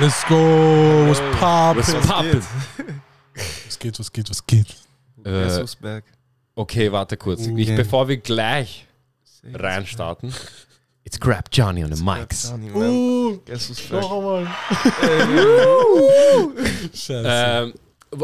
Let's go. Was Was poppin'? poppin'? Was geht, was geht, was geht? Äh, okay, warte kurz. Ich, Okay. bevor wir gleich reinstarten. It's Grab Johnny on the mics. Johnny. Uh, Guess who's noch back? einmal. Scheiße. Ähm,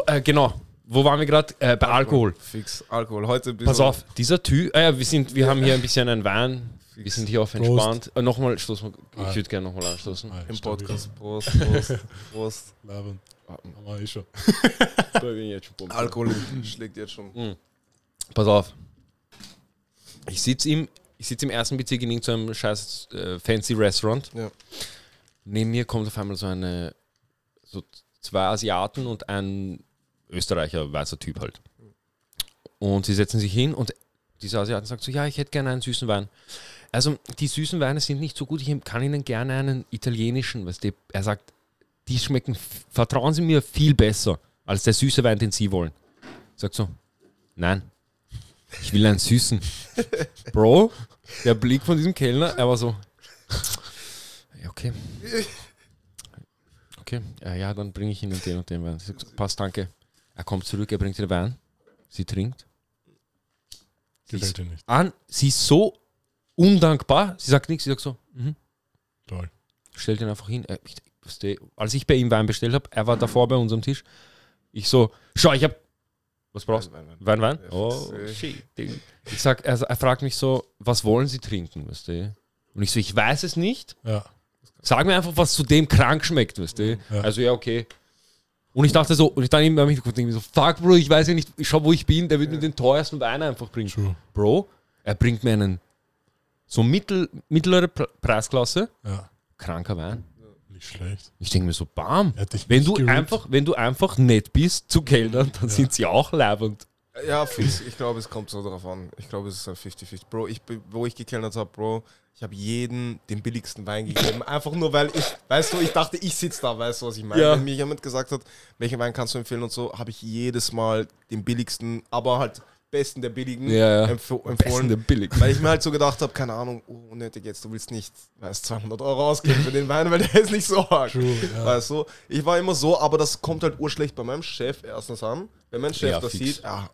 äh, genau. Wo waren wir gerade? Äh, bei Alkohol. Fix. Alkohol. Heute ein bisschen. Pass auf, dieser Typ, äh, wir, sind, wir haben hier ein bisschen einen Wein, wir sind hier auf entspannt. Äh, nochmal stoßen, wir- Ah. ich würde gerne nochmal anstoßen. Ah, Im Podcast. Prost, Prost, Prost. Labern. Aber eh schon. Alkohol schlägt jetzt schon. Pass auf. Ich sitze im, ich sitz im ersten Bezirk in irgendeinem scheiß äh, fancy Restaurant. Ja. Neben mir kommt auf einmal so eine, so zwei Asiaten und ein Österreicher, weißer Typ halt. Und sie setzen sich hin und dieser Asiaten sagt so, ja, ich hätte gerne einen süßen Wein. Also die süßen Weine sind nicht so gut, ich kann Ihnen gerne einen italienischen, was er sagt, die schmecken, vertrauen Sie mir, viel besser als der süße Wein, den Sie wollen. Sagt so, nein, ich will einen süßen. Bro, der Blick von diesem Kellner, er war so, okay. Okay, ja, ja dann bringe ich Ihnen den und den Wein. Sagt, Passt, danke. Er kommt zurück, er bringt den Wein. Sie trinkt. Sie Gefällt dir nicht. an, sie ist so undankbar. Sie sagt nichts, sie sagt so, mhm. Toll. stellt ihn einfach hin. Äh, ich, als ich bei ihm Wein bestellt habe, er war davor bei unserem Tisch. Ich so, schau, ich hab. Was brauchst du? Wein, Wein, Wein, Wein? Ja, Oh, äh. shit. Ich sag, er, er fragt mich so, was wollen Sie trinken, weißt du? Und ich so, ich weiß es nicht. Ja. Sag mir einfach, was zu dem krank schmeckt, weißt du? Ja. Also ja, okay. Und ich dachte so, und ich dann eben mich denke so, fuck, Bro, ich weiß ja nicht, schau, wo ich bin, der wird mir den teuersten Wein einfach bringen. True. Bro, er bringt mir einen so mittel, mittlere Pre- Preisklasse, Ja. kranker Wein. Nicht schlecht. Ich denke mir so, bam. Wenn du, gerührt. einfach, wenn du einfach nett bist zu Kellnern, dann sind sie auch leibend. Ja, fix. Ich glaube, es kommt so darauf an. Ich glaube, es ist ein 50-50. Bro, ich, bin- wo ich gekellnert habe, Bro, ich habe jeden den billigsten Wein gegeben. Einfach nur, weil ich, weißt du, ich dachte, ich sitze da, weißt du, was ich meine? Ja. Wenn mir jemand gesagt hat, welchen Wein kannst du empfehlen und so, habe ich jedes Mal den billigsten, aber halt besten der billigen Ja, ja. empf Besten empfohlen. der billig. Weil ich mir halt so gedacht habe, keine Ahnung, oh, unnötig jetzt, du willst nicht, weißt 200 Euro ausgeben für den Wein, weil der ist nicht so arg. True, ja. Weißt du, ich war immer so, aber das kommt halt urschlecht bei meinem Chef erstens an. Wenn mein Chef Ja, das fix. sieht, ja,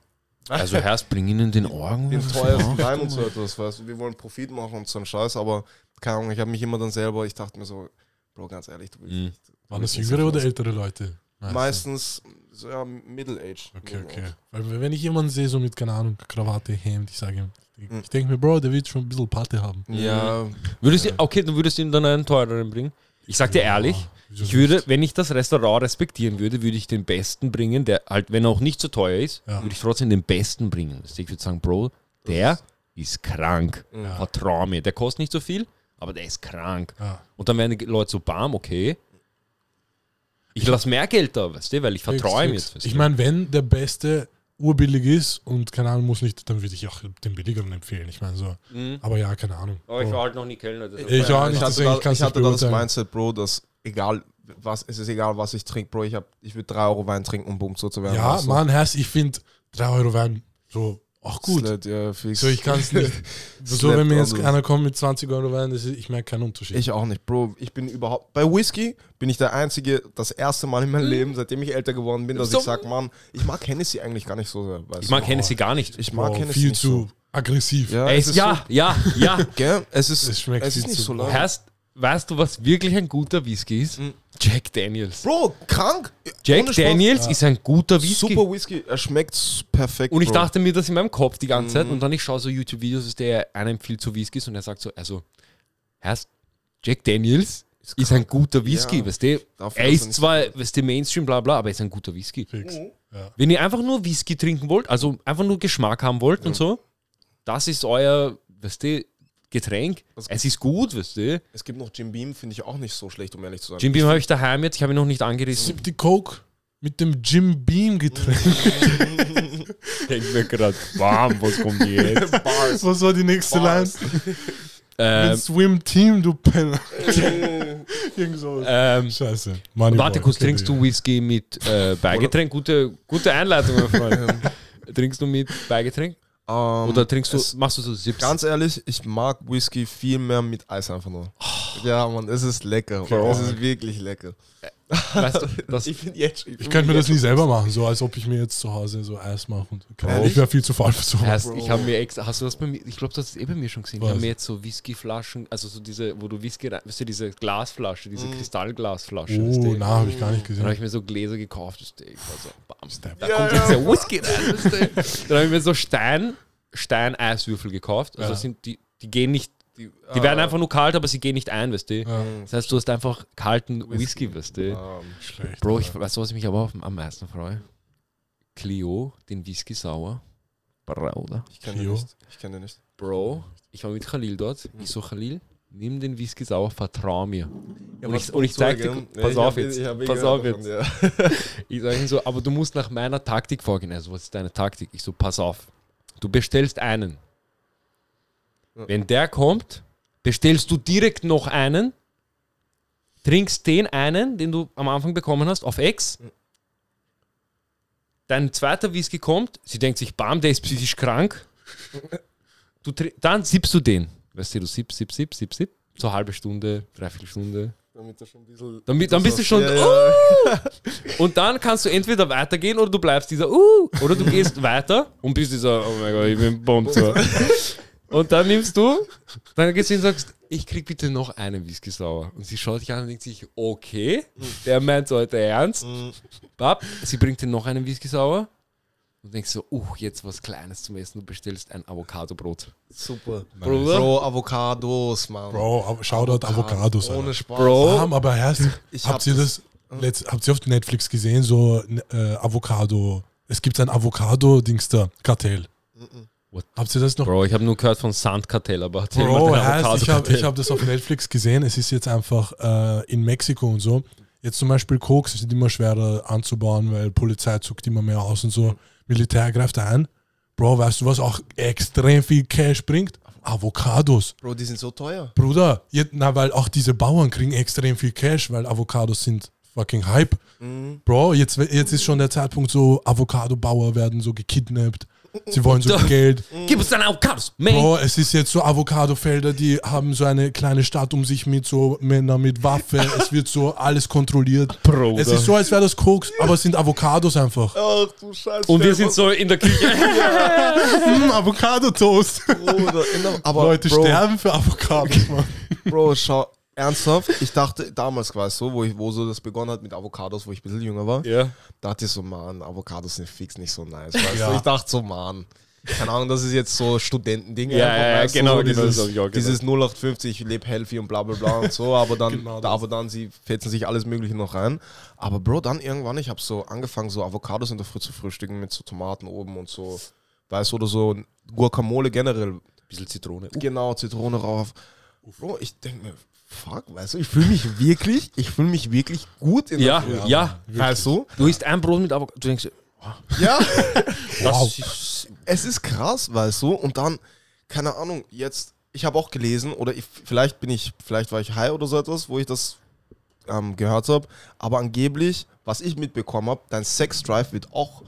Also Herst, bring ihnen den Orgen. den teuersten Wein und so etwas, weißt du, wir wollen Profit machen und so ein Scheiß, aber keine Ahnung, ich habe mich immer dann selber, ich dachte mir so, Bro, ganz ehrlich, du willst Mhm. nicht. Waren das jüngere oder ältere Leute? Meistens, so, ja, Middle Age. Okay, Middle okay. Age. Weil wenn ich jemanden sehe, so mit, keine Ahnung, Krawatte, Hemd, ich sage ihm, ich, Mhm. ich denke mir, Bro, der wird schon ein bisschen Party haben. Ja, Würdest du, okay, du würdest ihm dann einen teureren bringen. Ich sag dir ehrlich, Ja, wieso ich würde, wenn ich das Restaurant respektieren würde, würde ich den besten bringen, der halt, wenn er auch nicht so teuer ist, Ja. würde ich trotzdem den besten bringen. Also Ich würde sagen, Bro, der ist krank. Ja. Vertrau mir. Der kostet nicht so viel, aber der ist krank. Ja. Und dann werden die Leute so, bam, okay. Ich lasse mehr Geld da, weißt du, weil ich vertraue ihm Fix, jetzt. weißt Ich du. meine, wenn der Beste urbillig ist und keine Ahnung, muss nicht, dann würde ich auch den billigeren empfehlen. Ich meine so. Mhm. Aber ja, keine Ahnung. Aber ich Bro. war halt noch nie Kellner. Ich auch nicht, ich hatte, da, ich ich hatte das. Mindset, Bro, dass egal was, es ist egal, was ich trinke, Bro, ich, hab, ich würde 3 Euro Wein trinken, um bumm so zu werden. Ja, du? Mann, Herz, ich finde 3 Euro Wein so auch gut. Slut, ja, fix. So, ich kann es nicht. so, wenn mir jetzt also. einer kommt mit 20 Euro Wein, das ist, ich merke keinen Unterschied. Ich auch nicht, Bro. Ich bin überhaupt. Bei Whisky bin ich der Einzige, das erste Mal in meinem Leben, seitdem ich älter geworden bin, dass So. ich sag, Mann, ich mag Hennessy eigentlich gar nicht so sehr. Weißt Ich mag? Hennessy gar nicht. Ich mag Hennessy viel nicht zu aggressiv. So. Ja, Ey, es ist ja, ja, ja. So, gell? Es ist, Es schmeckt es ist viel nicht zu- so lang. Heißt, weißt du, was wirklich ein guter Whisky ist? Mhm. Jack Daniels. Bro, krank. Jack. Daniels ist ein guter Whisky. Super Whisky. Er schmeckt perfekt. Und ich Bro. dachte mir das in meinem Kopf die ganze Zeit Mhm. und dann ich schaue so YouTube-Videos, dass der einer empfiehlt so Whiskys und er sagt so, also, heißt, Jack Daniels ist ein guter Whisky, Ja. weißt du? Dafür, Er ist zwar, weißt du, Mainstream, bla bla, aber er ist ein guter Whisky. Fix. Ja. Wenn ihr einfach nur Whisky trinken wollt, also einfach nur Geschmack haben wollt und so, das ist euer, weißt du, Getränk. Was Es ist gut, weißt du. Es gibt noch Jim Beam, finde ich auch nicht so schlecht, um ehrlich zu sein. Jim Beam habe ich daheim jetzt, ich habe ihn noch nicht angerissen. Sipp die Coke mit dem Jim Beam Getränk. Denk mir gerade, warm, was kommt jetzt? Bars. Was war die nächste Bars. Line? ähm, Mit Swim Team, du Penner. Irgend so. ähm, Scheiße. Money Warte kurz, trinkst du Whisky mit äh, Beigetränk? Gute, gute Einleitung, mein Freund. trinkst du mit Beigetränk? Ähm, Oder trinkst du, es- machst du so Sips? Ganz ehrlich, ich mag Whisky viel mehr mit Eis einfach nur. Ja, Mann, es ist lecker. Bro. Es ist wirklich lecker. Weißt du, das, Ich finde jetzt Ich könnte mir das nie selber machen, so als ob ich mir jetzt zu Hause so Eis mache. Und, Ehrlich? ich wäre viel zu faul für. Erst, Bro. ich habe mir extra, hast du das bei mir, ich glaube, du hast es eh bei mir schon gesehen. Ich Was? habe mir jetzt so Whiskyflaschen, also so diese, wo du Whisky, rein- weißt du, diese Glasflasche, diese Kristallglasflasche. weißt Oh, du? na, habe ich gar nicht Dann habe ich gesehen. mir so Gläser gekauft, das Steak war so, bam, Step. da Ja, kommt ja. jetzt der Whisky rein. Dann habe ich mir so Stein, Stein-Eiswürfel gekauft. Also Ja. sind die, die gehen nicht, Die, die werden einfach nur kalt, aber sie gehen nicht ein, weißt du? Ja, Das heißt, du hast einfach kalten Whisky, weißt du? Ähm, schlecht. Bro, ich weiß, was ich mich aber auf, am meisten freue. Clio, den Whisky sauer. Bruder. ich kenne den nicht. Ich kenne nicht. Bro, ich war mit Khalil dort. Ich so, Khalil, nimm den Whisky sauer, vertrau mir. und, was ich, und ich zeig dir, zugeben? pass ich auf hab- jetzt, pass auf jetzt. davon, ja. Ich sage ihm so, aber du musst nach meiner Taktik vorgehen. Also, was ist deine Taktik? Ich so, pass auf. Du bestellst einen. Ja. Wenn der kommt, bestellst du direkt noch einen, trinkst den einen, den du am Anfang bekommen hast, auf Ex. Dein zweiter Whisky kommt, sie denkt sich, bam, der ist psychisch krank. Du, dann sippst du den. Weißt du, du sippst, sippst, sippst, sippst, sippst. So eine halbe Stunde, dreiviertel Stunde. Damit er schon ein bisschen. Damit, dann bist du schon, Ja, ja. und dann kannst du entweder weitergehen oder du bleibst dieser, uh, oder du gehst weiter und bist dieser, oh mein Gott, ich bin bombt. Und dann nimmst du, dann gehst du hin und sagst, ich krieg bitte noch einen Whisky sauer. Und sie schaut dich an und denkt sich, okay, der meint heute ernst. Bab, sie bringt dir noch einen Whisky sauer. Und denkst so, uh, jetzt was Kleines zum Essen. Du bestellst ein Avocadobrot. Super. Bruder. Bro, Avocados, Mann. Bro, Shoutout Avocados. Ohne Alter. Spaß. Bro. Warm, aber erst, Ich habt hab ihr das, letzt, habt ihr auf Netflix gesehen, so äh, Avocado, es gibt ein Avocado-Dings da, Kartell. What? Habt ihr das noch? Bro, ich habe nur gehört von Sandkartell, aber erzähl Bro, heißt, ich habe hab das auf Netflix gesehen. Es ist jetzt einfach äh, in Mexiko und so. Jetzt zum Beispiel Koks ist immer schwerer anzubauen, weil Polizei zuckt immer mehr aus und so. Militär greift ein. Bro, weißt du, was auch extrem viel Cash bringt? Avocados. Bro, die sind so teuer. Bruder, jetzt, na, weil auch diese Bauern kriegen extrem viel Cash, weil Avocados sind fucking Hype. Mhm. Bro, jetzt, jetzt ist schon der Zeitpunkt so, Avocado-Bauer werden so gekidnappt. Sie wollen so Geld. Gib uns deine Avocados, man! Bro, es ist jetzt so Avocado-Felder, die haben so eine kleine Stadt um sich mit so Männern mit Waffe. es wird so alles kontrolliert. Bruder. Es ist so, als wäre das Koks, aber es sind Avocados einfach. Ach du Scheiße. Und wir sind so in der Küche. mm, Avocado-Toast. Leute Bro, sterben für Avocados, Mann. Bro, schau, ernsthaft, ich dachte damals, weißt du, wo, ich, wo so das begonnen hat mit Avocados, wo ich ein bisschen jünger war, ja. dachte ich so, Mann, Avocados sind fix nicht so nice. Ja. Ich dachte so, Mann. Keine Ahnung, das ist jetzt so Studentending. Ja, einfach, ja, genau, so genau, dieses, gedacht. dieses 0850, ich lebe healthy und bla bla bla und so, aber dann, Genau das. aber dann, sie fetzen sich alles Mögliche noch rein. Aber Bro, dann irgendwann, ich habe so angefangen, so Avocados in der Früh zu frühstücken mit so Tomaten oben und so, weißt du, oder so Guacamole generell, Bisschen Zitrone. Genau, Zitrone rauf. Bro, ich denke mir, fuck, weißt du, ich fühle mich wirklich, ich fühle mich wirklich gut in Ja, der Früh. ja. Weißt du? Du isst ein Brot mit Avocado. Du denkst, Ja, das Wow. ist. es ist krass, weißt du? Und dann, keine Ahnung, jetzt, ich habe auch gelesen, oder ich, vielleicht bin ich, vielleicht war ich high oder so etwas, wo ich das ähm, gehört habe, aber angeblich, was ich mitbekommen habe, dein Sex-Drive wird auch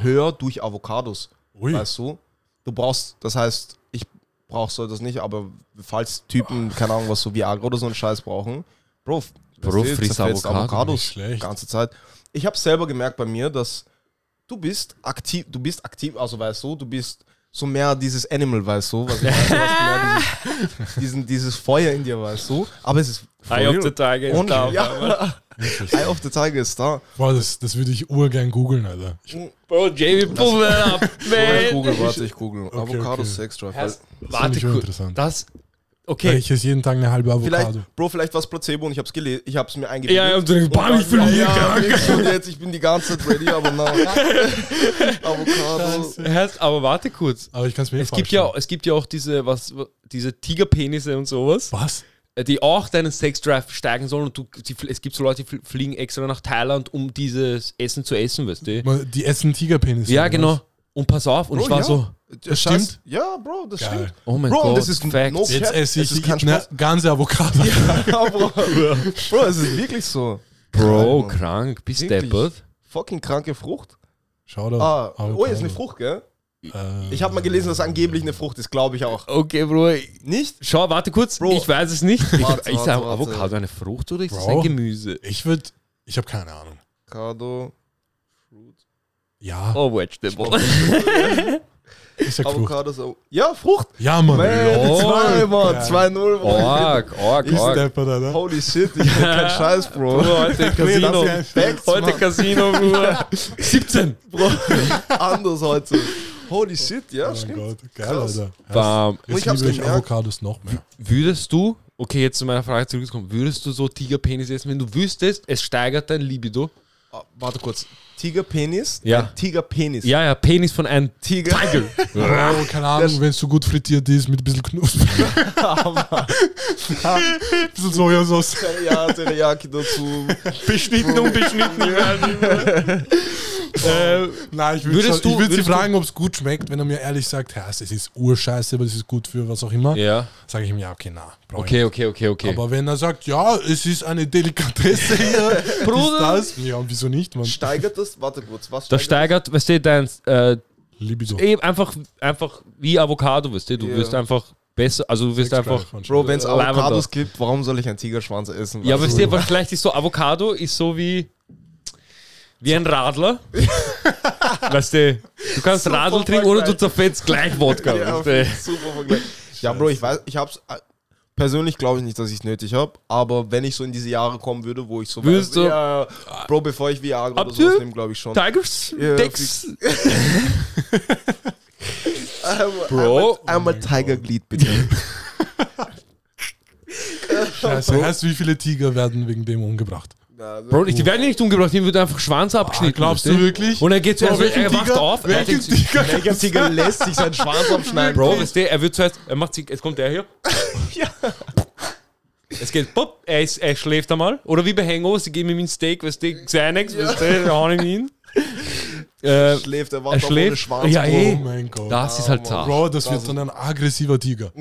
höher durch Avocados. Ui. Weißt du? Du brauchst, das heißt, ich brauch so das nicht, aber falls Typen, keine Ahnung, was so Viagra oder so einen Scheiß brauchen, Bro, Bro, weißt du, friss zerfetzt Avocado, Avocados die ganze Zeit. Ich habe selber gemerkt bei mir, dass du bist aktiv, du bist aktiv, also weißt du, du bist so mehr dieses Animal, weißt du, was ich meine, du hast mehr dieses, diesen, dieses Feuer in dir, weißt du, aber es ist for Eye of the Tiger ist Und, ja, Eye of the Tiger ist da. Boah, das, das würde ich urgern googeln, Alter. Ich, Bro, Jamie, pull that up, Ich man. google, warte, ich google. Okay, Avocado okay. Sex Drive. Finde Warte ich kurz. interessant. Das. Okay. Ich esse jeden Tag eine halbe Vielleicht, Avocado. Bro, vielleicht war es Placebo und ich hab's gelesen, ich hab's mir eingebildet. Ja, ja, und du denkst, bam, ich fühle mich ja, ja, jetzt, ich bin die ganze Zeit ready, aber nein. Avocado. Heißt, aber warte kurz. Aber ich kann es mir eh Es gibt, ja, es gibt ja auch diese, was, diese Tigerpenisse und sowas, Was? Äh, die auch deinen Sexdrive steigen sollen. Und du, die, es gibt so Leute, die fl- fliegen extra nach Thailand, um dieses Essen zu essen, weißt du? Die essen Tigerpenisse. Ja, genau. was? Und pass auf, und Bro, ich war ja. so, Das stimmt? stimmt? Ja, Bro, das Geil. stimmt. oh mein Bro, Gott, das ist Facts. no- Jetzt esse es ich ist kein eine Spaß. ganze Avocado. Ja, Bro. Bro, es ist wirklich so. Bro, krank, bist deppert. Fucking kranke Frucht. Schau da. Ah, oh, ist eine Frucht, gell? Ich habe mal gelesen, dass es angeblich eine Frucht ist, glaube ich auch. Okay, Bro. Nicht? Schau, warte kurz. Bro. Ich weiß es nicht. Ich, Warte, ich sage, warte. Avocado eine Frucht oder ist es Bro. ein Gemüse? Ich würde, ich habe keine Ahnung. Avocado. Ja, Oh, Vegetable. ich sag Frucht. Avocado so. Ja, Frucht. Ja, Mann. Man, zwei, Mann. Geil. 2-0, Mann. Org, org, Ich org. stepper da, ne? Holy shit, ich hab keinen Scheiß, Bro. Bro, heute Casino. das ist Facts, Heute Mann. Casino, Bruder. 17. Bro. Anders heute. Holy shit, ja, Oh mein stimmt. Gott, geil, Krass. Alter. Bam. Jetzt ich liebe ich. Avocados noch mehr. Würdest du, okay, jetzt zu meiner Frage zurückkommen, würdest du so Tigerpenis essen, wenn du wüsstest, es steigert dein Libido? Ah, warte kurz. Tigerpenis? Ja. Ein Tigerpenis. Ja, ja, Penis von einem Tiger. Tiger. Oh, keine Ahnung, wenn es so gut frittiert ist mit ein bisschen Knusprig. ein bisschen Sojasauce. Ja, Teriyaki dazu. beschnitten und beschnitten werden. äh, Nein, ich würde sie würdest du- fragen, ob es gut schmeckt. Wenn er mir ehrlich sagt, ja, es ist urscheiße, aber es ist gut für was auch immer, ja. sage ich ihm, ja, okay, na, Okay, okay, okay, okay. Aber wenn er sagt, ja, es ist eine Delikatesse hier, Bruder. ist das, ja, und wieso nicht, man? Steigert das? Warte kurz, was das steigert, weißt du, dein, äh, Libido. eben einfach, einfach wie Avocado, weißt du, du wirst einfach besser, also du wirst einfach, Bro, wenn es Avocados gibt, warum soll ich einen Tigerschwanz essen? ja, Weißt weißt du? du, aber vielleicht ist so, Avocado ist so wie, wie ein Radler. weißt du, du kannst Super Radl trinken oder du zerfetzt gleich Wodka, Ja, weißt du. super Vergleich. Ja, Bro, ich weiß, ich hab's. äh, Persönlich glaube ich nicht, dass ich es nötig habe, aber wenn ich so in diese Jahre kommen würde, wo ich so Würdest du- ja, Bro, bevor ich Viagra oder Habt sowas nehme, glaube ich schon. Tigers, Ja, Dicks. Bro. einmal, einmal Tigerglied bitte. Scheiße, heißt, wie viele Tiger werden wegen dem umgebracht? Ja, Bro, die werden nicht umgebracht, ihm wird einfach Schwanz abgeschnitten. glaubst du wirklich? Und er geht Bro, zuerst, er wacht auf, er Welchen denkt sich, Tiger? Welcher Tiger lässt sich seinen Schwanz abschneiden? Bro, weißt du, er wird zuerst, er macht sich, jetzt kommt der hier. Ja. Es geht, pop, er, ist, er schläft einmal. Oder wie bei Hangover, sie geben ihm ein Steak, weißt du, Xanax, weißt du, wir hauen ihm ihn. Äh, schläft, er er wacht auf ohne schläft. Schwanz. Ja, eh. Oh mein Gott. das ist halt zart. Bro, das Das wird dann ein aggressiver Tiger.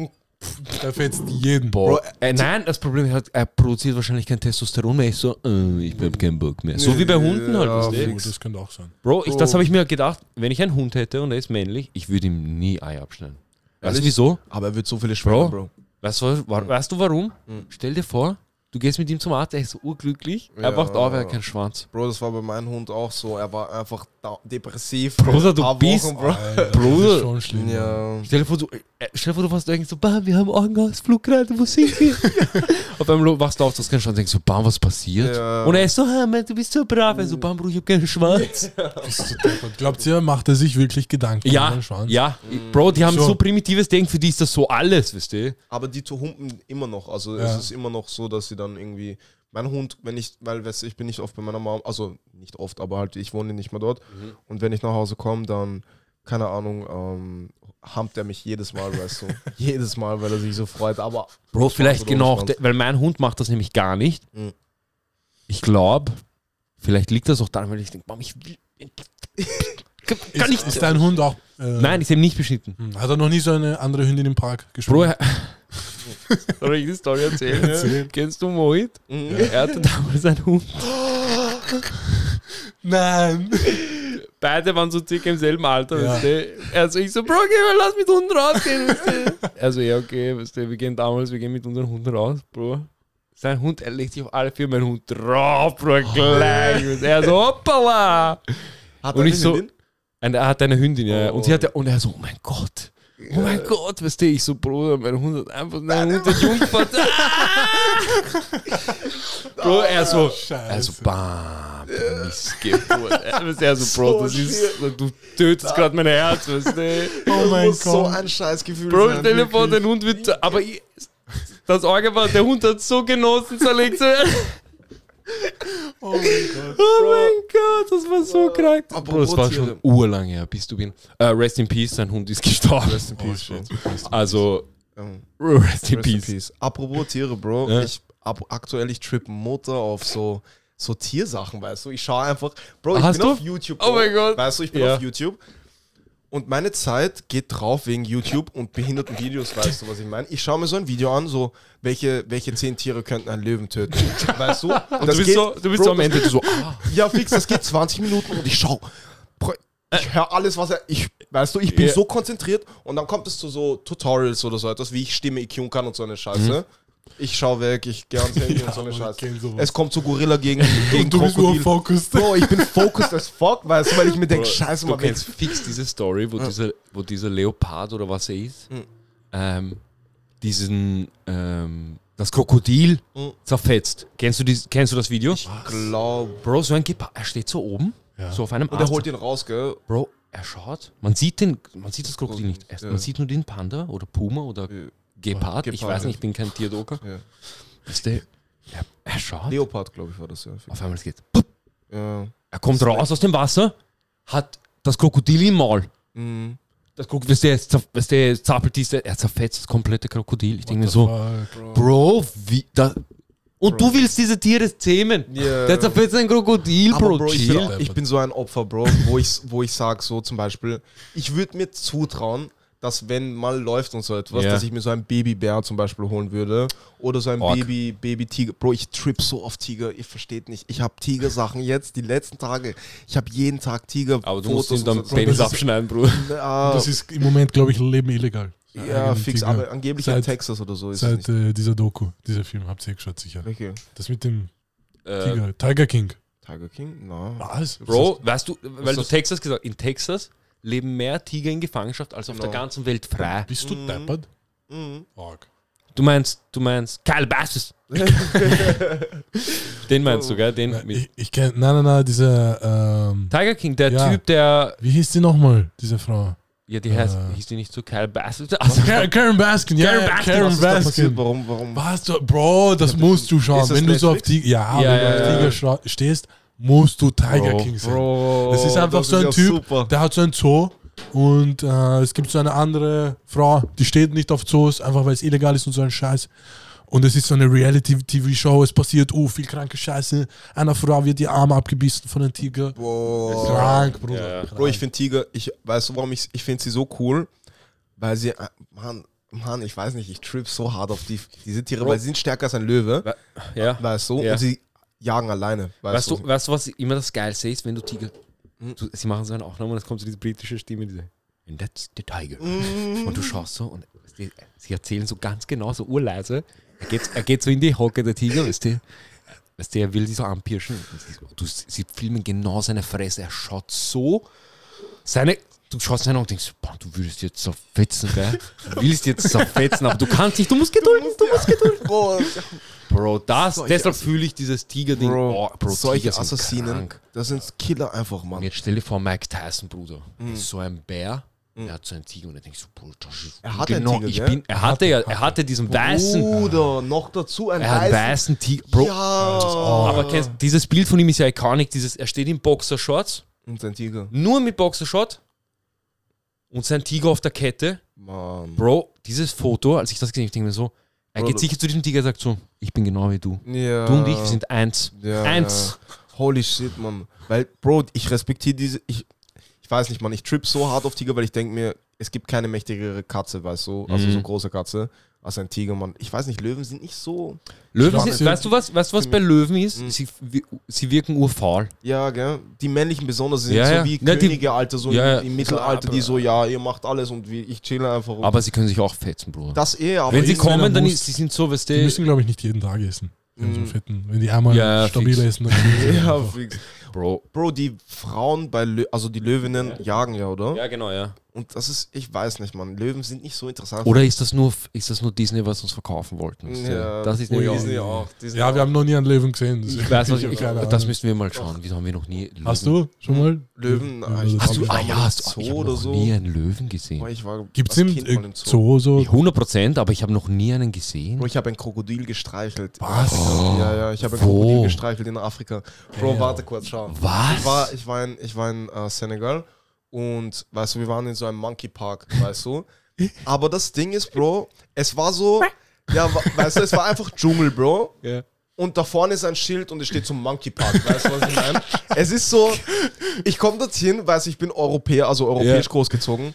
Der fetzt jeden. Bro, äh, nein, das Problem ist, er produziert wahrscheinlich kein Testosteron mehr. Ist so, äh, ich hab keinen Bock mehr. So wie bei Hunden halt, Ja, weißt das könnte auch sein. Bro, ich, das habe ich mir gedacht, wenn ich einen Hund hätte und er ist männlich, ich würde ihm nie Ei abschneiden. Weißt du wieso? Aber er wird so viele Schwächen, Bro. Bro. Weißt du, wa- weißt du warum? Mhm. Stell dir vor, du gehst mit ihm zum Arzt, er ist so urglücklich, er Ja. wacht auf, er hat keinen Schwanz. Bro, das war bei meinem Hund auch so. Er war einfach da depressiv. Bruder, du bist- Wochen, Bro. Alter, Bruder. Das ist schon schlimm. Ja. Stell dir vor, du, äh, stell dir vor, du warst irgendwie so, bam, wir haben Augenausflug gerade, wo sind wir? Auf einmal wachst du auf, du hast keinen Schwanz, denkst so, bam, was passiert? Ja. Und er ist so, ah, Mann, du bist so brav. Er so, bam, Bro, ich hab keinen Schwanz. Glaubt ihr, macht er sich wirklich Gedanken ja, über den Schwanz? ja, Bro, die haben So. so primitives Denken, für die ist das so alles, weißt du? Aber die zu humpen immer noch. Also Ja. es ist immer noch so, dass sie dann irgendwie. Mein Hund, wenn ich, weil weißt, ich bin nicht oft bei meiner Mom, also nicht oft, aber halt ich wohne nicht mehr dort. Mhm. Und wenn ich nach Hause komme, dann, keine Ahnung, ähm, hampt er mich jedes Mal, weißt du. jedes Mal, weil er sich so freut. Aber Bro, vielleicht genau, weil mein Hund macht das nämlich gar nicht. Mhm. Ich glaube, vielleicht liegt das auch daran, weil ich denke, Mom, ich will. Kann ich Ist, ist dein Hund auch. Äh, Nein, ich habe nicht beschnitten. hm, Hat er noch nie so eine andere Hündin im Park Bro, gespielt? er- soll ich die Story erzählen? Erzähl. Kennst du Mohit? Mhm. Er hatte damals einen Hund. Nein. Beide waren so circa im selben Alter, Ja. weißt du? Also ich so, Bro, geh mal, lass mit Hunden rausgehen, weißt du? Also ja, okay, weißt du, wir gehen damals, wir gehen mit unseren Hunden raus, Bro. Sein Hund, er legt sich auf alle vier, mein Hund drauf, Bro, gleich. Und er so, hoppala. Hat Und ich so-? Und er hat eine Hündin, ja. Und sie Oh. hatte, und er so, oh mein Gott. Oh mein Gott, weißt du, ich so, Bruder, mein Hund hat einfach, mein Hund hat Jungfahrt. Bro, er so, Scheiße. also bam, du Missgeburt. Weißt du, Er so, Bro, So das ist, du tötest gerade mein Herz, weißt du. oh Das mein muss so Gott. ein Scheißgefühl Bro, stell dir vor, dein Hund wird, aber ich, das Orgel war, der Hund hat so genossen, zerlegt zu werden. Oh mein Gott. Oh mein Gott, das war so krank. Bro, das war schon urlang her, bis du bin. Äh, rest in Peace, sein Hund ist gestorben. Rest in Peace, Bro. Also, Ähm, rest in Rest in Peace. Peace. Apropos Tiere, Bro. Ja. Ich, ab, aktuell, ich trip Mutter auf so, so Tiersachen, weißt du. Ich schaue einfach, Bro, ich Hast bin du? auf YouTube. Oh Bro. mein Gott. Weißt du, ich bin Ja. auf YouTube. Und meine Zeit geht drauf wegen YouTube und behinderten Videos, weißt du, was ich meine? Ich schaue mir so ein Video an, so, welche, welche zehn Tiere könnten einen Löwen töten. Weißt du? Und Du bist, so, du bist so am Ende so, ah, Ja, fix, das geht 20 Minuten und ich schau. Bro, Ich höre alles, was er. Ich Weißt du, ich bin Ja. so konzentriert und dann kommt es zu so Tutorials oder so etwas, wie ich Stimme EQ kann und so eine Scheiße. Ich schau weg, ich gehe ans Handy und so eine Mann, ich Scheiße. Es kommt zu Gorilla gegen, gegen Und du bist Krokodil. urfocused. Bro, ich bin focused as fuck, weißt du, weil ich mir denke, scheiße, Du mal kennst fix diese Story, wo, dieser, wo dieser Leopard oder was er ist, Mhm. ähm, diesen, ähm, das Krokodil Mhm. zerfetzt. Kennst du, dies, kennst du das Video? glaub. Bro, so ein Gepard, er steht so oben, Ja. so auf einem Und er holt ihn raus, gell? Bro, er schaut, man sieht, den, man sieht das Krokodil nicht. Erst, Ja. Man sieht nur den Panda oder Puma oder Ja. Gepard. ich Gepard, weiß nicht, ich bin kein Tierdoker. Ja. Weißt du, er, er schaut, Leopard, glaube ich, war das ja. auf einmal geht. Ja. Er kommt raus aus dem Wasser, hat das Krokodil im Maul. Mhm. Das Krokodil, weißt du, er zer- weißt du, er zappelt diese, er zerfetzt das komplette Krokodil. Ich denke mir so, Fuck. Bro, wie, da, und du willst diese Tiere zähmen. Ja. Der zerfetzt ein Krokodil, Bro, Bro, ich, bin, ich bin so ein Opfer, Bro, wo ich, wo ich sage, so zum Beispiel, ich würde mir zutrauen, dass wenn mal läuft und so etwas, Ja. dass ich mir so einen Babybär zum Beispiel holen würde oder so ein Ork. Baby, Baby-Tiger. Bro, ich trip so auf Tiger, ihr versteht nicht. Ich habe Tigersachen jetzt, die letzten Tage. Ich habe jeden Tag Tiger. Aber du musst ihn und dann so abschneiden, Bruder. Ja, Das ist im Moment, glaube ich, Leben illegal. ja, fix, Tiger. aber angeblich in Seit- Texas oder so ist es Seit nicht. äh, dieser Doku, dieser Film, habt ihr eh geschaut, sicher. Okay. Das mit dem Äh, Tiger, Tiger King. Tiger King? Na. Was? Bro, weißt du, weil du? Texas gesagt in Texas leben mehr Tiger in Gefangenschaft als auf Genau. der ganzen Welt frei. Bist du Mhm. deppert? Mhm. Fuck. Du meinst, du meinst Calabasas. Den meinst du, gell? Den Nein, mit Ich, ich kenn, nein, nein, nein, diese, ähm, Tiger King, der Ja. Typ, der, wie hieß die nochmal, diese Frau? ja, die heißt, Äh. hieß die nicht so Calabasas? Also, Karen, Karen Baskin, ja, Karen ja, Baskin, Karen Was ist da passiert? Baskin. Warum, warum? Was, du, Bro, das musst du schauen. Wenn du so auf? Tiger, ja, Ja, wenn du ja, auf ja. Tiger stehst, musst du Tiger Bro, King sehen. Bro, Es ist einfach das so ein ja Typ, Super. der hat so ein Zoo und äh, es gibt so eine andere Frau, die steht nicht auf Zoos, einfach weil es illegal ist und so ein Scheiß. Und es ist so eine Reality-TV-Show, es passiert oh, viel kranke Scheiße. Einer Frau wird die Arme abgebissen von einem Tiger. Boah. Krank, Bruder. Ja, ja. Krank. Bro, ich finde Tiger, ich weißt du, warum ich, ich finde sie so cool? Weil sie, äh, Mann, Mann, ich weiß nicht, ich trip so hart auf die, diese Tiere, Bro. weil sie sind stärker als ein Löwe, ja. weißt du, Ja. und sie jagen alleine, weißt, Weißt du, weißt du, was immer das Geilste ist, wenn du Tiger. Hm. Du, sie machen so eine Aufnahme und es kommt so diese britische Stimme, diese. And that's the tiger. Mm. Und du schaust so und die, sie erzählen so ganz genau, so urleise. Er geht, er geht so in die Hocke, der Tiger, weißt du? Weißt du, er will sie so anpirschen. Du, sie filmen genau seine Fresse. Er schaut so. Seine. Du schaust seine Augen und denkst, boah, du würdest jetzt zerfetzen, gell? Du willst jetzt zerfetzen, aber du kannst nicht, du musst gedulden, du musst gedulden. Bro, das, Solche deshalb fühle ich dieses Tiger-Ding. Bro, Oh, Bro, solche Tiger Assassinen, krank. das sind Killer einfach, Mann. Und jetzt stell dir vor, Mike Tyson, Bruder. Mhm. Ist so ein Bär. Er hat so einen Tiger und er denkt so, Bruder, Er hatte einen genau, Tiger, ich bin, er hatte ja, er hatte diesen weißen, Bruder, noch dazu ein er hat einen weißen Tiger. Bro, Ja. aber kennst, dieses Bild von ihm ist ja iconic, dieses, er steht in Boxershorts, Und sein Tiger. nur mit Boxershort und sein Tiger auf der Kette. Mann. Bro, dieses Foto, als ich das gesehen habe, ich denke mir so, er Bro, geht sicher zu diesem Tiger und sagt so, ich bin genau wie du. Ja. Du und ich, wir sind eins. Ja, eins. Ja. Holy shit, Mann. Weil, Bro, ich respektiere diese. Ich, ich weiß nicht, Mann. Ich trip so hart auf Tiger, weil ich denke mir, es gibt keine mächtigere Katze, weißt du? Also Mhm. so große Katze als ein Tiger, Mann. Ich weiß nicht, Löwen sind nicht so. Löwen sind, weißt du was, weißt du was bei Löwen ist? Mhm. Sie, sie wirken urfaul. Ja, gell? Die männlichen besonders sind Ja, so ja. wie Ja, die- Könige, Alter, so Ja, im, im Mittelalter, die so, ja, ihr macht alles und wie, ich chill einfach. Aber sie können sich auch fetzen, Bruder. das eh, aber Wenn sie kommen, dann ist, sie sind so, weißt Die du, müssen, glaube ich, nicht jeden Tag essen. Wenn, so Mhm. fetten, wenn die einmal Ja, ja, stabil essen, dann Ja, fix. Bro. Bro, die Frauen bei Lö also die Löwinnen jagen ja, oder? Ja, genau, ja. Und das ist, ich weiß nicht, Mann. Löwen sind nicht so interessant. Oder ist das nur, ist das nur Disney, was uns verkaufen wollten? du? Ja, das ist nämlich. Disney auch. Disney Ja, wir auch. haben noch nie einen Löwen gesehen. deswegen Ich weiß, was ich, das müssen wir mal schauen. Wieso haben wir noch nie Löwen? Hast du schon mal? Löwen, Ja, ah, ich das Hast du, ah ja, hast, Zoo ich habe oder noch so. nie einen Löwen gesehen. Gibt es im im Zoo. So? 100 Prozent, aber ich habe noch nie einen gesehen. Bro, ich habe ein Krokodil gestreichelt. Was? Ja, ja, ich habe ein? Krokodil gestreichelt in Afrika. Bro, warte kurz, schau. Was? Ich war, ich war in, ich war in äh, Senegal und weißt du, wir waren in so einem Monkey Park, weißt du. Aber das Ding ist, Bro, es war so, ja, weißt du, es war einfach Dschungel, Bro. Ja. Und da vorne ist ein Schild und es steht zum Monkey Park. Weißt du, was ich meine? Es ist so, ich komme dorthin, weiß ich bin Europäer, also europäisch Ja. großgezogen.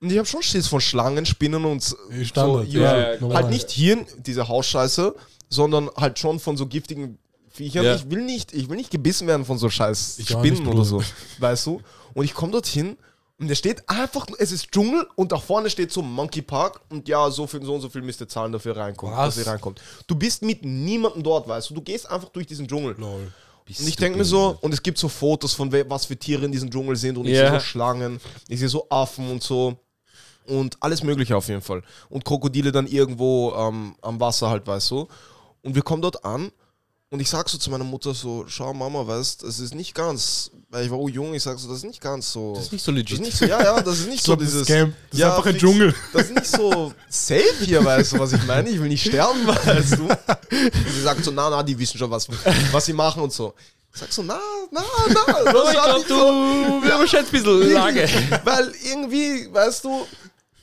Und ich habe schon Schiss von Schlangen, Spinnen und so. Standard, usual. ja, ja, halt nicht hier, diese Hausscheiße, sondern halt schon von so giftigen Viechern. Ja. Ich will nicht, ich will nicht gebissen werden von so scheiß Ich Spinnen oder so. Weißt du? Und ich komme dorthin Und der steht einfach, es ist Dschungel und da vorne steht so Monkey Park und ja, so viel, so und so viel müsst ihr zahlen dafür reinkommen, Was? dass ihr reinkommt. Du bist mit niemandem dort, weißt du, du gehst einfach durch diesen Dschungel. Lol. Bist Und ich denke mir so, und es gibt so Fotos von was für Tiere in diesem Dschungel sind und ich Ja. sehe so Schlangen, ich sehe so Affen und so und alles mögliche auf jeden Fall. Und Krokodile dann irgendwo ähm, am Wasser halt, weißt du. Und wir kommen dort an und ich sag so zu meiner Mutter so, schau Mama, weißt, es ist nicht ganz, weil ich war auch jung, ich sag so, das ist nicht ganz so. Das ist nicht so das legit. ist nicht so, ja, ja, das ist nicht Ich so dieses. Scam. Das ist einfach ein fix. Dschungel. Das ist nicht so safe hier, weißt du, was ich meine? Ich will nicht sterben, weißt du. Und sie sagt so, na, na, die wissen schon, was, was sie machen und so. Ich sag so, na, na, na. Das ich glaube, nicht so. du wir haben schon ein bisschen Lage. Weil irgendwie, weißt du,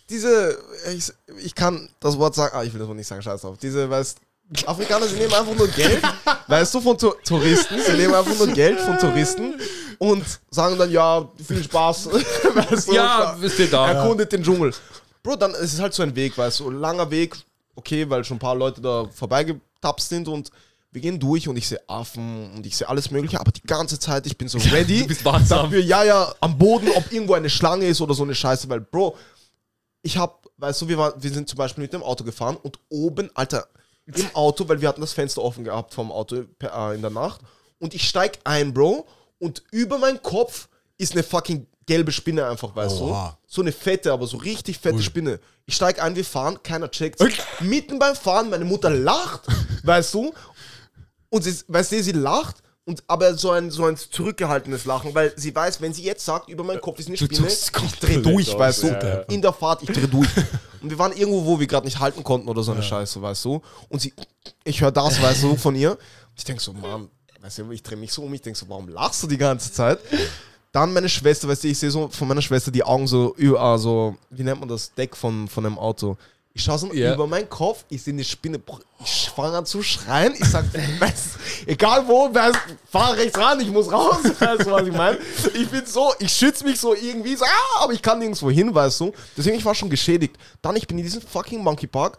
diese, ich, ich kann das Wort sagen, ah, ich will das Wort nicht sagen, scheiß drauf. Diese, weißt Afrikaner, sie nehmen einfach nur Geld, weißt du, von Touristen, sie nehmen einfach nur Geld von Touristen und sagen dann, ja, viel Spaß, weißt du, Ja, wisst ihr da. erkundet den Dschungel. Bro, dann ist es halt so ein Weg, weißt du, langer Weg, okay, weil schon ein paar Leute da vorbeigetapst sind und wir gehen durch und ich sehe Affen und ich sehe alles mögliche, aber die ganze Zeit, ich bin so ready. Du bist wachsam. Dafür, ja, ja, am Boden, ob irgendwo eine Schlange ist oder so eine Scheiße, weil, Bro, ich hab, weißt du, wir, waren, wir sind zum Beispiel mit dem Auto gefahren und oben, Alter, im Auto, weil wir hatten das Fenster offen gehabt vom Auto äh, in der Nacht und ich steig ein, Bro, und über meinen Kopf ist eine fucking gelbe Spinne einfach, weißt Oha. du? So eine fette, aber so richtig fette Ui. Spinne. Ich steig ein, wir fahren, keiner checkt. Mitten beim Fahren, meine Mutter lacht, weißt du? Und sie, weißt du, sie lacht, und, aber so ein, so ein zurückgehaltenes Lachen, weil sie weiß, wenn sie jetzt sagt, über meinen Kopf ist eine Spinne, ich dreh durch, weißt du? ja, ja. In der Fahrt, ich dreh durch. Und wir waren irgendwo, wo wir gerade nicht halten konnten oder so eine Scheiße, weißt du? Und sie, ich höre das, weißt du, von ihr. Ich denke so, Mann, weißt du, ich drehe mich so um, ich denke so, warum lachst du die ganze Zeit? Dann meine Schwester, weißt du, ich sehe so von meiner Schwester die Augen so, über, so wie nennt man das, Deck von, von einem Auto. Ich schaue so Ja. über meinen Kopf, ich sehe eine Spinne, ich fange an zu schreien, ich sag, weißt, egal wo, fahr rechts ran, ich muss raus, weißt du, was ich meine? Ich bin so, ich schütze mich so irgendwie, so, ah, aber ich kann nirgendwo hin, weißt du? Deswegen, ich war schon geschädigt. Dann, ich bin in diesem fucking Monkey Park,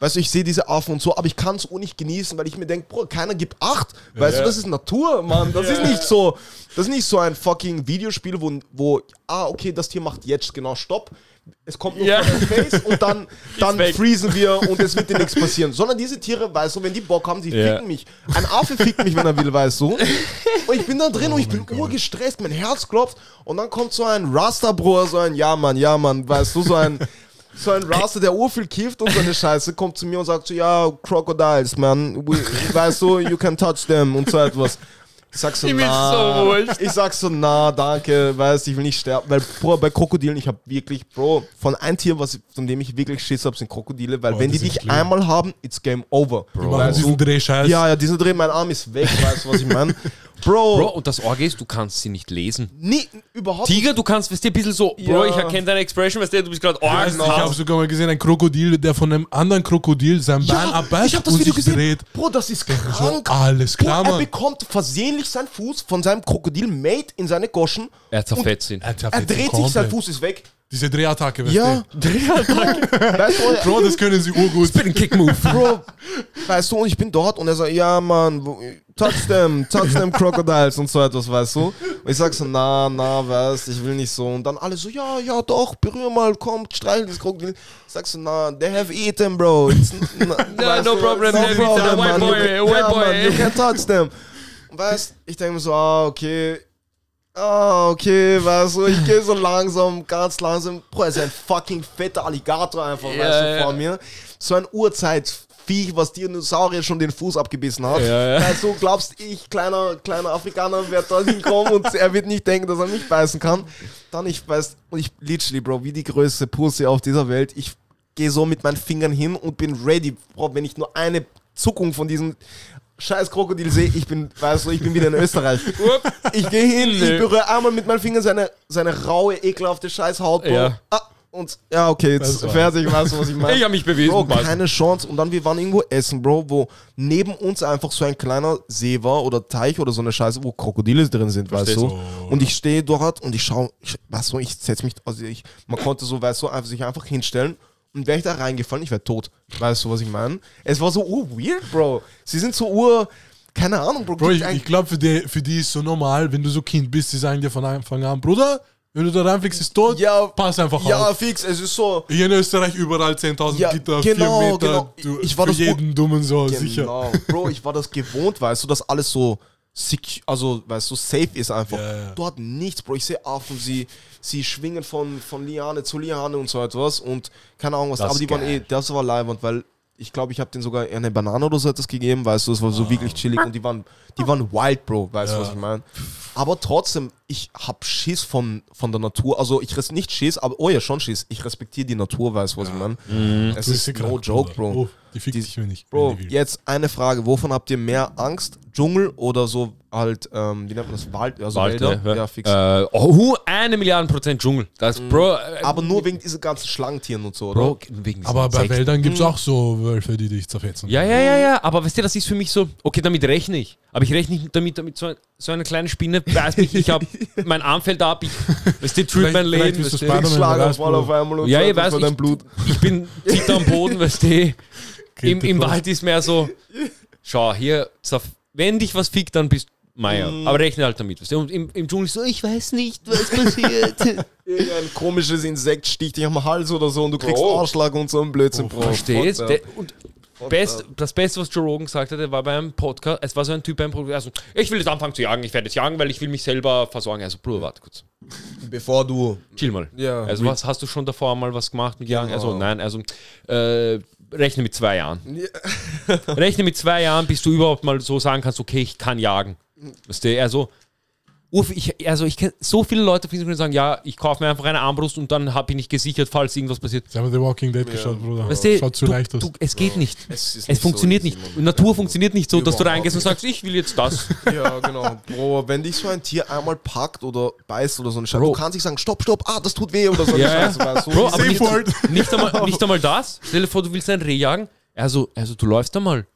Weißt du, ich sehe diese Affen und so, aber ich kann es auch nicht genießen, weil ich mir denke, Bro, keiner gibt acht. Weißt Ja. du, das ist Natur, Mann. Das ist nicht so, das ist nicht so ein fucking Videospiel, wo, wo, ah, okay, das Tier macht jetzt genau Stopp. Es kommt nur Ja. Face und dann, dann freezen wir und es wird dir nichts passieren. Sondern diese Tiere, weißt du, wenn die Bock haben, die Ja. ficken mich. Ein Affe fickt mich, wenn er will, weißt du. Und ich bin da drin und ich bin Oh Gott. urgestresst, mein Herz klopft und dann kommt so ein Rasta-Bro, so ein, ja, Mann, ja, Mann, weißt du, so ein, so ein Rasta, der urviel kifft und so eine Scheiße, kommt zu mir und sagt so, ja, Crocodiles, man, we, weißt du, you can touch them und so etwas. Ich sag so, Ich na, so ich sag so, na, danke, weißt, ich will nicht sterben, weil, Bro, bei Krokodilen, ich hab wirklich, Bro, von einem Tier, was, von dem ich wirklich Schiss hab, sind Krokodile, weil Boah, wenn die dich schlimm. einmal haben, it's game over. Die machen Weißt du? diesen Drehscheiß. Ja, ja, diesen Dreh, mein Arm ist weg, weißt du, was ich meine? Bro, Bro, und das Orge ist, du kannst sie nicht lesen. nie, überhaupt Tiger, du kannst, weißt du, ein bisschen so, Bro, Ja. ich erkenne deine Expression, weißt du, du bist gerade weiß nicht, ich habe sogar mal gesehen, ein Krokodil, der von einem anderen Krokodil sein Bein abbeißt ich hab das und Video sich gesehen. dreht. Bro, das ist So, krank. alles Bro, klar, er Mann. bekommt versehentlich seinen Fuß von seinem Krokodil made in seine Goschen. Er zerfetzt ihn. Er, Er zerfetzt ihn dreht sich, sein. Fuß ist weg. Diese Drehattacke, weißt Ja, du? weißt du, Bro, das können sie urgut. Spin Kick Move. Bro, weißt du, und ich bin dort und er sagt, ja, Mann, touch them, touch them Crocodiles und so etwas, weißt du. Und ich sag so, na, na, weißt ich will nicht so. Und dann alle so, ja, ja, doch, berühr mal, komm, streichel das Krokodil. Ich sag so, na, they have eaten, bro. It's, na, no du, problem, they have eaten, white boy, You- white ja, boy. Mann, you can touch them. Weißt, ich denke mir so, ah, okay, Ah, okay, weißt du, ich gehe so langsam, ganz langsam. Bro, er ist ein fucking fetter Alligator einfach, Ja, weißt du, ja. vor mir. So ein Urzeitviech, was Dinosaurier schon den Fuß abgebissen hat. Ja, ja. Weißt du, glaubst ich, kleiner, kleiner Afrikaner, werde da hinkommen und er wird nicht denken, dass er mich beißen kann. Dann ich weiß, und ich literally, Bro, wie die größte Pussy auf dieser Welt. Ich gehe so mit meinen Fingern hin und bin ready, Bro, wenn ich nur eine Zuckung von diesem scheiß Krokodil sehe, ich bin, weißt du, ich bin wieder in Österreich. Ich gehe hin, ich berühre einmal mit meinen Fingern seine, seine raue, ekelhafte Scheißhaut. Ja. Ah, und ja, okay, jetzt Das fertig, weißt du, was ich meine? Ich hab mich bewiesen, Bro, keine Chance. Und dann, wir waren irgendwo essen, Bro, wo neben uns einfach so ein kleiner See war oder Teich oder so eine Scheiße, wo Krokodile drin sind, weißt du? Und ich stehe dort und ich schaue, ich, weißt du, ich setze mich, also ich, man konnte so, weißt du, einfach sich einfach hinstellen. Und wäre ich da reingefallen, ich wäre tot. Weißt du, was ich meine? Es war so ur weird, Bro. Sie sind so ur, keine Ahnung, Bro. Bro, ich, ich glaube, für die, für die ist so normal, wenn du so Kind bist, die sagen dir von Anfang an, Bruder, Wenn du da reinfliegst, ist tot. Ja, Pass einfach ja, auf. fix, es ist so. Hier in Österreich überall 10.000 Ja, Gitter, genau, 4 Meter. genau. Du, Ich war für das jeden Dummen so, sicher. Genau. Bro, ich war das gewohnt, weißt du, dass alles so sec- also weißt du, safe ist einfach. Ja, ja. Dort nichts, Bro. Ich sehe Affen, sie, sie schwingen von, von Liane zu Liane und so etwas und keine Ahnung was. Das aber die waren eh, geil. das war leibend, weil ich glaube, ich habe denen sogar eine Banane oder so etwas gegeben, weißt du, es war so wirklich chillig und die waren, die waren wild, Bro, weißt du, Ja. was ich meine? Aber trotzdem, ich hab Schiss von, von der Natur, also ich res nicht Schiss, aber, oh ja, schon Schiss, ich respektiere die Natur, weißt du, was ich meine? Es Du ist no joke. Bro. Oh, die fickt dich, wenn ich. Bro, jetzt eine Frage. Wovon habt ihr mehr Angst? Dschungel oder so halt, ähm, wie nennt man das? Wald, also Wald, Wälder? ja. Ja, fix. Äh, oh, eine Milliarde Prozent Dschungel. Das, Bro. Äh, Aber nur wegen diesen ganzen Schlangentieren und so, oder? Bro, wegen Aber bei Insekten. Wäldern gibt es auch so Wölfe, die dich zerfetzen. Ja, ja, ja, ja, aber weißt du, das ist für mich so, okay, damit rechne ich. Aber ich rechne nicht damit, damit so, so eine kleine Spinne beißt mich, ich habe, mein Arm fällt ab, ich, weißt du, trübt mein Leben, weißt du, Spider-Man, Schlag wer auf einmal und Ja, so ich weiß, ich- Blut. ich bin zitter am Boden, weißt du, im, im Wald. Ist mehr so, schau, hier, wenn dich was fickt, dann bist du Meier. Aber rechne halt damit, und im, im Dschungel so, ich weiß nicht, was passiert. Irgendein komisches Insekt sticht dich am Hals oder so und du kriegst Bro. Ausschlag und so ein Blödsinn, Bro. Verstehst? Und Fuck Best, das Beste, was Joe Rogan gesagt hat, war beim Podcast, es war so ein Typ beim Podcast, also, ich will jetzt anfangen zu jagen, ich werde jetzt jagen, weil ich will mich selber versorgen. Also, Bruder, warte kurz. Bevor du. Chill mal. Ja. Also, was hast du schon davor mal was gemacht mit Jagen? Genau. Also, nein, also, äh, rechne mit zwei Jahren. rechne mit zwei Jahren, bis du überhaupt mal so sagen kannst, okay, ich kann jagen. Weißt du, also, ich, also ich kenne so viele Leute auf Instagram, die sagen, ja, ich kaufe mir einfach eine Armbrust und dann hab ich nicht gesichert, falls irgendwas passiert. Sie haben The Walking Dead geschaut, Bruder. Weißt du, Schaut zu du, leicht aus. du, es geht nicht. Es, Es funktioniert so nicht. Natur funktioniert nicht so, dass du Überhaupt reingehst und sagst, ich will jetzt das. Ja, genau. Bro, wenn dich so ein Tier einmal packt oder beißt oder so eine Scheiße, Bro. du kannst nicht sagen, stopp, stopp, ah, das tut weh oder so eine Ja, ja. Scheiße, du? Bro, aber nicht, nicht, einmal, nicht einmal das. Stell dir vor, du willst ein Reh jagen. Also, also du läufst einmal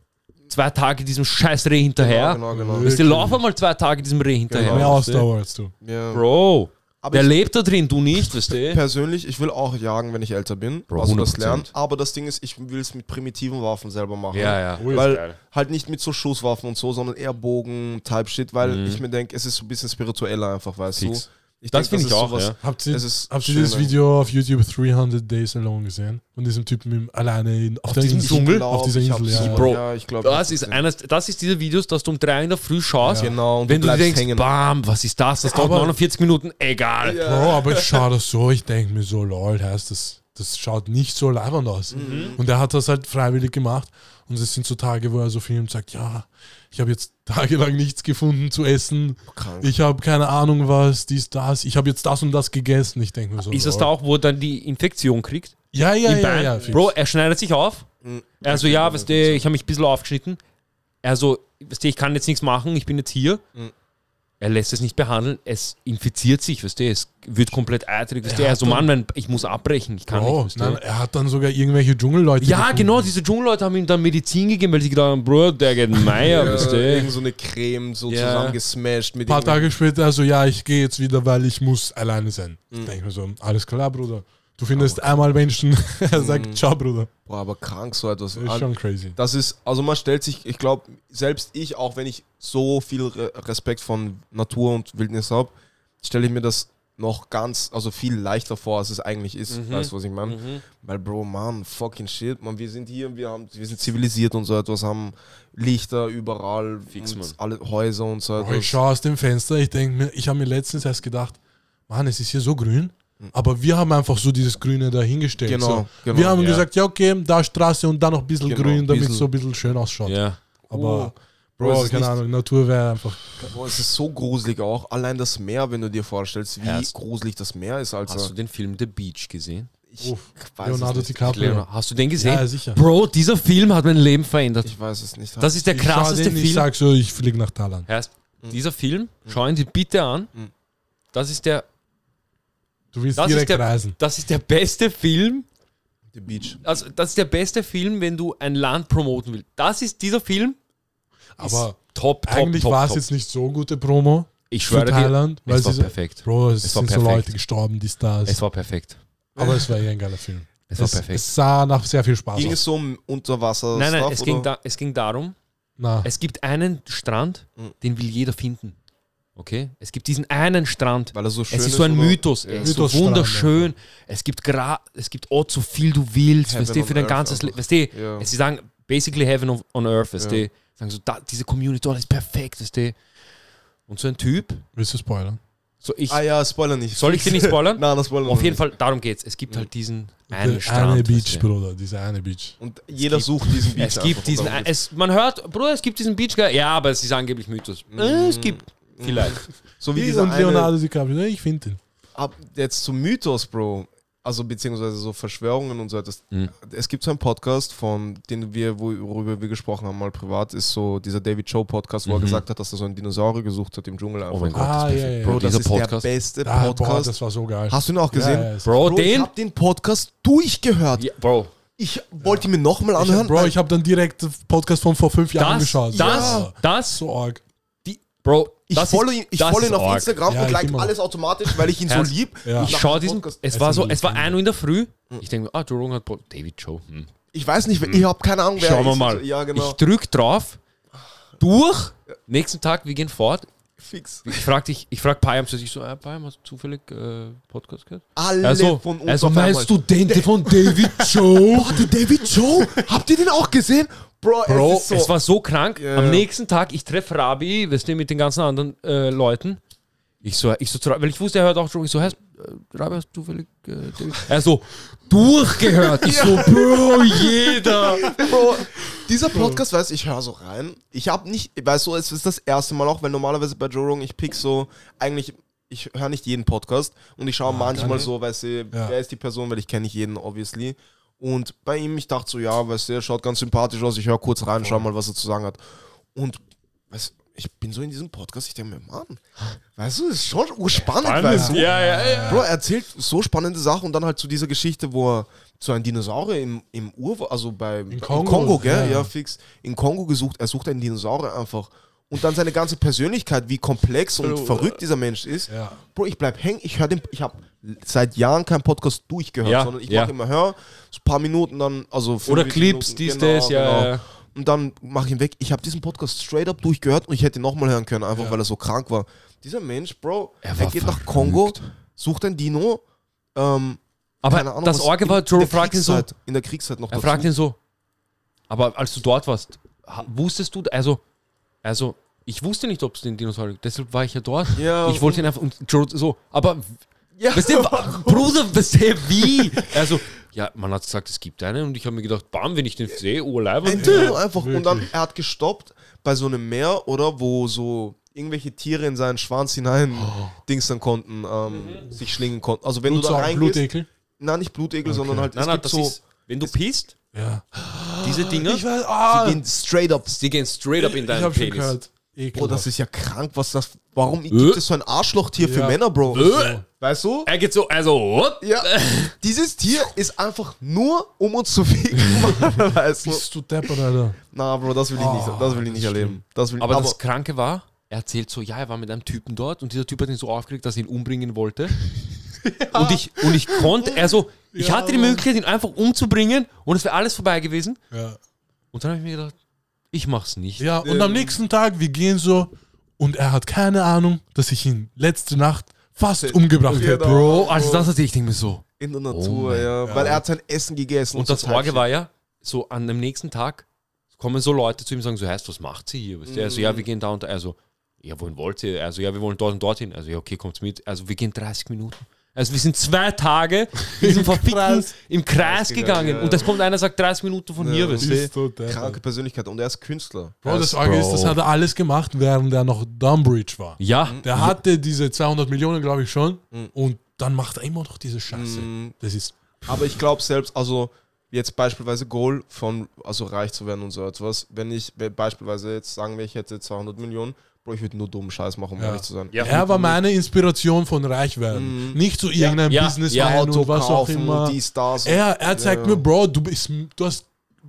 zwei Tage diesem scheiß Reh hinterher. Genau, genau, genau. Weißt du, lauf einmal zwei Tage diesem Reh hinterher. Mehr? Ausdauer als du. Ja. Bro, Aber der lebt da drin, du nicht, weißt du? Persönlich, ich will auch jagen, wenn ich älter bin. Bro, also das 100%. lernen. Aber das Ding ist, ich will es mit primitiven Waffen selber machen. Ja, ja. Oh, Weil halt nicht mit so Schusswaffen und so, sondern eher Bogen, Type Shit, weil Mhm. ich mir denke, es ist so ein bisschen spiritueller einfach, weißt Fix. du. Ich Das finde ich auch, sowas- ja. Habt ihr, ist habt ihr dieses. Video auf YouTube 300 Days Alone gesehen? Von diesem Typen im, alleine in, auf, der diesem Insel? Dschungel? Auf dieser Ich Insel, hab's- ja. Bro, ja, ich glaube. Das ist eines, das ist diese Videos, dass du um drei in der Früh schaust. Ja. Genau, und Wenn du bleibst denkst, hängen. bam, was ist das? Das dauert Aber- 49 Minuten, egal. Ja. Bro, aber ich schaue das so, ich denke mir so, lol, heißt das, das schaut nicht so leibend aus. Mhm. Und er hat das halt freiwillig gemacht. Und es sind so Tage, wo er so und sagt, ja, ich habe jetzt tagelang nichts gefunden zu essen. Krank. Ich habe keine Ahnung was, dies, das. Ich habe jetzt das und das gegessen. Ich denke mir so. Ist das lol. da auch, wo er dann die Infektion kriegt? Ja, ja, Im ja, Bein? ja. Bro, er schneidet sich auf. Mhm. Er so, ja, weißt du, ich habe mich ein bisschen aufgeschnitten. Er so, weißt du, ich kann jetzt nichts machen, ich bin jetzt hier. Mhm. Er lässt es nicht behandeln, es infiziert sich, weißt du, es wird komplett eitrig, weißt du. Er so, dann- Mann, mein, ich muss abbrechen, ich kann Bro, nicht, weißt du. nein, er hat dann sogar irgendwelche Dschungelleute. Ja, gefunden. genau, diese Dschungelleute haben ihm dann Medizin gegeben, weil sie gedacht haben, Bro, der geht Meier, Ja, weißt du. irgend so eine Creme so Ja. zusammengesmashed mit Ein paar Tage später, also ja, ich gehe jetzt wieder, weil ich muss alleine sein. Mhm. Ich denke mir so, alles klar, Bruder. Du findest einmal Menschen, er sagt, Mhm. ciao, Bruder. Boah, aber krank so etwas. Das ist schon crazy. Das ist, also man stellt sich, ich glaube, selbst ich, auch wenn ich so viel Re Respekt von Natur und Wildnis habe, stelle ich mir das noch ganz, also viel leichter vor, als es eigentlich ist. Mhm. Weißt du, was ich meine? Mhm. Weil, Bro, man, fucking shit, man, wir sind hier, wir, haben, wir sind zivilisiert und so etwas, haben Lichter überall, Fix, und Mann. alle Häuser und so Bro, etwas. ich schaue aus dem Fenster, ich denke mir, ich habe mir letztens erst gedacht, Mann, es ist hier so grün, aber wir haben einfach so dieses Grüne dahingestellt. Genau, so. genau, wir haben ja. gesagt, ja, okay, da Straße und da noch ein bisschen Genau, grün, damit es so ein bisschen schön ausschaut. Ja. Aber, Bro, Bro, es ist keine nicht- Ahnung, Natur wäre einfach. Boah, es ist so gruselig auch. Allein das Meer, wenn du dir vorstellst, wie Herz. gruselig das Meer ist. Also, Hast du den Film The Beach gesehen? ich Uff, weiß Leonardo es nicht. DiCaprio. Hast du den gesehen? Ja, sicher. Bro, dieser Film hat mein Leben verändert. Ich weiß es nicht. Das ist der Ich schau krasseste den, Ich Film. sag so, ich fliege nach Thailand. Heißt, dieser Film, schau ihn dir bitte an. Mhm. Das ist der, Du willst Das ist direkt der- reisen. das ist der beste Film. The Beach. Also, das ist der beste Film, wenn du ein Land promoten willst. Das ist dieser Film. ist Aber top, top, Eigentlich war es jetzt nicht so gute Promo Ich für schwöre dir, Thailand, weil es war so, perfekt. Bro, es, Es war sind so perfekt. Leute gestorben, die Stars. Es war perfekt. aber es war eh ein geiler Film. Es war es, perfekt. es sah nach sehr viel Spaß Ging aus. es so um Unterwasser? Nein, nein, Stuff, es ging, da, es ging darum, Na, es gibt einen Strand, Mhm. den will jeder finden. Okay? Es gibt diesen einen Strand. Weil er so schön es ist so ein oder? Mythos. Ja. Er ist so wunderschön. Es gibt gra es gibt Ort so viel du willst, Heaven weißt du, für dein earth ganzes. Leben. Weißt du, Ja. sie sagen basically heaven on, on earth, weißt Ja. du. Sagen so, da, diese Community dort ist perfekt, weißt du. Und so ein Typ, Willst du spoilern? so ich, Ah ja, Spoiler nicht. soll ich dir nicht spoilern? Nein, das Spoiler Auf jeden nicht. Fall, darum geht's. Es gibt halt diesen einen Der Strand. eine weißt Beach, du. Bruder, dieser eine Beach. Und jeder gibt- sucht diesen Beach. Es gibt diesen, es, man hört, Bruder, es gibt diesen Beach, ja, aber es ist angeblich Mythos. Äh, es gibt vielleicht. so wie dieser und eine, Leonardo DiCaprio, ne, ich finde den. ab, jetzt zum Mythos, Bro. Also beziehungsweise so Verschwörungen und so etwas. Mhm. Es gibt so einen Podcast, von den wir, worüber wir gesprochen haben, mal privat, ist so dieser David Show Podcast, wo er Mhm. gesagt hat, dass er so einen Dinosaurier gesucht hat im Dschungel. Einfach. Oh mein Gott, Ah, das ja, ja, Bro, das dieser ist Podcast. der beste Ah, boah, Podcast. das war so geil. Hast du ihn auch gesehen? Ja, ja, Bro, Bro, ich den? habe den Podcast durchgehört. Ja, Bro, Ich wollte ihn mir nochmal Ich anhören. hab, Bro, ich habe dann direkt den Podcast von vor fünf Jahren das, geschaut. das, Ja. das, So arg. die, Bro, ich ist- ihn, ich follow ihn auf arg. Instagram Ja, und like immer. alles automatisch, weil ich ihn so lieb. Ja. Ich schaue diesen, Podcast- es war so, ein es war. 1 Uhr in der Früh. Ich denke mir, ah, Joe Rogan hat David Show. Hm. Ich weiß nicht, ich habe keine Ahnung, wer Schauen wir mal. Ja, genau. Ich drück drauf, durch, nächsten Tag, wir gehen fort. Fix. Ich frag dich, ich frag Payam, so ich so, äh, Payam, hast du zufällig äh, Podcast gehört? Alle Also, von uns also meinst du den von David Show? Boah, der David Joe? Habt ihr den auch gesehen? Bro, Bro, es so. es war so krank. Ja, Am nächsten Tag, ich treffe Rabi, weißt du, mit den ganzen anderen äh, Leuten. Ich so, ich so, weil ich wusste, er hört auch schon. Ich so, hast, äh, Rabi, hast du zufällig äh, David? Er so, durchgehört. Ich so, Bro, jeder. Bro, dieser Podcast, weißt du, ich höre so rein. Ich habe nicht, weißt du, es ist das erste Mal auch, weil normalerweise bei Joe Rogan, ich pick so, eigentlich, ich höre nicht jeden Podcast und ich schaue manchmal nicht. so, weißt du, Ja. wer ist die Person, weil ich kenne nicht jeden, obviously. Und bei ihm, ich dachte so, ja, weißt du, er schaut ganz sympathisch aus, ich höre kurz rein, schau mal, was er zu sagen hat. Und, weißt du, ich bin so in diesem Podcast, ich denke mir, Mann, weißt du, das ist schon urspannend, weißt du. Ja, ja, ja. Bro, er erzählt so spannende Sachen und dann halt zu dieser Geschichte, wo er zu einem Dinosaurier im, im Ur, also bei in Kongo, gell? ja. Ja. fix. In Kongo gesucht, er sucht einen Dinosaurier einfach. Und dann seine ganze Persönlichkeit, wie komplex und Bro, verrückt dieser Mensch ist. Ja. Bro, ich bleib hängen, ich höre den, ich habe seit Jahren keinen Podcast durchgehört, Ja, sondern ich ja. mache immer hör, so ein paar Minuten dann, also Oder Clips, dies, genau, das, ja, genau. Und dann mache ich ihn weg. Ich habe diesen Podcast straight up durchgehört und ich hätte ihn nochmal hören können, einfach Ja. weil er so krank war. Dieser Mensch, Bro, Er er, geht nach verrückt. Kongo, sucht ein Dino. Ähm, Aber Ahnung, das Orge war, Joe fragt ihn so, In der Kriegszeit noch er fragt ihn so, aber als du dort warst, wusstest du, also, also, ich wusste nicht, ob es den Dinosaurier gibt, deshalb war ich ja dort. Ja, ich wollte ihn einfach, und Joe so, aber, Ja. weißt du, Bruder, weißt du, wie? Also, ja, man hat gesagt, es gibt einen und ich habe mir gedacht, bam, wenn ich den sehe, oh, Ein. Dino einfach. Und dann, er hat gestoppt bei so einem Meer, oder, wo so irgendwelche Tiere in seinen Schwanz hinein dingstern konnten, ähm, sich schlingen konnten. Also wenn du da reingehst, Blutekel. nein, nicht Blutegel, Okay. sondern halt, Nein, es nein, gibt das so, ist, wenn du pisst, Ja. diese Dinger, Ich weiß, ah, die gehen straight up. die gehen straight up in ich deinen hab schon Penis. gehört. Bro, Ekelhaft. das ist ja krank, was das, warum gibt es so ein Arschlochtier für Ja. Männer, Bro? Äh. Weißt du? Er geht so, also, what? Ja, dieses Tier ist einfach nur, um uns zu ficken. weißt du? Bist du deppert, Alter. Na, Bro, das will ich nicht, das will ich nicht ist erleben. Das will, Aber, aber, das Kranke war, er erzählt so, ja, er war mit einem Typen dort und dieser Typ hat ihn so aufgeregt, dass er ihn umbringen wollte. Und, ich, und ich konnte, also, ich Ja, hatte die. Möglichkeit, ihn einfach umzubringen und es wäre alles vorbei gewesen. Ja. Und dann habe ich mir gedacht, ich mach's nicht. Ja, und am nächsten Tag, wir gehen so und er hat keine Ahnung, dass ich ihn letzte Nacht fast umgebracht hätte. Genau. Bro, also das hatte ich, denke mir so. in der Oh Natur, mein ja, Weil er hat sein Essen gegessen. Und das Sorge war ja, so an dem nächsten Tag kommen so Leute zu ihm und sagen, so heißt, was macht sie hier? Weißt du? Also, ja, wir gehen da und da. Also, ja, wohin wollt ihr? Also, ja, wir wollen dort und dorthin. Also, ja, okay, kommt's mit. Also, wir gehen 30 Minuten. Also, wir sind zwei Tage in diesem verfickten, Kreis. im Kreis gegangen, ja. Und das kommt einer, sagt 30 Minuten von Ja. hier, weißt du? Bist du deppert. kranke Persönlichkeit und er ist Künstler. Bro, das Bro. Arge ist, das hat er alles gemacht, während er noch Dumbridge war. Ja, Der hatte diese 200 Millionen, glaube ich schon. Und dann macht er immer noch diese Scheiße. Mhm. Das ist. Aber ich glaube selbst, also jetzt beispielsweise Goal von, also reich zu werden und so etwas, wenn ich beispielsweise jetzt sagen wir, ich hätte 200 Millionen, Bro, ich würde nur dummen Scheiß machen, um Ja. ehrlich zu sein. Ja. Er war meine Inspiration von Reichwerden. Mhm. Nicht so irgendein Ja, Businessman ja, und was auch immer. die Stars. Er, er zeigt Ja. mir, Bro, du bist, du hast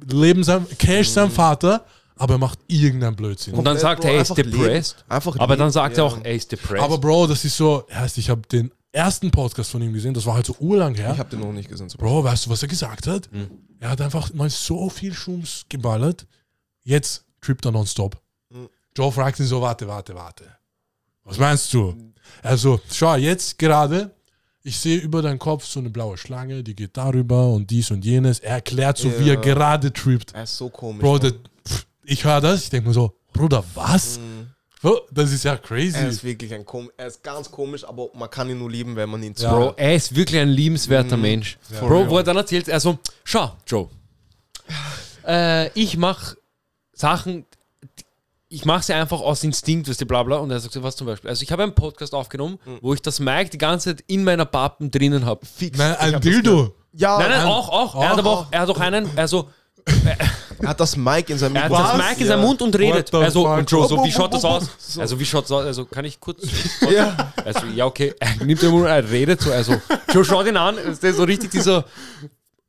Leben sein, Cash Mhm. sein Vater, aber er macht irgendeinen Blödsinn. und dann Komplett, sagt Bro, er, er ist leben. depressed. Einfach Aber dann sagt ja. er auch, er ist depressed. aber Bro, das ist so, heißt, ich habe den ersten Podcast von ihm gesehen, das war halt so urlang her. Ich habe den noch nicht gesehen. Bro, weißt du, was er gesagt hat? Mhm. Er hat einfach mal so viel Schums geballert. Jetzt trippt er nonstop. Joe fragt ihn so, warte, warte, warte. Was meinst du? Also, schau, jetzt gerade, ich sehe über deinen Kopf so eine blaue Schlange, die geht darüber und dies und jenes. Er erklärt so, wie er gerade trippt. Er ist so komisch. Bro, das, pff, ich höre das, ich denke mir so, Bruder, was? Mhm. Bro, Das ist ja crazy. er ist wirklich ein kom er ist ganz komisch, aber man kann ihn nur lieben, wenn man ihn Ja. Bro, er ist wirklich ein liebenswerter Mensch. Ja. Bro, wo er dann erzählt, er so, schau, Joe, äh, ich mach Sachen, ich mache sie einfach aus Instinkt, weißt du, bla bla. Und er sagt so, was zum Beispiel. Also ich habe einen Podcast aufgenommen, wo ich das Mic die ganze Zeit in meiner Pappen drinnen habe. Fix. Nein, ein das Dildo. Ja, Nein, nein, ein- auch, auch. Er hat auch, aber auch, auch. er hat auch einen, also er hat das Mic in seinem er hat das? Mic in seinem Ja. Mund und redet. Also, und Joe, so, wie schaut das aus? So. Also, wie schaut's aus? Also, kann ich kurz. Ja. Also, ja, okay. Er nimmt den Mund, er redet so. Also, Joe schaut ihn an. Ist der so richtig dieser.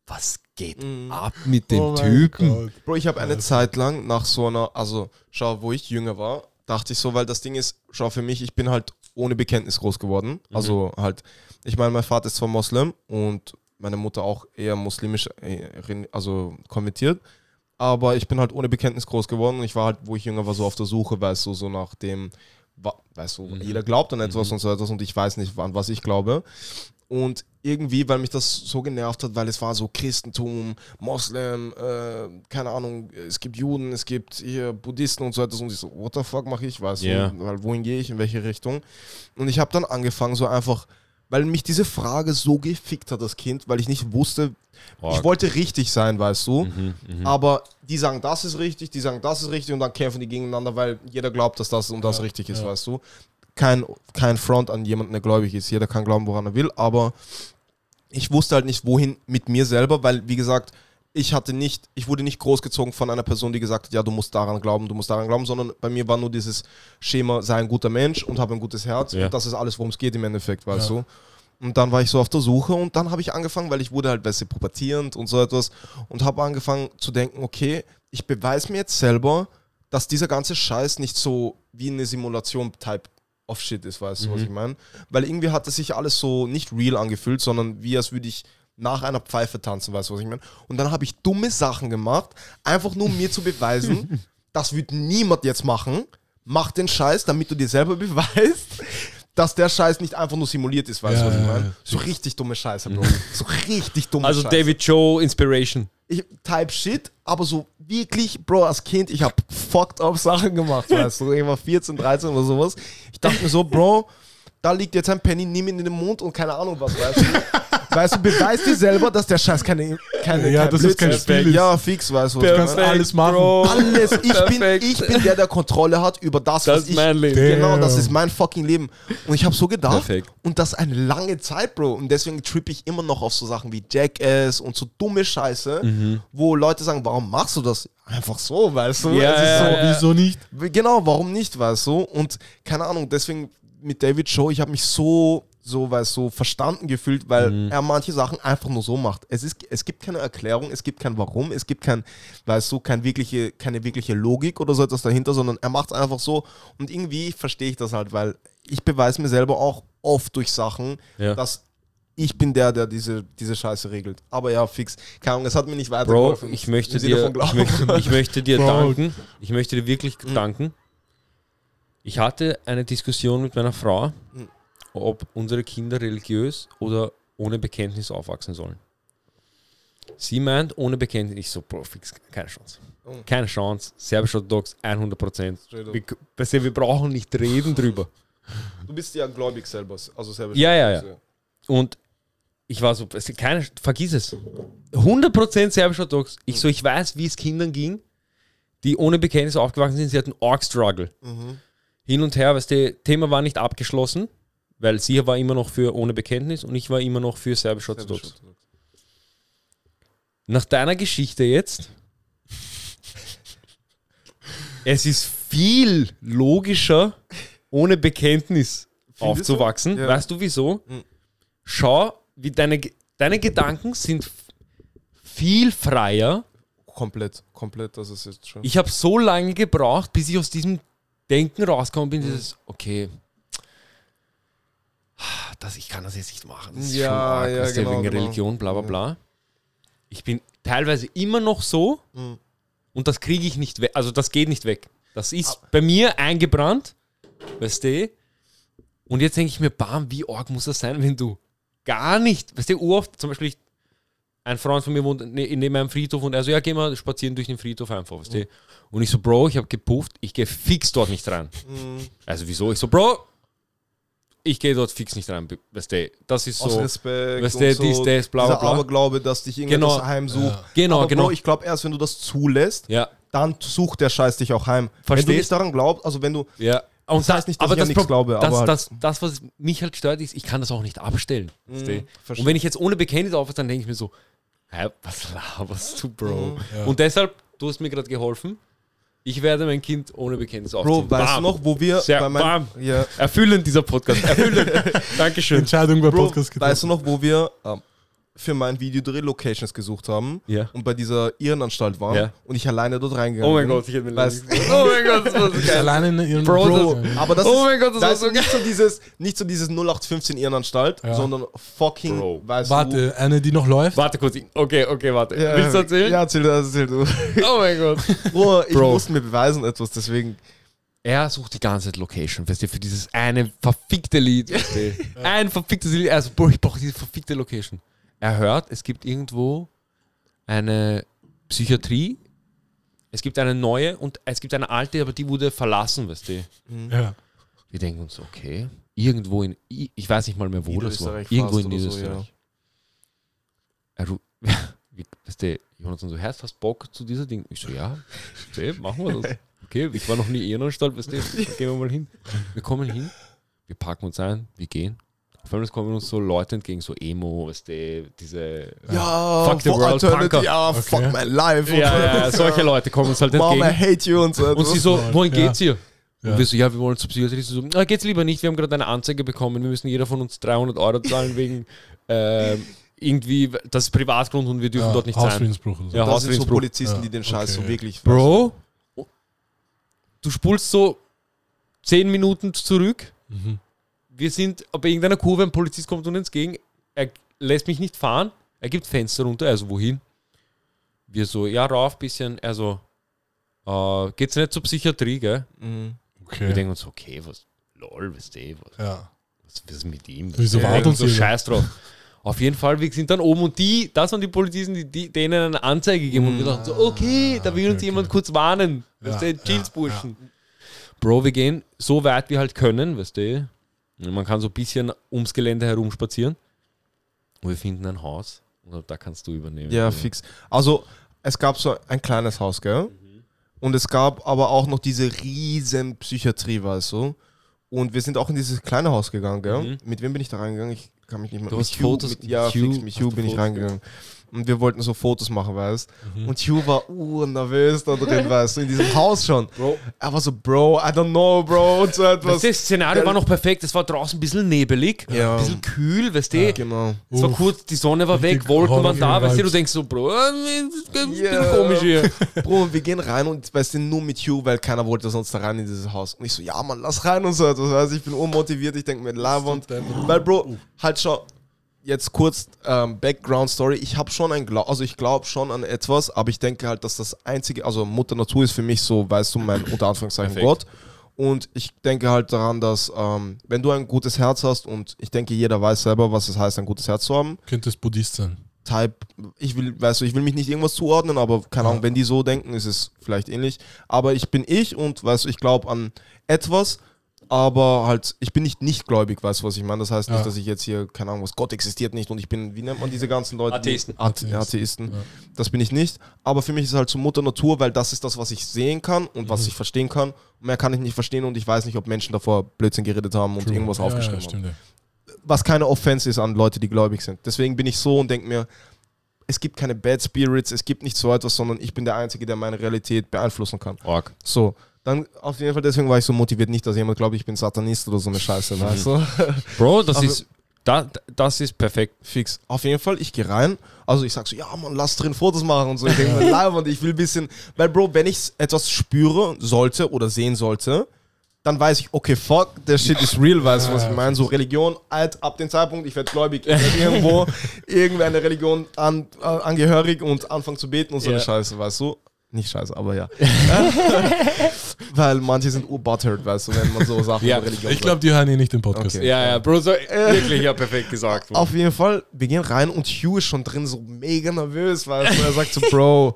Was geht ab mit dem Oh Typen? Gott. Bro, ich habe eine Zeit lang nach so einer, also schau, wo ich jünger war, dachte ich so, weil das Ding ist, schau, für mich, ich bin halt ohne Bekenntnis groß geworden. Also halt, ich meine, mein Vater ist zwar Moslem und meine Mutter auch eher muslimisch, äh, also konvertiert, aber ich bin halt ohne Bekenntnis groß geworden und ich war halt, wo ich jünger war, so auf der Suche, weißt du, so nach dem, weißt du, jeder glaubt an etwas und so etwas und ich weiß nicht, an was ich glaube. Und irgendwie, weil mich das so genervt hat, weil es war so Christentum, Moslem, äh, keine Ahnung, es gibt Juden, es gibt hier Buddhisten und so etwas. Und ich so, what the fuck mache ich, weißt du, weil wohin gehe ich, in welche Richtung? Und ich habe dann angefangen, so einfach, weil mich diese Frage so gefickt hat, das Kind, weil ich nicht wusste, ich Org. wollte richtig sein, weißt du. Mhm, mhm. Aber die sagen, das ist richtig, die sagen, das ist richtig und dann kämpfen die gegeneinander, weil jeder glaubt, dass das und das Ja, richtig ist, ja. weißt du. Kein, kein Front an jemanden, der gläubig ist. Jeder kann glauben, woran er will, aber ich wusste halt nicht, wohin mit mir selber, weil, wie gesagt, ich hatte nicht, ich wurde nicht großgezogen von einer Person, die gesagt hat, ja, du musst daran glauben, du musst daran glauben, sondern bei mir war nur dieses Schema, sei ein guter Mensch und habe ein gutes Herz. Ja. Und das ist alles, worum es geht im Endeffekt, weißt Ja. du. Und dann war ich so auf der Suche und dann habe ich angefangen, weil ich wurde halt besser pubertierend und so etwas und habe angefangen zu denken, okay, ich beweise mir jetzt selber, dass dieser ganze Scheiß nicht so wie eine Simulation-Type of Shit ist, weißt du, was Mhm. ich meine? Weil irgendwie hat es sich alles so nicht real angefühlt, sondern wie als würde ich nach einer Pfeife tanzen, weißt du, was ich meine? Und dann habe ich dumme Sachen gemacht, einfach nur um mir zu beweisen, das wird niemand jetzt machen. Mach den Scheiß, damit du dir selber beweist, dass der Scheiß nicht einfach nur simuliert ist, weißt du, Ja, was ich meine? So richtig dumme Scheiße, Bro. So richtig dumme Also, Scheiße. David Joe Inspiration. Ich, Type Shit, aber so wirklich, Bro, als Kind, ich habe fucked up Sachen gemacht, weißt du. Ich war 14, 13 oder sowas. Ich dachte mir so, Bro, da liegt jetzt ein Penny, nimm ihn in den Mund und keine Ahnung was, weißt du. Weißt du, beweis dir selber, dass der Scheiß keine, keine Ja, kein dass es kein Blödsinn Spiel ist. Ja, fix, weißt du. Du kannst alles machen. Alles. Ich bin, ich bin der, der Kontrolle hat über das, Das was ist ich... mein Leben. Genau, das ist mein fucking Leben. Und ich habe so gedacht, Perfekt. und das eine lange Zeit, Bro. Und deswegen trippe ich immer noch auf so Sachen wie Jackass und so dumme Scheiße, Mhm. wo Leute sagen, warum machst du das? Einfach so, weißt du? Ja, ist ja, so, ja. Wieso nicht? Genau, warum nicht, weißt du? Und keine Ahnung, deswegen mit David Show, ich habe mich so, so, weißt du, verstanden gefühlt, weil Mhm. er manche Sachen einfach nur so macht. Es, ist, es gibt keine Erklärung, es gibt kein Warum, es gibt kein, weißt du, kein wirkliche, keine wirkliche Logik oder so etwas dahinter, sondern er macht es einfach so und irgendwie verstehe ich das halt, weil ich beweise mir selber auch oft durch Sachen, Ja. dass ich bin der, der diese, diese Scheiße regelt. Aber ja, fix. Keine Ahnung, es hat mir nicht Bro, weitergeholfen. ich möchte dir, von ich Glauben. möchte, ich möchte dir Bro. danken. Ich möchte dir wirklich danken. Ich hatte eine Diskussion mit meiner Frau, Mhm. ob unsere Kinder religiös oder ohne Bekenntnis aufwachsen sollen. Sie meint, ohne Bekenntnis. Ich so, Bro, fix, keine Chance. Oh. Keine Chance. Serbisch-Orthodox, 100 Prozent. Wir, du, wir brauchen nicht reden drüber. Du bist ja gläubig selber, also selber. Ja, ja, ja. Und ich war so, keine, vergiss es. 100% serbisch-orthodox. Ich so, ich weiß, wie es Kindern ging, die ohne Bekenntnis aufgewachsen sind. Sie hatten Org-Struggle. Mhm. Hin und her, weißt du, Thema war nicht abgeschlossen, weil sie war immer noch für ohne Bekenntnis und ich war immer noch für serbisch-orthodox. Nach deiner Geschichte jetzt, es ist viel logischer, ohne Bekenntnis Findest du? aufzuwachsen. Ja. Weißt du wieso? Mhm. Schau, wie deine, deine Gedanken sind viel freier. Komplett, komplett, das ist jetzt schon. Ich habe so lange gebraucht, bis ich aus diesem Denken rausgekommen Mhm. bin, dieses, okay, das, ich kann das jetzt nicht machen. Das ist Ja, schon arg, ja, genau, wegen genau. Religion, bla bla Ja. bla. Ich bin teilweise immer noch so Mhm. und das kriege ich nicht weg. Also das geht nicht weg. Das ist bei mir eingebrannt, weißt du? Und jetzt denke ich mir, bam, wie arg muss das sein, wenn du gar nicht, weißt du, oft, zum Beispiel, ich, ein Freund von mir wohnt ne- neben einem Friedhof und er so, ja, geh mal spazieren durch den Friedhof einfach, weißt du. Und ich so, Bro, ich habe gepufft, ich gehe fix dort nicht rein. Mhm. Also wieso? Ich so, Bro, ich gehe dort fix nicht rein, weißt du. Das ist Aus so, Respekt. weißt und du, so, dies, das, bla, bla, bla. Aberglaube, dass dich irgendetwas Genau. heimsucht. Ja. Genau, Aber genau. Bro, ich glaube erst, wenn du das zulässt, ja, dann sucht der Scheiß dich auch heim. Wenn du Verstehst? nicht daran glaubst, also wenn du, ja. Und Das heißt nicht, dass ich an nichts glaube, das, aber halt- das, das, was mich halt stört, ist, ich kann das auch nicht abstellen. Mhm. Und wenn ich jetzt ohne Bekenntnis aufwache, dann denke ich mir so, hä, was laberst du, Bro? Mhm. Ja. Und deshalb, du hast mir gerade geholfen, ich werde mein Kind ohne Bekenntnis aufziehen. Bro, weißt du Bam. noch, wo wir Sehr bei meinem, bam. ja, Erfüllend dieser Podcast, erfüllend. Dankeschön. Entscheidung bei Bro, Podcast weißt du noch, wo wir ähm, für mein Videodreh Locations gesucht haben Ja. und bei dieser Irrenanstalt waren Ja. und ich alleine dort reingegangen Oh mein bin? Gott, ich hätte mir Weißt- leid. Oh mein Gott, das war so geil. alleine in ihrem Bro, Bro, das- aber das Oh ist, mein Gott, das da war so nicht so dieses, nicht so dieses 0815 Irrenanstalt, Ja. sondern fucking, Bro. weißt Warte, eine, die noch läuft? Warte kurz, okay, okay, warte. du, ja, Willst du erzählen? Ja, erzähl, erzähl du. Oh mein Gott. Bro, ich Bro. musste mir beweisen etwas, deswegen. Er sucht die ganze Zeit Location, weißt du, für dieses eine verfickte Lied. Weißt du. Ein verficktes Lied. Also, Bro, ich brauche diese verfickte Location. Er hört, es gibt irgendwo eine Psychiatrie, es gibt eine neue und es gibt eine alte, aber die wurde verlassen, weißt du. Ja. Wir denken uns, okay, irgendwo in, ich weiß nicht mal mehr, wo das war. Niederösterreich Irgendwo in oder so, Niederösterreich. Er weißt du, Jonathan so, Herz, hast Bock zu dieser Ding? Ich so, ja, okay, machen wir das. Okay, ich war noch nie in Ehrenanstalt, weißt du, gehen wir mal hin. Wir kommen hin, wir packen uns ein, wir gehen. Auf einmal kommen uns so Leute entgegen, so Emo, weißt du, diese... Ja, Fuck the world, Punker. ja, Okay. fuck my life. Ja, ja, ja, solche Leute kommen uns halt Mom, I entgegen. hate you und so. Und sie so, wohin ja. geht's hier? Ja. Und wir so, ja, wir wollen zur Psychiatrie. Sie so, na, geht's lieber nicht, wir haben gerade eine Anzeige bekommen, wir müssen jeder von uns 300 Euro zahlen wegen ähm, irgendwie, das ist Privatgrund und wir dürfen ja, dort nicht sein. Hausfriedensbruch oder so. Ja, das sind so. Polizisten, Ja, die den Scheiß okay. so wirklich. Bro, du spulst so 10 Minuten zurück, Mhm. Wir sind bei irgendeiner Kurve, ein Polizist kommt uns entgegen, er lässt mich nicht fahren, er gibt Fenster runter, also wohin? Wir so, ja, rauf bisschen, er so, äh, geht's nicht zur Psychiatrie, gell? Mhm. Wir Okay. denken uns, okay, was, lol, was der, was, Ja. was, was ist mit ihm? Wieso Wir denken uns so scheiß drauf. Auf jeden Fall, wir sind dann oben und die, das waren die Polizisten, die, die denen eine Anzeige geben und wir dachten so, okay, da will okay, uns jemand okay. kurz warnen. Ja, Weißt du, ja, Chillsburschen. Bro, wir gehen so weit wir halt können, weißt du. Man kann so ein bisschen ums Gelände herum spazieren. Und wir finden ein Haus. Und da kannst du übernehmen. Ja, fix. Also, es gab so ein kleines Haus, gell? Mhm. Und es gab aber auch noch diese riesen Psychiatrie, weißt du? Und wir sind auch in dieses kleine Haus gegangen, gell? Mhm. Mit wem bin ich da reingegangen? Ich kann mich nicht mehr Du hast Fotos- Mit, ja, Hugh- fix, mit Hugh bin ich Fotos reingegangen. Und wir wollten so Fotos machen, weißt Mhm. Und Hugh war urnervös da drin, weißt du, in diesem Haus schon. Bro. Er war so, Bro, I don't know, Bro, und so etwas. Das Szenario war noch perfekt. Es war draußen ein bisschen nebelig, Ja. ein bisschen kühl, weißt du. Genau. Es war kurz, die Sonne war weg, Wolken waren da, weißt du, du denkst so, Bro, äh, das ist ein Ja. komisch hier. Bro, wir gehen rein und weißt du, nur mit Hugh, weil keiner wollte sonst da rein in dieses Haus. Und ich so, ja Mann, lass rein und so etwas. Weißt, du, ich bin unmotiviert, ich denke mir, Lavand. Weil, Bro, halt schau, jetzt kurz ähm, Background Story. Ich habe schon ein Glaub, also ich glaube schon an etwas, aber ich denke halt, dass das einzige, also Mutter Natur ist für mich so, weißt du, mein unter Anführungszeichen Perfekt. Gott. Und ich denke halt daran, dass ähm, wenn du ein gutes Herz hast und ich denke, jeder weiß selber, was es heißt, ein gutes Herz zu haben. Könnte es Buddhist sein. Type, ich will, weißt du, ich will mich nicht irgendwas zuordnen, aber keine Ja. Ahnung, wenn die so denken, ist es vielleicht ähnlich. Aber ich bin ich und weißt du, ich glaube an etwas, aber halt, ich bin nicht nicht gläubig, weißt du, was ich meine? Das heißt Ja. nicht, dass ich jetzt hier, keine Ahnung, was Gott existiert nicht und ich bin, wie nennt man diese ganzen Leute? Atheisten. Athe Atheist. Atheisten. Ja. Das bin ich nicht. Aber für mich ist es halt so Mutter Natur, weil das ist das, was ich sehen kann und was Mhm. ich verstehen kann. Und mehr kann ich nicht verstehen und ich weiß nicht, ob Menschen davor Blödsinn geredet haben und True. irgendwas ja, aufgeschrieben ja, haben stimmt, was keine Offense ist an Leute, die gläubig sind. Deswegen bin ich so und denke mir, es gibt keine Bad Spirits, es gibt nicht so etwas, sondern ich bin der Einzige, der meine Realität beeinflussen kann. Org. So, dann auf jeden Fall, deswegen war ich so motiviert, nicht, dass jemand glaubt, ich bin Satanist oder so eine Scheiße, weißt du? Bro, das Aber- ist, da, das ist perfekt. Fix. Auf jeden Fall, ich gehe rein. Also ich sag so, ja Mann, lass drin Fotos machen und so. Ich denke mir, live und ich will ein bisschen, weil Bro, wenn ich etwas spüre sollte oder sehen sollte, dann weiß ich, okay, fuck, der Shit ist real, weißt du, was ich meine? So Religion, alt, ab dem Zeitpunkt, ich werde gläubig, ich werde irgendwo irgendeine Religion an, äh, angehörig und anfangen zu beten und so eine Scheiße, weißt du? Nicht scheiße, aber ja. Weil manche sind urbuttered, weißt du, wenn man so Sachen Ja, über Religion Ich glaube, die hören eh nicht den Podcast. Okay. Ja, ja, Bro, so, wirklich, ja, perfekt gesagt. Auf jeden Fall, wir gehen rein und Hugh ist schon drin, so mega nervös, weißt du. Er sagt so, Bro,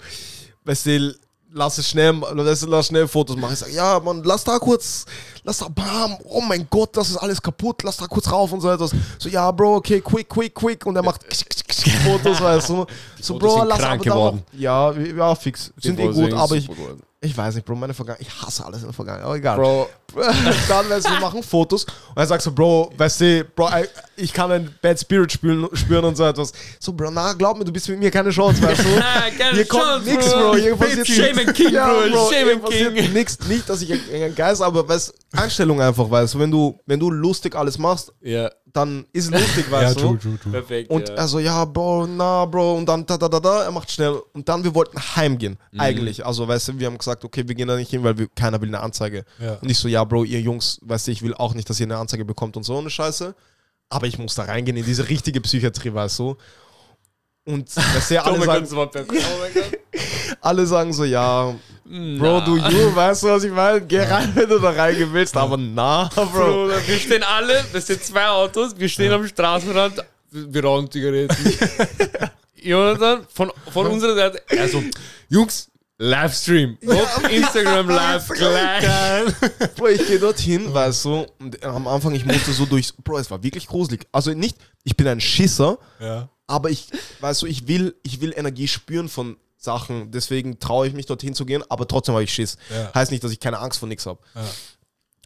weißt du, lass es schnell, lass, lass schnell Fotos machen. Ich sag, ja, Mann, lass da kurz, lass da, bam, oh mein Gott, das ist alles kaputt, lass da kurz rauf und so etwas. So, ja, Bro, okay, quick, quick, quick. Und er macht Fotos, weißt du. So, Bro, lass krank aber geworden. Ja, ja, fix. Sind eh gut, aber ich, geworden. ich weiß nicht, Bro, meine Vergangenheit, ich hasse alles in der Vergangenheit, aber egal. Bro, dann weißt du, wir machen Fotos und er sagt so, Bro, weißt du, Bro, ich kann einen Bad Spirit spüren, spüren und so etwas. So, Bro, na, glaub mir, du bist mit mir keine Chance, weißt du? keine Hier kommt Chance, nix, Bro. Hier passiert Shaman King, Bro, Shaman King. Nix, nicht, dass ich ein, ein Geist, aber weißt, Einstellung einfach, weißt du, wenn du, wenn du lustig alles machst, ja, dann ist es lustig, Ja, weißt true, du? true, true. perfekt. Und ja. er so, ja, Bro, na, Bro, und dann da, da, da, da, er macht schnell. Und dann, wir wollten heimgehen, Mhm. eigentlich. Also, weißt du, wir haben gesagt, okay, wir gehen da nicht hin, weil wir, keiner will eine Anzeige. Ja. Und ich so, ja, Bro, ihr Jungs, weißt du, ich will auch nicht, dass ihr eine Anzeige bekommt und so eine Scheiße. Aber ich muss da reingehen in diese richtige Psychiatrie, weißt du. Und weißt du, alle, sagen. Oh alle sagen so, ja, Bro, du you, weißt du, was ich meine? Geh rein, wenn du da rein willst, aber na, Bro. Bruder, wir stehen alle, das sind zwei Autos, wir stehen am Straßenrand, wir rauchen Zigaretten. Jonathan, von, von unserer Seite, also, Jungs, Livestream. Auf Instagram live gleich. Bro, ich gehe dorthin, weißt du, und am Anfang, ich musste so durch, Bro, es war wirklich gruselig. Also nicht, ich bin ein Schisser, Ja. aber ich, weißt du, ich will, ich will Energie spüren von Sachen, deswegen traue ich mich dorthin zu gehen, aber trotzdem habe ich Schiss. Ja. Heißt nicht, dass ich keine Angst vor nichts habe. Ja.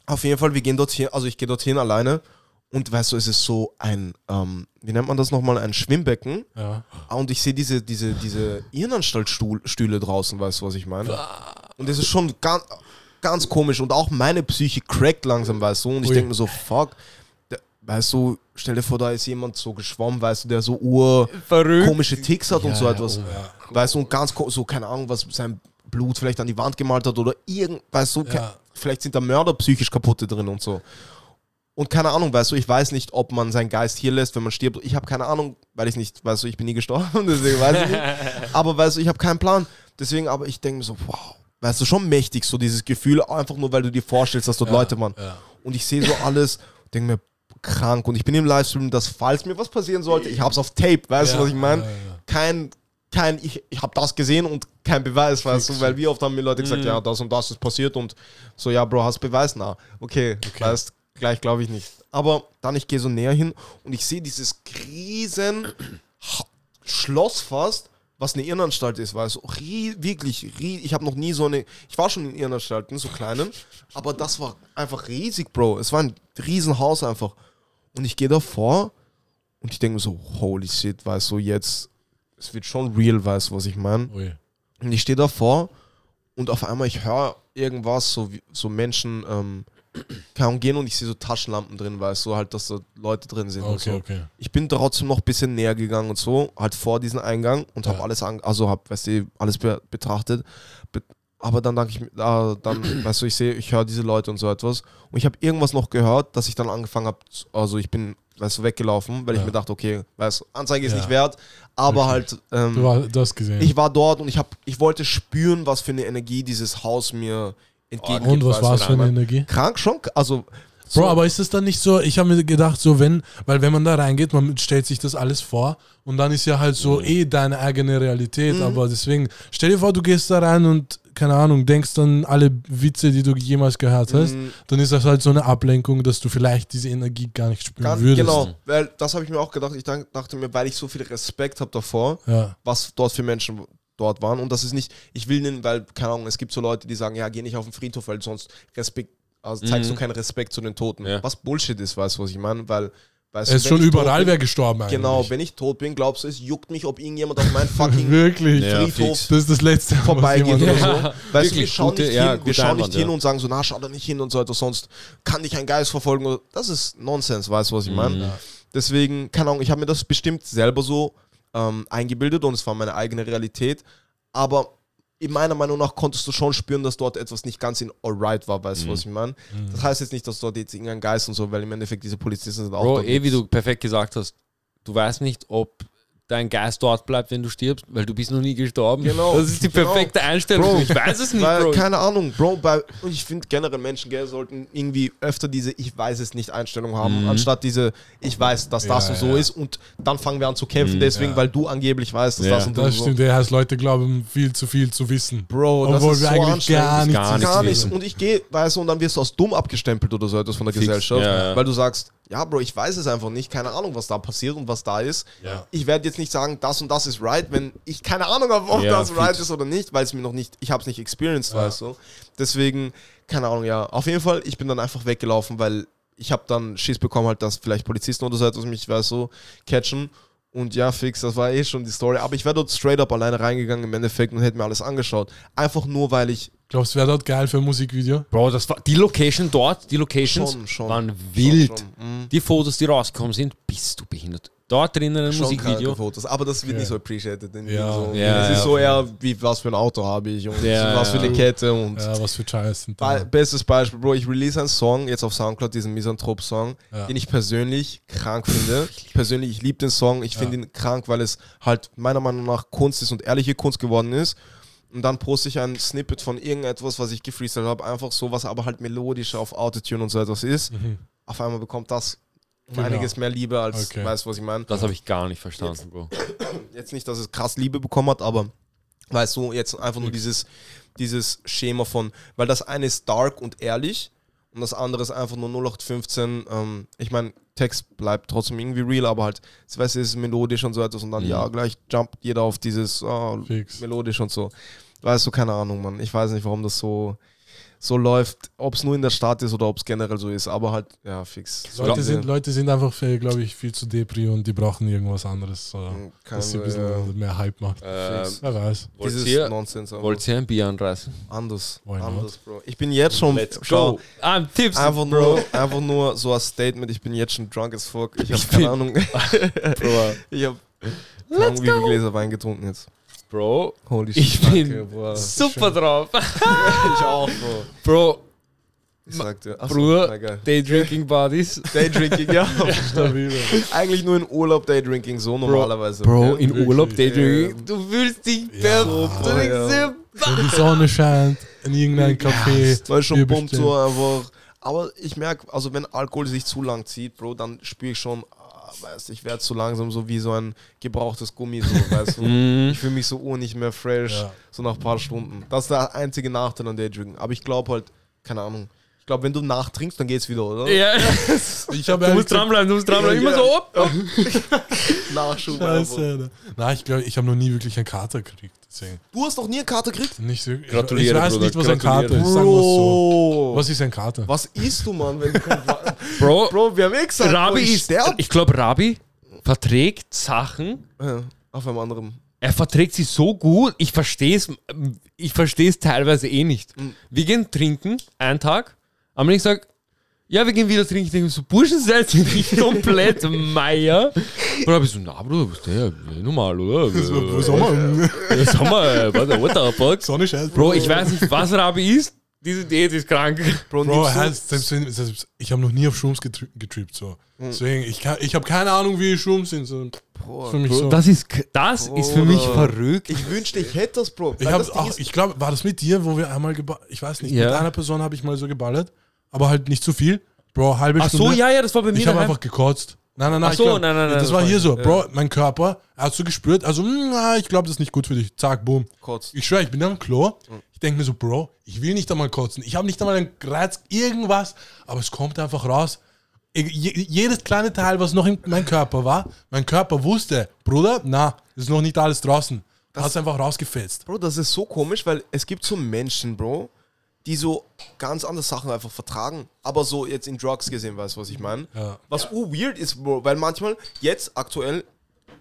Auf jeden Fall, wir gehen dorthin, also ich gehe dorthin alleine und weißt du, es ist so ein, ähm, wie nennt man das nochmal, ein Schwimmbecken Ja. Ah, und ich sehe diese, diese, diese Irrenanstaltstühle draußen, weißt du, was ich meine? Und es ist schon ganz, ganz komisch und auch meine Psyche crackt langsam, weißt du, und ich denke mir so, fuck, weißt du, stell dir vor, da ist jemand so geschwommen, weißt du, der so ur Verrückt. komische Ticks hat und so Ja, etwas. oh, ja. Weißt du, und ganz so, keine Ahnung, was sein Blut vielleicht an die Wand gemalt hat oder irgend, weißt du, Ja. vielleicht sind da Mörder psychisch kaputte drin und so. Und keine Ahnung, weißt du, ich weiß nicht, ob man seinen Geist hier lässt, wenn man stirbt. Ich habe keine Ahnung, weil ich nicht, weißt du, ich bin nie gestorben, deswegen weiß ich nicht. Aber weißt du, ich habe keinen Plan. Deswegen, aber ich denke mir so, wow, weißt du, schon mächtig, so dieses Gefühl, einfach nur, weil du dir vorstellst, dass dort Leute waren. ja. Und ich sehe so alles, denke mir, krank. Und ich bin im Livestream, dass falls mir was passieren sollte, ich habe es auf Tape, weißt du, Ja, was ich meine? ja, ja. Kein, kein, ich, ich habe das gesehen und kein Beweis, weißt du, weil wie oft haben mir Leute Mhm. gesagt, ja, das und das ist passiert und so, ja, Bro, hast Beweis? Na, okay, weißt, gleich glaube ich nicht. Aber dann, ich gehe so näher hin und ich sehe dieses riesen Schloss fast, was eine Irrenanstalt ist, weißt du, wirklich, ich habe noch nie so eine, ich war schon in Irrenanstalten, so kleinen, aber das war einfach riesig, Bro, es war ein Riesenhaus einfach. Und ich gehe davor und ich denke mir so, holy shit, weißt du, jetzt, es wird schon real, weißt du, was ich meine? Ui. Und ich stehe davor und auf einmal ich höre irgendwas, so, wie- so Menschen ähm, Ahnung, gehen und ich sehe so Taschenlampen drin, weißt du, halt, dass da Leute drin sind und Okay, so. okay. Ich bin trotzdem noch ein bisschen näher gegangen und so, halt vor diesen Eingang und habe Ja. alles, an, also habe, weißt du, alles be betrachtet. Be aber dann danke ich, mir- äh, dann, weißt du, ich sehe, ich höre diese Leute und so etwas. Und ich habe irgendwas noch gehört, dass ich dann angefangen habe, also ich bin, weißt du, weggelaufen, weil ich Ja. mir dachte, okay, weißt du, Anzeige ist Ja. nicht wert, aber Okay. halt, ähm, Du hast das gesehen. ich war dort und ich, hab, ich wollte spüren, was für eine Energie dieses Haus mir entgegengibt. und was war es für eine ich? Energie? Krank schon, also so, Bro, aber ist es dann nicht so, ich habe mir gedacht, so wenn, weil wenn man da reingeht, man stellt sich das alles vor und dann ist ja halt so eh deine eigene Realität, Mhm. aber deswegen, stell dir vor, du gehst da rein und, keine Ahnung, denkst dann alle Witze, die du jemals gehört hast, Mhm. dann ist das halt so eine Ablenkung, dass du vielleicht diese Energie gar nicht spüren ganz, würdest. genau, weil das habe ich mir auch gedacht. Ich dachte mir, weil ich so viel Respekt habe davor, Ja, was dort für Menschen dort waren und das ist nicht, ich will nicht, weil, keine Ahnung, es gibt so Leute, die sagen, ja, geh nicht auf den Friedhof, weil sonst Respekt, also zeigst Mhm. du keinen Respekt zu den Toten. Ja. Was Bullshit ist, weißt du, was ich meine, weil, weißt es ist schon überall wer gestorben eigentlich. Genau, wenn ich tot bin, glaubst du, es juckt mich, ob irgendjemand auf meinen fucking Wirklich. Ja, Friedhof fix. Das ist das Letzte, was vorbeigeht jemand- oder so. Ja, Weißt du, wir schauen gute- nicht ja, hin, wir schauen nicht Einwand, hin ja. und sagen so, na, schau da nicht hin und so etwas, sonst kann dich ein Geist verfolgen. Das ist Nonsens, weißt du, was ich meine? Mhm. Deswegen, keine Ahnung, ich habe mir das bestimmt selber so ähm, eingebildet und es war meine eigene Realität. Aber in meiner Meinung nach konntest du schon spüren, dass dort etwas nicht ganz in alright war, weißt du, was ich meine? Das heißt jetzt nicht, dass dort jetzt irgendein Geist und so, weil im Endeffekt diese Polizisten sind auch Bro, eh wie du perfekt gesagt hast, du weißt nicht, ob dein Geist dort bleibt, wenn du stirbst, weil du bist noch nie gestorben. Genau, Das ist die genau. perfekte Einstellung. Bro, ich weiß es nicht, Weil, Bro. keine Ahnung, Bro, bei, und ich finde generell Menschen, gell, sollten irgendwie öfter diese Ich weiß es nicht Einstellung haben, Mhm. anstatt diese Ich weiß, dass das Ja, und so ja. ist und dann fangen wir an zu kämpfen, Mhm, deswegen, ja. weil du angeblich weißt, dass Ja. das und Das so. stimmt, der heißt, Leute glauben viel zu viel zu wissen. Bro, das Obwohl ist wir so eigentlich gar nichts Gar. Gar nichts nichts. Und ich gehe, weißt du, und dann wirst du als dumm abgestempelt oder so etwas von der Fix, Gesellschaft, ja, ja. weil du sagst, ja, Bro, ich weiß es einfach nicht, keine Ahnung, was da passiert und was da ist. Ja. Ich werde jetzt nicht sagen, das und das ist right, wenn ich keine Ahnung habe, ob Ja, das right ist oder nicht, weil es mir noch nicht, ich habe es nicht experienced, Ja. weißt du. Deswegen, keine Ahnung, ja. Auf jeden Fall, ich bin dann einfach weggelaufen, weil ich habe dann Schiss bekommen, halt, dass vielleicht Polizisten oder so etwas mich, weißt du, catchen. Und ja, fix, das war eh schon die Story. Aber ich wäre dort straight up alleine reingegangen im Endeffekt und hätte mir alles angeschaut. Einfach nur, weil ich Glaubst du, wäre dort geil für ein Musikvideo? Bro, das war die Location dort, die Locations Schon, schon. waren wild. Schon, schon. Mhm. Die Fotos, die rausgekommen sind, bist du behindert. Dort drinnen ein Schon Musikvideo. Fotos, aber das wird Ja. nicht so appreciated. In Ja. so. Ja, es ist ja. so eher, wie was für ein Auto habe ich und Ja, was für eine Kette und Ja, was für Scheiß sind Be da. bestes Beispiel, Bro, ich release einen Song jetzt auf Soundcloud, diesen Misanthrop-Song, Ja. den ich persönlich krank finde. Persönlich, ich liebe den Song, ich finde ihn krank, weil es halt meiner Meinung nach Kunst ist und ehrliche Kunst geworden ist. Und dann poste ich ein Snippet von irgendetwas, was ich gefreestylt habe, einfach so, was aber halt melodisch auf Autotune und so etwas ist. Mhm. Auf einmal bekommt das Genau. einiges mehr Liebe als, Okay. weißt du, was ich meine? Das habe ich gar nicht verstanden, Bro. jetzt nicht, dass es krass Liebe bekommen hat, aber weißt du, jetzt einfach nur dieses, dieses Schema von, weil das eine ist dark und ehrlich und das andere ist einfach nur 0815. Ähm, ich meine, Text bleibt trotzdem irgendwie real, aber halt, weißt du, es ist melodisch und so etwas und dann, Mhm. ja, gleich jumpt jeder auf dieses Fix. melodisch und so. Weißt du, keine Ahnung, Mann. Ich weiß nicht, warum das so, so läuft, ob es nur in der Stadt ist oder ob es generell so ist, aber halt, ja, fix. Leute sind, Leute sind einfach, glaube ich, viel zu depri und die brauchen irgendwas anderes, so, keine, dass sie ein bisschen ja, mehr Hype macht. Ähm, Wer weiß. wollt, dieses Nonsens. aber wollt ihr ein Bier anreißen? Anders. Why not? Anders, Bro. Ich bin jetzt schon. schau, I'm tipsy, Einfach Bro. nur, einfach nur so als Statement, ich bin jetzt schon drunk as fuck. Ich habe keine Ahnung. Bro. Ich habe Ahnung, wie viele Gläser Wein getrunken jetzt. Bro, Holy ich danke, bin Bro. super drauf. Ich auch, Bro. Bro, Ich sag dir. Achso, Bruder. na geil. Daydrinking Buddies. Daydrinking, ja. Eigentlich nur in Urlaub Daydrinking, so normalerweise. Bro, in Wirklich? Urlaub Daydrinking. Ja. Du fühlst dich Ja, perfekt. Bro, Du denkst ja. Wenn die Sonne scheint, in irgendeinem Café. Weil schon pumpt so einfach. Aber ich merke, also wenn Alkohol sich zu lang zieht, Bro, dann spüre ich schon, weißt, ich werde zu langsam so wie so ein gebrauchtes Gummi, so, weißt du. Mhm. Ich fühle mich so oh, nicht mehr fresh, Ja. so nach ein paar Stunden. Das ist der einzige Nachteil an Daydrinking. Aber ich glaube halt, keine Ahnung. Ich glaube, wenn du nachtrinkst, dann geht's wieder, oder? Ja, Ich du musst dranbleiben, du musst dranbleiben. Immer so, op. Nachschub. Scheiße. Alter. Nein, ich glaube, ich habe noch nie wirklich einen Kater gekriegt. Deswegen. Du hast noch nie eine Karte gekriegt? Nicht so, ich, Gratuliere, ich weiß Bruder, nicht, was ein Kater gratuliere. ist. Sagen wir es so. Bro. Was ist ein Kater? Was isst du, Mann, wenn du kein Wa- Bro, Bro, wir haben eh gesagt, Rabi ich ist, sterb. ich glaube, Rabi verträgt Sachen, Ja, auf einem anderen. er verträgt sie so gut, ich verstehe es, ich verstehe es teilweise eh nicht. Mhm. Wir gehen trinken, einen Tag, am nächsten Tag, ja, wir gehen wieder trinken, ich denke so, Burschen, seid ihr nicht komplett Meier? Und hab ich so, na, Bruder, was ist der? Normal, oder? Wo soll man? Ja, sag mal, warte, what the fuck? Sonne scheint. Bro, ich weiß nicht, was Rabi ist, diese Diät ist krank. Bro, Bro, du- heißt, selbst wenn, selbst, ich habe noch nie auf Shrooms getri getrippt. So. Deswegen, ich, kann, ich habe keine Ahnung, wie Shrooms sind. So. Bro, Für mich so. Das ist, das ist für mich verrückt. Ich wünschte, ich hätte das, Bro. Ich ich glaube, war das mit dir, wo wir einmal geballert, ich weiß nicht, Ja. mit einer Person habe ich mal so geballert, aber halt nicht zu viel. Bro, halbe Ach so, Stunde. ja, ja, das war bei mir Ich habe daheim. einfach gekotzt. Nein, nein, nein. Ach so, glaub, nein, nein, nein, Das war hier so, Ja. Bro, mein Körper, er hat so gespürt, also, mm, ah, ich glaube, das ist nicht gut für dich. Zack, boom. Kotzt. Ich schwöre, ich bin am Klo. Ich denke mir so, Bro, ich will nicht einmal kotzen. Ich habe nicht einmal einen Reiz, irgendwas, aber es kommt einfach raus. Ich- Jedes kleine Teil, was noch in meinem Körper war, mein Körper wusste, Bruder, na, ist noch nicht alles draußen. Hat es einfach rausgefetzt. Bro, das ist so komisch, weil es gibt so Menschen, Bro, die so ganz andere Sachen einfach vertragen. Aber so jetzt in Drugs gesehen, weißt du, was ich meine? Ja. Was uh, weird ist, Bro, weil manchmal, jetzt aktuell,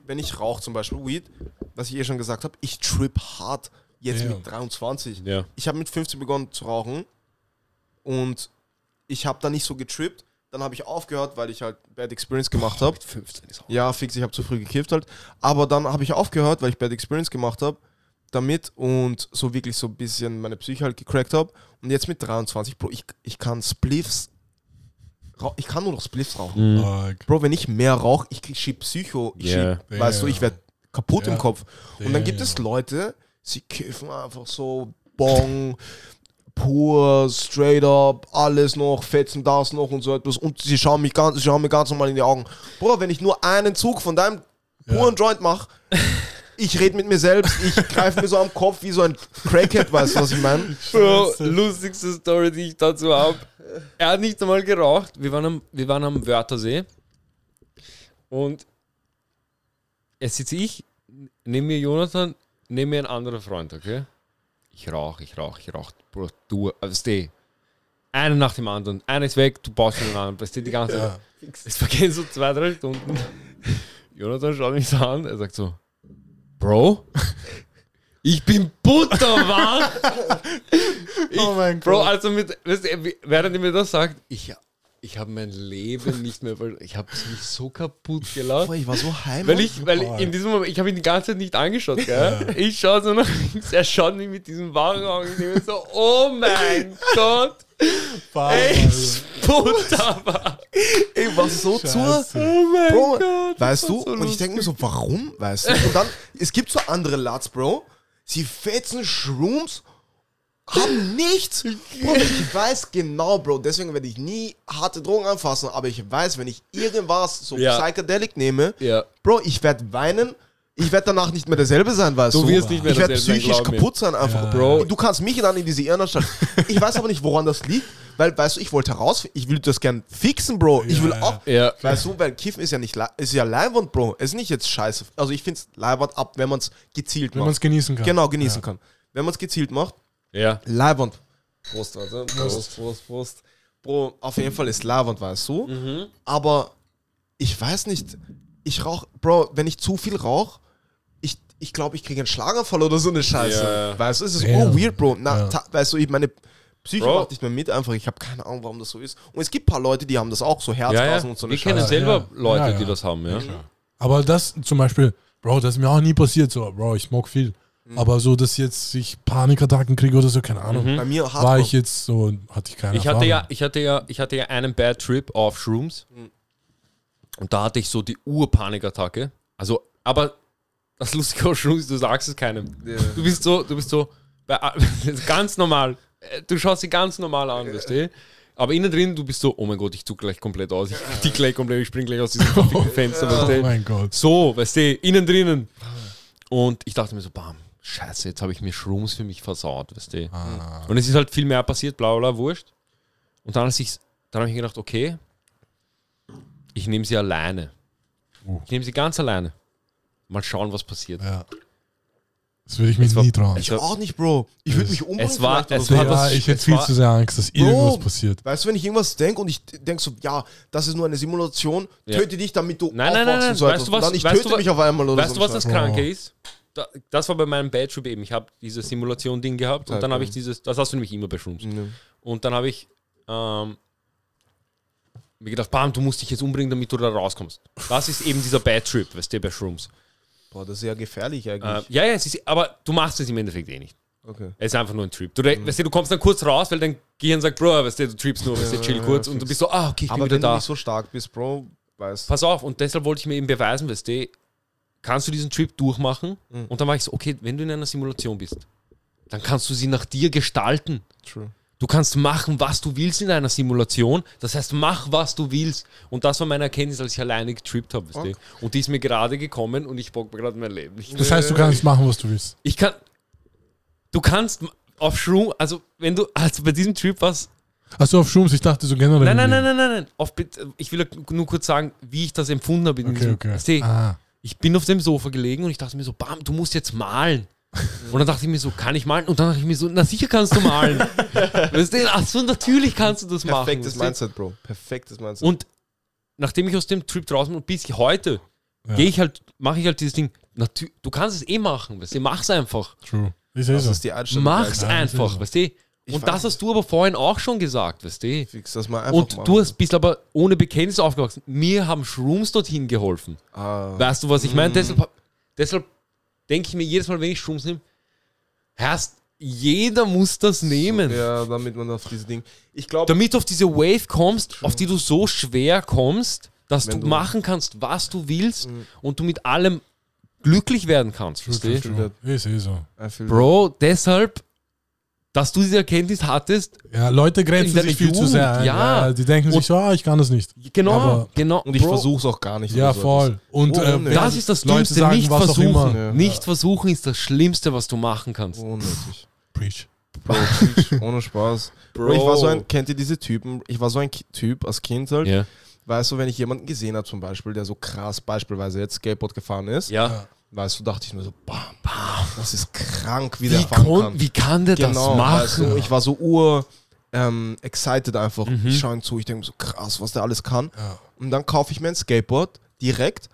wenn ich rauche zum Beispiel Weed, was ich eh schon gesagt habe, ich trip hart jetzt Ja. mit 23. Ja. Ich habe mit 15 begonnen zu rauchen und ich habe da nicht so getrippt. Dann habe ich aufgehört, weil ich halt Bad Experience gemacht habe. 15 ist auch. Ja, fix, ich habe zu früh gekifft halt. Aber dann habe ich aufgehört, weil ich Bad Experience gemacht habe damit und so wirklich so ein bisschen meine Psyche halt gecrackt habe. Und jetzt mit 23, Bro, ich, ich kann Spliffs, ich kann nur noch Spliffs rauchen. Mhm. Bro, wenn ich mehr rauche, ich krieg schieb Psycho, ich Ja. schieb, weißt du, Ja. ich werde kaputt Ja. im Kopf. Und dann gibt es Leute, sie kiffen einfach so Bong, pur, straight up, alles noch, fetzen das noch und so etwas. Und sie schauen mich ganz, sie schauen mir ganz normal in die Augen. Bruder, wenn ich nur einen Zug von deinem puren Joint mache, ich rede mit mir selbst, ich greife mir so am Kopf wie so ein Crackhead, weißt du, was ich meine? Bro, lustigste Story, die ich dazu habe. Er hat nicht einmal geraucht. Wir waren am, wir waren am Wörthersee. Und es sitze ich, neben mir Jonathan, neben mir ein anderer Freund, okay? Ich rauche, ich rauche, ich rauche. Bro, du, weißt du, einer nach dem anderen. Einer ist weg, du baust den anderen. Weißt du, die ganze Ja. Es vergehen so zwei, drei Stunden. Jonathan schaut mich so an, er sagt so, Bro, ich bin butterwach. Ich, Oh mein Bro, Gott. also mit, weißt du, während er mir das sagt, ich, ich habe mein Leben nicht mehr, ver- ich habe mich so kaputt. Boah, ich war so heim. Weil ich, weil Boah. in diesem Moment, ich habe ihn die ganze Zeit nicht angeschaut, gell? Ich schaue so nach links, er schaut mich mit diesem wahren Augen, ich denke mir so, oh mein Gott, ey, butterwach. ich war so. Scheiße. Oh mein Bro, Gott. weißt du? so und ich denke mir so, warum? Weißt du? Und dann, es gibt so andere Lats, Bro. Sie fetzen Shrooms, haben nichts. Bro, ich weiß genau, Bro. Deswegen werde ich nie harte Drogen anfassen. Aber ich weiß, wenn ich irgendwas so Ja. Psychedelic nehme, Ja. Bro, ich werde weinen. Ich werde danach nicht mehr derselbe sein, weißt du? Du wirst nicht mehr Ich werde derselbe sein, psychisch glaub mir. kaputt sein einfach. Ja. Bro, du kannst mich dann in diese stellen. Ich weiß aber nicht, woran das liegt. Weil, weißt du, ich wollte heraus, ich will das gern fixen, Bro. Ich will auch, Ja. Weißt du, weil Kiffen ist ja nicht, ist ja Leibwand, Bro. Es ist nicht jetzt scheiße. Also ich finde es Leibwand ab, wenn man es gezielt Wenn man es macht. genießen kann. Genau, genießen kann. Wenn man es gezielt macht, Ja. Leibwand. Prost, warte. Prost, Prost, Prost. Bro, auf jeden Fall ist Leibwand, weißt du. Mhm. Aber ich weiß nicht, ich rauche, Bro, wenn ich zu viel rauche, ich ich glaube, ich kriege einen Schlaganfall oder so eine Scheiße. Ja. Weißt du, es ist Damn. oh weird, Bro. Na, Ja. ta- weißt du, ich meine Psyche Bro. macht nicht mehr mit einfach. Ich habe keine Ahnung, warum das so ist. Und es gibt ein paar Leute, die haben das auch, so Ja, ja. Herzrasen und so eine Wir kennen Scheiße. selber Ja. Leute, Ja, ja. die das haben, ja. Aber das zum Beispiel, Bro, das ist mir auch nie passiert. So, Bro, ich smoke viel. Mhm. Aber so, dass jetzt ich Panikattacken kriege oder so, keine Ahnung. Bei mir War hardcore. ich jetzt so, hatte ich keine Ich hatte, Erfahrung. ja, ich, hatte ja, ich hatte ja einen Bad Trip auf Shrooms. Mhm. Und da hatte ich so die Urpanikattacke. Also, aber das Lustige auf Shrooms, du sagst es keinem. Ja. Du bist so, du bist so, bei, ganz normal. Äh, Du schaust sie ganz normal an, weißt du? Aber innen drin, du bist so, oh mein Gott, ich zuck gleich komplett aus. Ich die gleich komplett, ich spring gleich aus diesem Fenster, weißt Oh mein Gott. So, weißt du, innen drinnen. Und ich dachte mir so, bam, scheiße, jetzt habe ich mir Shrooms für mich versaut, weißt du. Ah. Und es ist halt viel mehr passiert, bla bla, wurscht. Und dann, dann habe ich gedacht, okay, ich nehme sie alleine. Uh. Ich nehme sie ganz alleine. Mal schauen, was passiert. Ja. Das würde ich mich war- nie trauen. Ich auch nicht, Bro. Ich würde mich umbringen. Es war- es war ja, das- ich hätte es viel war- zu sehr Angst, dass irgendwas passiert. Weißt du, wenn ich irgendwas denke und ich denke so, ja, das ist nur eine Simulation, Ja. töte dich, damit du Nein, nein, nein, nein. und so Weißt du was- Und dann ich weißt töte du mich auf einmal oder Weißt so. du, was das Oh. Kranke ist? Da, das war bei meinem Bad Trip eben. Ich habe dieses Simulation-Ding gehabt und Ja, dann habe ich dieses, das hast du nämlich immer bei Shrooms. Mhm. Und dann habe ich ähm, mir gedacht, bam, du musst dich jetzt umbringen, damit du da rauskommst. Das ist eben dieser Bad Trip, weißt du, bei Shrooms. Boah, das ist ja gefährlich Äh, eigentlich. ja, ja, es ist, aber du machst es im Endeffekt eh nicht. okay. Es ist einfach nur ein Trip. Du, weißt du, du kommst dann kurz raus, weil dein Gehirn sagt, Bro, weißt du, du trippst nur, weißt du, chill kurz ja, und du bist so, ah, okay, ich bin Aber wieder wenn du da. nicht so stark bist, Bro, weißt Pass auf, und deshalb wollte ich mir eben beweisen, weißt du, kannst du diesen Trip durchmachen? Mhm. Und dann war ich so, okay, wenn du in einer Simulation bist, dann kannst du sie nach dir gestalten. True. Du kannst machen, was du willst in einer Simulation. Das heißt, mach, was du willst. Und das war meine Erkenntnis, als ich alleine getrippt habe. Du? Und die ist mir gerade gekommen und ich bock mir gerade mein Leben nicht. Das heißt, du kannst machen, was du willst. Ich kann. Du kannst auf Shroom, also wenn du, also bei diesem Trip was. Achso, auf Shrooms, ich dachte so generell. Nein, nein, nein, nein, nein, nein. Auf, ich will nur kurz sagen, wie ich das empfunden habe. In Okay, okay. Ah, ich bin auf dem Sofa gelegen und ich dachte mir so, bam, du musst jetzt malen. Und dann dachte ich mir so, kann ich malen? Und dann dachte ich mir so, na sicher kannst du malen. weißt du, ach so, natürlich kannst du das machen. Perfektes weißt du? Mindset, Bro. Perfektes Mindset. Und nachdem ich aus dem Trip draußen bin und bis heute, Ja. gehe ich halt, mache ich halt dieses Ding. Du kannst es eh machen, weißt du, mach's einfach. true. Ist eh das so. ist die Einstellung. Mach's Ja, einfach, das ist so. weißt du. Ich Und das hast du aber vorhin auch schon gesagt, weißt du. Fix das mal einfach Und machen. du hast, bist aber ohne Bekenntnis aufgewachsen. Mir haben Shrooms dorthin geholfen. Ah, Weißt du, was ich meine? Mm. Deshalb, deshalb denke ich mir jedes Mal, wenn ich Shrooms nehme, Herrst, jeder muss das nehmen. ja, damit man auf diese Ding. Ich glaube, Damit du auf diese Wave kommst, auf die du so schwer kommst, dass du, du- machen kannst, was du willst Mhm. und du mit allem glücklich werden kannst. Verstehst du? Ist eh so. Bro, deshalb, dass du diese Erkenntnis hattest, Ja, Leute grenzen sich viel zu sehr ein. ja. Die denken sich Und- so, ah, ich kann das nicht. genau, Aber- genau. Und ich versuche es auch gar nicht. Ja, voll. Und Oh, äh, Das ist das Leute sagen, nicht versuchen. Ja. Nicht versuchen ist das Schlimmste, was du machen kannst. Unnötig. Preach. Bro, Preach, ohne Spaß. Bro. Ich war so ein, kennt ihr diese Typen? Ich war so ein Typ als Kind halt. Ja. Weißt du, wenn ich jemanden gesehen habe, zum Beispiel, der so krass beispielsweise jetzt Skateboard gefahren ist, Ja. Weißt du, dachte ich mir so, bam, bam, das ist krank, wie Wie, der fahren kon, kann. wie kann der genau, das weißt machen? du, ich war so ur ähm, excited einfach. Mhm. Ich schaue ihm zu, ich denke mir so krass, was der alles kann. Ja. Und dann kaufe ich mir ein Skateboard direkt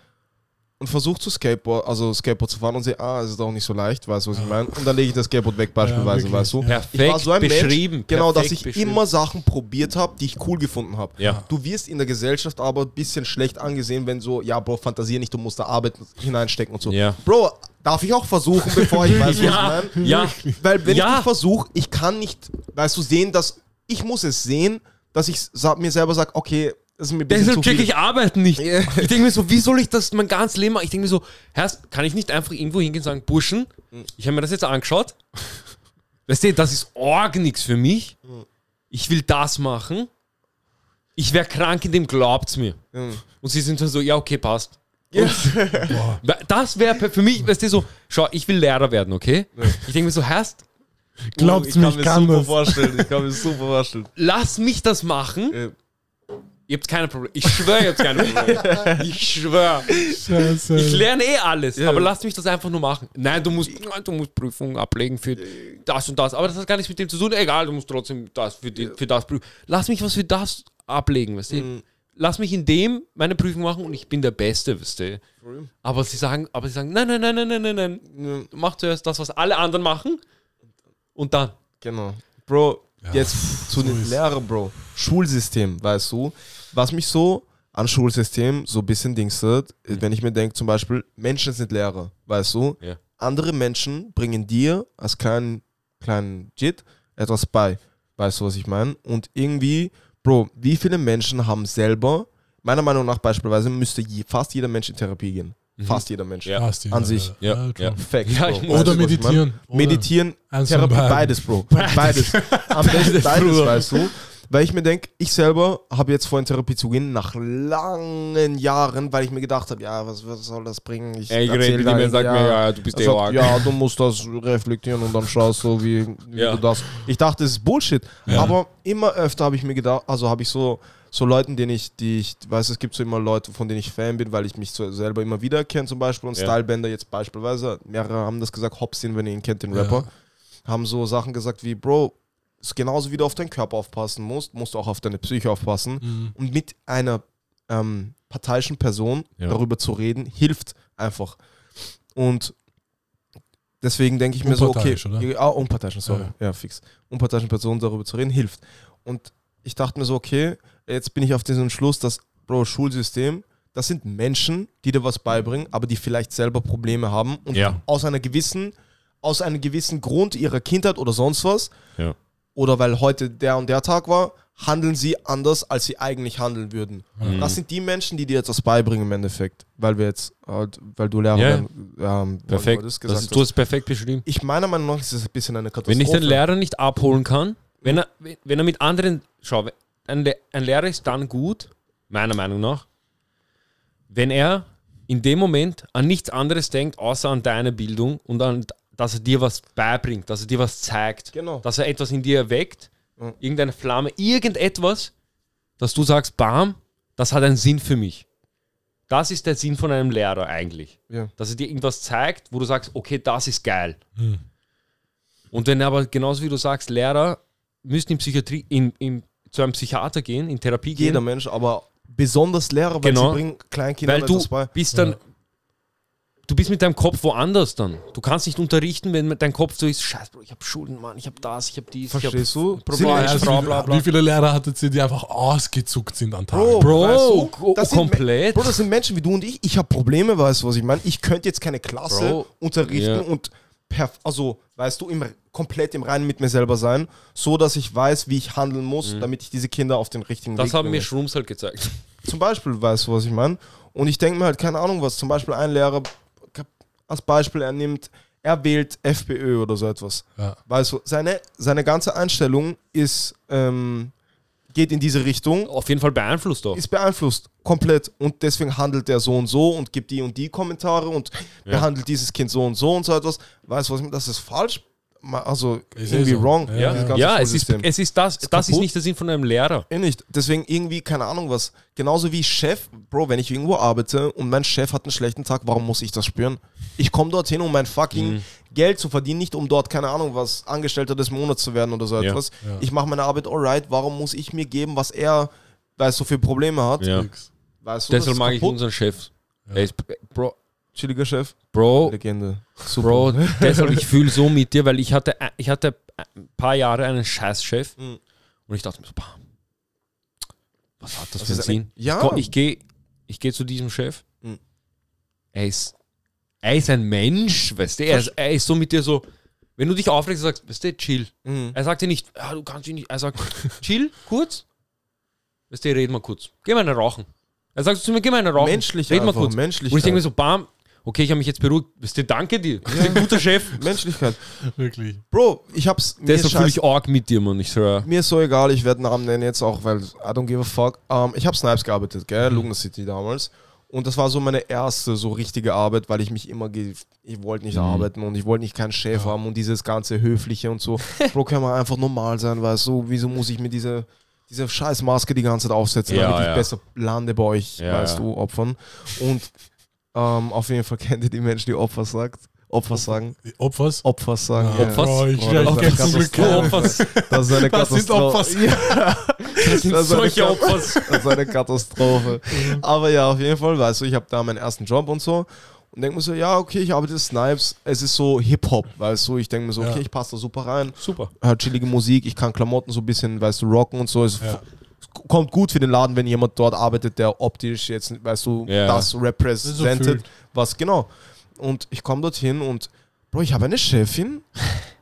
und versuche zu Skateboard, also Skateboard zu fahren und sehe, ah, es ist auch nicht so leicht, weißt du, was ich meine? Und dann lege ich das Skateboard weg beispielsweise, wirklich, weißt du? ja. Perfekt Ich war so ein beschrieben. Mensch, genau, dass ich immer Sachen probiert habe, die ich cool gefunden habe. Ja. Du wirst in der Gesellschaft aber ein bisschen schlecht angesehen, wenn so, ja, Bro, fantasier nicht, du musst da Arbeit hineinstecken und so. Ja. Bro, darf ich auch versuchen, bevor ich weiß, was Ja, ich meine? ja. Weil wenn Ja. ich versuche, ich kann nicht, weißt du, sehen, dass ich muss es sehen, dass ich mir selber sage, okay, das ist mir ein Deshalb check ich Arbeiten nicht. Ich denke mir so, wie soll ich das mein ganzes Leben machen? Ich denke mir so, Herrst, kann ich nicht einfach irgendwo hingehen und sagen, Burschen, ich habe mir das jetzt angeschaut. Weißt du, das ist org nix für mich. Ich will das machen. Ich wäre krank in dem, glaubt's mir. Mhm. Und sie sind dann so, ja, okay, passt. Boah. Weil Das wäre für mich, weißt du, so, schau, ich will Lehrer werden, okay? Ich denke mir so, Herst, Glaubt's mir, ich kann super das. vorstellen. Ich kann mir super vorstellen. lass mich das machen. Ihr habt keine Probleme. Ich schwöre, ihr habt keine Probleme. Ich schwöre. Scheiße. Ich lerne eh alles, Ja. aber lass mich das einfach nur machen. Nein, du musst, du musst Prüfungen ablegen für das und das. Aber das hat gar nichts mit dem zu tun. Egal, du musst trotzdem das für, die, für das prüfen. Lass mich was für das ablegen, weißt du? Mhm. Lass mich in dem meine Prüfung machen und ich bin der Beste, weißt du? Aber sie sagen, aber sie sagen, nein, nein, nein, nein, nein, nein, nein. Ja, machst zuerst das, was alle anderen machen und dann. Genau. Bro, Ja, jetzt zu so den Lehrern, Bro. Schulsystem, weißt du? Was mich so an Schulsystem so ein bisschen dingstet, ist, wenn ich mir denke, zum Beispiel, Menschen sind Lehrer, weißt du? Ja. Andere Menschen bringen dir als kleinen, kleinen Jit etwas bei. Weißt du, was ich meine? Und irgendwie, Bro, wie viele Menschen haben selber, meiner Meinung nach beispielsweise, müsste je, fast jeder Mensch in Therapie gehen. Fast jeder Mensch. Ja. Passt, An sich. Ja, ja. Fact, Ja, Oder ich meditieren. meine? Meditieren, von Therapie, beides, Bro. Beides. Am besten beides, weißt du? Weil ich mir denke, ich selber habe jetzt vor, in Therapie zu gehen, nach langen Jahren, weil ich mir gedacht habe, ja, was, was soll das bringen? Ich Ey, ich rede mit er irgendwie, sagt mir, ja, du bist er eh sagt, ja, du musst das reflektieren und dann schaust du, wie, wie Ja. du das. Ich dachte, das ist Bullshit. Ja. Aber immer öfter habe ich mir gedacht, also habe ich so, so Leuten, denen ich, die ich, weiß, es gibt so immer Leute, von denen ich Fan bin, weil ich mich so selber immer wieder kenne, zum Beispiel. Und Ja. Stylebänder jetzt beispielsweise, mehrere haben das gesagt, Hopsin, wenn ihr ihn kennt, den Ja. Rapper, haben so Sachen gesagt wie, Bro, ist genauso wie du auf deinen Körper aufpassen musst, musst du auch auf deine Psyche aufpassen. Mhm. Und mit einer ähm, parteiischen Person Ja. darüber zu reden, hilft einfach. Und deswegen denke ich mir so, okay, oder? Ja, ah, unparteiischen, sorry, Ja. ja. fix. Unparteiischen Personen darüber zu reden, hilft. Und ich dachte mir so, okay, jetzt bin ich auf diesen Schluss, dass, Bro, Schulsystem, das sind Menschen, die dir was beibringen, aber die vielleicht selber Probleme haben und Ja. aus einer gewissen, aus einem gewissen Grund ihrer Kindheit oder sonst was, Ja. oder weil heute der und der Tag war, handeln sie anders, als sie eigentlich handeln würden. Mhm. Das sind die Menschen, die dir etwas beibringen im Endeffekt, weil wir jetzt, halt, weil du Lehrer Ja. werden, ähm, Perfekt. Das gesagt ist, du hast perfekt beschrieben. Ich meiner Meinung nach ist es ein bisschen eine Katastrophe. Wenn ich den Lehrer nicht abholen kann, wenn er, wenn er mit anderen, schau, ein, Le ein Lehrer ist dann gut, meiner Meinung nach, wenn er in dem Moment an nichts anderes denkt, außer an deine Bildung und an, dass er dir was beibringt, dass er dir was zeigt, Genau. dass er etwas in dir erweckt, Mhm. irgendeine Flamme, irgendetwas, dass du sagst, bam, das hat einen Sinn für mich. Das ist der Sinn von einem Lehrer eigentlich. Ja. Dass er dir irgendwas zeigt, wo du sagst, okay, das ist geil. Mhm. Und wenn aber genauso wie du sagst, Lehrer müssen in Psychiatrie, in, in, zu einem Psychiater gehen, in Therapie Jeder gehen, Mensch, aber besonders Lehrer, weil Genau. sie bringen Kleinkindern weil du etwas bei. bist dann, Ja. du bist mit deinem Kopf woanders dann. Du kannst nicht unterrichten, wenn dein Kopf so ist, scheiße, Bro, ich habe Schulden, Mann, ich habe das, ich habe dies, Verstehst ich du? Probleme, Menschen, Also, bla, bla. Wie viele Lehrer hattet ihr, die einfach ausgezuckt sind an Tag? Bro, Bro, weißt du, ko- das sind komplett. Bro, das sind Menschen wie du und ich. Ich habe Probleme, weißt du, was ich meine? Ich könnte jetzt keine Klasse Bro, unterrichten ja. und perf also, weißt du, im, komplett im Reinen mit mir selber sein, so dass ich weiß, wie ich handeln muss, damit ich diese Kinder auf den richtigen Mhm. Das Weg haben mir. Shrooms halt gezeigt. Zum Beispiel, weißt du, was ich meine? Und ich denke mir halt, keine Ahnung was, zum Beispiel ein Lehrer, als Beispiel, er nimmt, er wählt FPÖ oder so etwas. Ja. Weißt du, seine, seine ganze Einstellung ist, ähm, geht in diese Richtung, Auf jeden Fall beeinflusst doch. ist beeinflusst, komplett. Und deswegen handelt er so und so und gibt die und die Kommentare und Ja. behandelt dieses Kind so und so und so etwas. Weißt du, was ich meine? das ist falsch. Also Ist irgendwie so. wrong. Ja, Ja, ja. ja es, ist, es ist das, das ist kaputt. nicht der Sinn von einem Lehrer. Eh nicht. Deswegen irgendwie, keine Ahnung was. Genauso wie Chef, Bro, wenn ich irgendwo arbeite und mein Chef hat einen schlechten Tag, warum muss ich das spüren? Ich komme dorthin, um mein fucking Mhm. Geld zu verdienen, nicht um dort, keine Ahnung was, Angestellter des Monats zu werden oder so Ja. etwas. Ja. Ich mache meine Arbeit alright, warum muss ich mir geben, was er, weißt du, für Probleme hat? Ja. Nix. Weißt du, das Deshalb ist mag ich kaputt. unseren Chef. Ja. Er ist, Bro, Chilliger Chef, Bro, Legende. Super. Bro, deshalb, ich fühle so mit dir, weil ich hatte, ich hatte ein paar Jahre einen Scheißchef Mhm. und ich dachte mir so, bah, was hat das, Das für einen Sinn? ja. Komm, Ich gehe ich geh zu diesem Chef. Mhm. Er ist, er ist ein Mensch, weißt du? Er ist, er ist so mit dir so, wenn du dich aufregst, sagst, weißt du, chill. Mhm. Er sagt dir nicht, ja, du kannst dich nicht. Er sagt, chill, kurz. Weißt du, reden wir kurz. Geh mal eine rauchen. Er sagt zu mir, geh mal eine rauchen. Menschlich Reden wir kurz. Menschlichkeit. Und ich denke mir so, bam, okay, ich habe mich jetzt beruhigt. Weißt du, danke dir. Du bist ein guter Chef. Menschlichkeit. Wirklich. Bro, ich hab's. Deshalb ist fühle scheiß- ich arg mit dir, Mann. Ich schwör. Mir ist so egal, ich werde Namen nennen jetzt auch, weil I don't give a fuck. Ähm, ich habe Snipes gearbeitet, gell? Mhm. Lugner City damals. Und das war so meine erste so richtige Arbeit, weil ich mich immer, ge ich wollte nicht Mhm. arbeiten und ich wollte nicht keinen Chef haben und dieses ganze Höfliche und so. Bro, kann man einfach normal sein, weißt du? Wieso muss ich mir diese, diese scheiß Maske die ganze Zeit aufsetzen, Ja, damit ich ja. besser lande bei euch, Ja, weißt ja. du, Opfern. Und ähm, auf jeden Fall kennt ihr die Menschen, die Opfer sagt. Opfer sagen. Die Opfers? Opfer sagen. Ja. Opfers? Bro, ich, Boah, das ist zum Glück. Opfers. Das ist eine Das sind Katastrophe. Opfers. Ja. Das sind Das ist eine solche Opfers. Das ist eine Katastrophe. Aber ja, auf jeden Fall, weißt du, ich habe da meinen ersten Job und so. Und denke mir so, ja, okay, ich arbeite Snipes. Es ist so Hip-Hop, weißt du. Ich denke mir so, okay, Ja. ich passe da super rein. Super. Hör chillige Musik, ich kann Klamotten so ein bisschen, weißt du, rocken und so. Es Ja. Kommt gut für den Laden, wenn jemand dort arbeitet, der optisch jetzt, weißt du, Ja. das So represented. fühlt. was genau. Und ich komme dorthin und, Bro, ich habe eine Chefin,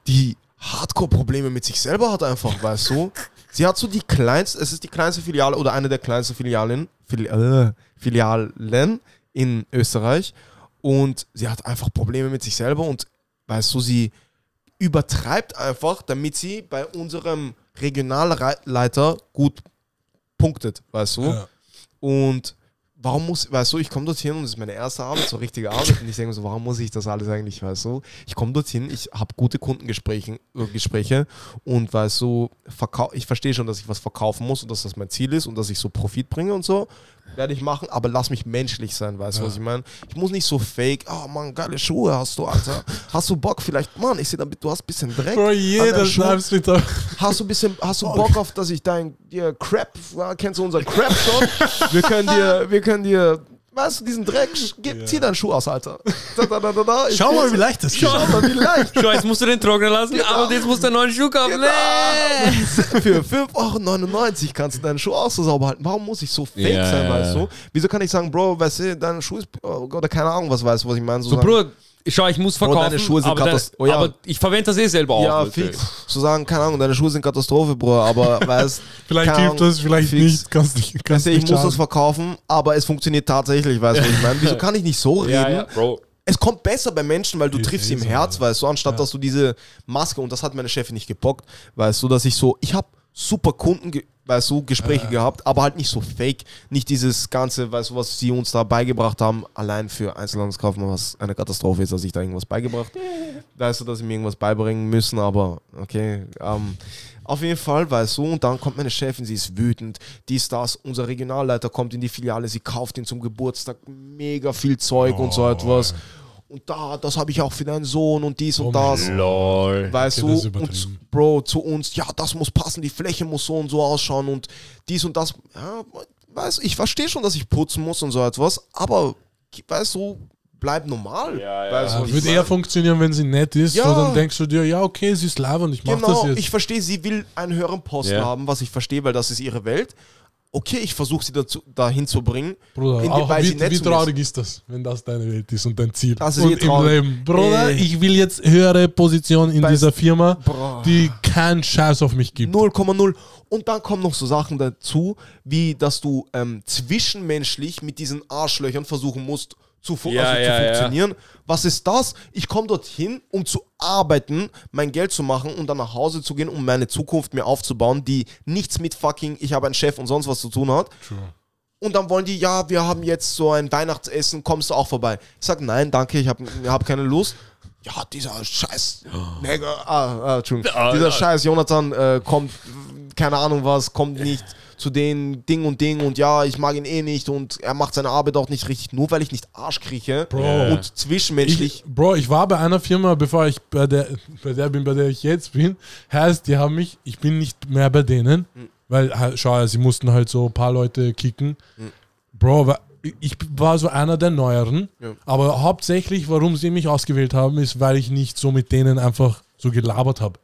die Hardcore-Probleme mit sich selber hat einfach, weißt du. Sie hat so die kleinste, es ist die kleinste Filiale oder eine der kleinsten Filialen, Fili äh, Filialen in Österreich. Und sie hat einfach Probleme mit sich selber und, weißt du, sie übertreibt einfach, damit sie bei unserem Regionalleiter gut punktet, weißt du. Ja. Und warum muss, weißt du, ich komme dorthin und es ist meine erste Arbeit, so richtige Arbeit und ich denke mir so, warum muss ich das alles eigentlich, weißt du? Ich komme dorthin, ich habe gute Kundengespräche äh, Gespräche und weißt du, ich verstehe schon, dass ich was verkaufen muss und dass das mein Ziel ist und dass ich so Profit bringe und so. Werde ich machen, aber lass mich menschlich sein, weißt du, Ja. was ich meine? Ich muss nicht so fake, oh Mann, geile Schuhe hast du, Alter. Hast du Bock vielleicht, Mann, ich sehe damit, du hast ein bisschen Dreck. Bro, jeder. Snipes mit. Hast du, bisschen, hast du Bock auf, dass ich dein dir Crap, kennst du unseren Crap Shop? Wir können dir, wir können dir, weißt du, diesen Dreck, gib, Ja. zieh deinen Schuh aus, Alter. Da, da, da, da, da. Ich Schau mal, wie leicht das geht. Schau mal, wie leicht. Schau, jetzt musst du den trocknen lassen, Genau. aber jetzt musst du einen neuen Schuh kaufen. Genau. Nee. Für 5,99 Euro kannst du deinen Schuh auch so sauber halten. Warum muss ich so fake Ja, sein, weißt du? Wieso kann ich sagen, Bro, weißt du, dein Schuh ist, oh, oder keine Ahnung, was weißt du, was ich meine? So, sagen, Bruder, schau, ich muss Bro, verkaufen, deine Schuhe sind aber, deine- oh ja. aber ich verwende das eh selber auch. Ja, fix. Zu sagen, keine Ahnung, deine Schuhe sind Katastrophe, Bro, aber weißt Vielleicht hilft das, vielleicht fix. nicht. Kannst nicht, kannst ich nicht muss schaden. das verkaufen, aber es funktioniert tatsächlich, weißt du, was ich meine? Wieso kann ich nicht so reden? Ja, ja, Bro. Es kommt besser bei Menschen, weil du Ist triffst sie im Herz, weißt du, anstatt Ja. dass du diese Maske, und das hat meine Chefin nicht gebockt, weißt du, dass ich so, ich habe super Kunden, weißt du, Gespräche Ja. gehabt, aber halt nicht so fake, nicht dieses ganze, weißt du, was sie uns da beigebracht haben, allein für Einzelhandelskaufmann, was eine Katastrophe ist, dass ich da irgendwas beigebracht, weißt du, dass sie mir irgendwas beibringen müssen, aber okay, ähm, auf jeden Fall, weißt du, und dann kommt meine Chefin, sie ist wütend, dies, das, unser Regionalleiter kommt in die Filiale, sie kauft ihn zum Geburtstag mega viel Zeug und so Oh, etwas. Und da, das habe ich auch für deinen Sohn und dies und Oh das. Lol. Weißt Okay, das du, und übertrieben. Bro, zu uns, ja, das muss passen, die Fläche muss so und so ausschauen und dies und das. Ja, weißt du, ich verstehe schon, dass ich putzen muss und so etwas, aber weißt du, bleib normal. Ja, ja. Weißt Ja, würde eher funktionieren, wenn sie nett ist. Ja. So, dann denkst du dir, ja, okay, sie ist live und ich mach Genau, das jetzt. ich verstehe, sie will einen höheren Posten haben, was ich verstehe, weil das ist ihre Welt. Okay, ich versuche sie dazu, dahin zu bringen. Bruder, in auch, wie, wie traurig ist das, wenn das deine Welt ist und dein Ziel Das ist und eh im. Leben. Bruder, Äh. ich will jetzt höhere Position in dieser Firma, Boah. die keinen Scheiß auf mich gibt. 0,0. Und dann kommen noch so Sachen dazu, wie dass du ähm, zwischenmenschlich mit diesen Arschlöchern versuchen musst, zu, Ja, also ja, zu ja. funktionieren. Was ist das? Ich komme dorthin, um zu arbeiten, mein Geld zu machen und dann nach Hause zu gehen, um meine Zukunft mir aufzubauen, die nichts mit fucking, ich habe einen Chef und sonst was zu tun hat. True. Und dann wollen die, ja, wir haben jetzt so ein Weihnachtsessen, kommst du auch vorbei? Ich sag, nein, danke, ich habe hab keine Lust. Ja, dieser scheiß, mega, ah, ah, Entschuldigung, Ah, dieser scheiß Jonathan äh, kommt, keine Ahnung was, kommt nicht zu den Ding und Ding und ja, ich mag ihn eh nicht und er macht seine Arbeit auch nicht richtig, nur weil ich nicht Arsch krieche Bro. und zwischenmenschlich. Ich, Bro, ich war bei einer Firma, bevor ich bei der, bei der bin, bei der ich jetzt bin. Heißt, die haben mich, ich bin nicht mehr bei denen, Hm. weil, schau, ja, sie mussten halt so ein paar Leute kicken. Bro, wa- ich war so einer der Neueren, Ja. aber hauptsächlich, warum sie mich ausgewählt haben, ist, weil ich nicht so mit denen einfach so gelabert habe.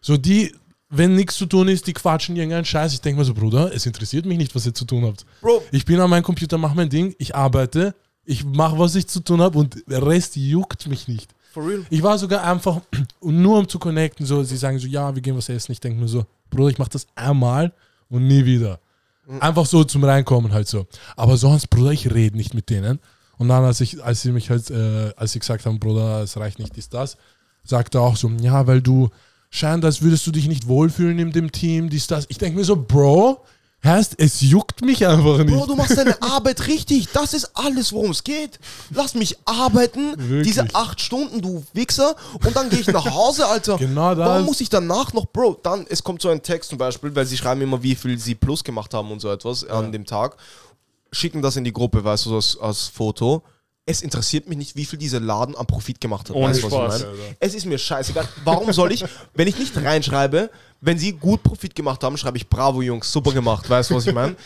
So die, wenn nichts zu tun ist, die quatschen irgendeinen Scheiß. Ich denke mir so, Bruder, es interessiert mich nicht, was ihr zu tun habt. Bro, Ich bin an meinem Computer, mache mein Ding, ich arbeite, ich mache, was ich zu tun habe und der Rest juckt mich nicht. for real. Ich war sogar einfach, nur um zu connecten, so, sie sagen so, ja, wir gehen was essen. Ich denke mir so, Bruder, ich mache das einmal und nie wieder. Einfach so zum Reinkommen halt so. Aber sonst, Bruder, ich rede nicht mit denen. Und dann, als ich, als sie mich halt, äh, als sie gesagt haben, Bruder, es reicht nicht, ist das, sagt er auch so, ja, weil du scheint, als würdest du dich nicht wohlfühlen in dem Team, dies, das. Ich denke mir so, Bro, heißt, es juckt mich einfach nicht. Bro, du machst deine Arbeit richtig. Das ist alles, worum es geht. Lass mich arbeiten, Wirklich. diese acht Stunden, du Wichser. Und dann gehe ich nach Hause, Alter. Genau das. Warum muss ich danach noch, Bro, dann, es kommt so ein Text zum Beispiel, weil sie schreiben immer, wie viel sie plus gemacht haben und so etwas an dem Tag. Schicken das in die Gruppe, weißt du, als, als Foto. Es interessiert mich nicht, wie viel dieser Laden am Profit gemacht hat. Ohne weißt du, was Spaß, ich meine? Alter. Es ist mir scheißegal. Warum soll ich, wenn ich nicht reinschreibe, wenn sie gut Profit gemacht haben, schreibe ich Bravo, Jungs, super gemacht. Weißt du, was ich meine?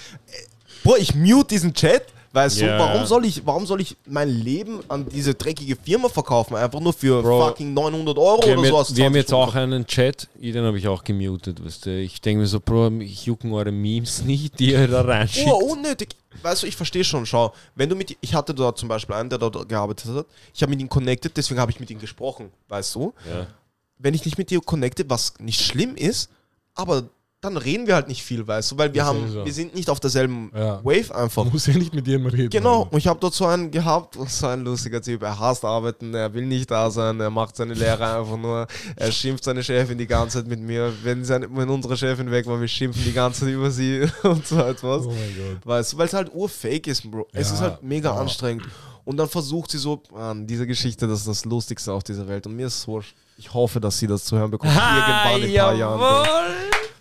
Boah, ich mute diesen Chat. Weißt Ja. du, warum soll, ich, warum soll ich mein Leben an diese dreckige Firma verkaufen? Einfach nur für Bro, fucking 900 Euro oder so. jetzt, wir haben jetzt auch einen Chat, den habe ich auch gemutet, weißt du. Ich denke mir so, Bro, ich jucken eure Memes nicht, die ihr da reinschickt. Oh, unnötig. Weißt du, ich verstehe schon, schau. Wenn du mit, ich hatte dort zum Beispiel einen, der dort gearbeitet hat. Ich habe mit ihm connected, deswegen habe ich mit ihm gesprochen, weißt du. Ja. Wenn ich nicht mit dir connecte, was nicht schlimm ist, aber dann reden wir halt nicht viel, weißt du, weil wir Das haben, so. wir sind nicht auf derselben Ja. Wave einfach. Man muss ja nicht mit jedem reden. Genau, Alter. und ich habe dort so einen gehabt, so ein lustiger Typ. Er hasst arbeiten, er will nicht da sein, er macht seine Lehre einfach nur. Er schimpft seine Chefin die ganze Zeit mit mir. Wenn, seine, wenn unsere Chefin weg war, wir schimpfen die ganze Zeit über sie und so etwas. Oh mein Gott. Weißt du, weil es halt urfake ist, Bro. Es Ja. ist halt mega Ja. anstrengend. Und dann versucht sie so, man, diese Geschichte, das ist das Lustigste auf dieser Welt. Und mir ist es wurscht. Ich hoffe, dass sie das zu hören bekommt. Irgendwann in ein paar Jahren.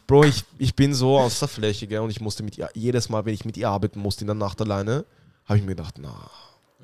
Bro. Ich, ich bin so aus der Fläche, gell, und ich musste mit ihr, jedes Mal, wenn ich mit ihr arbeiten musste in der Nacht alleine, habe ich mir gedacht, na,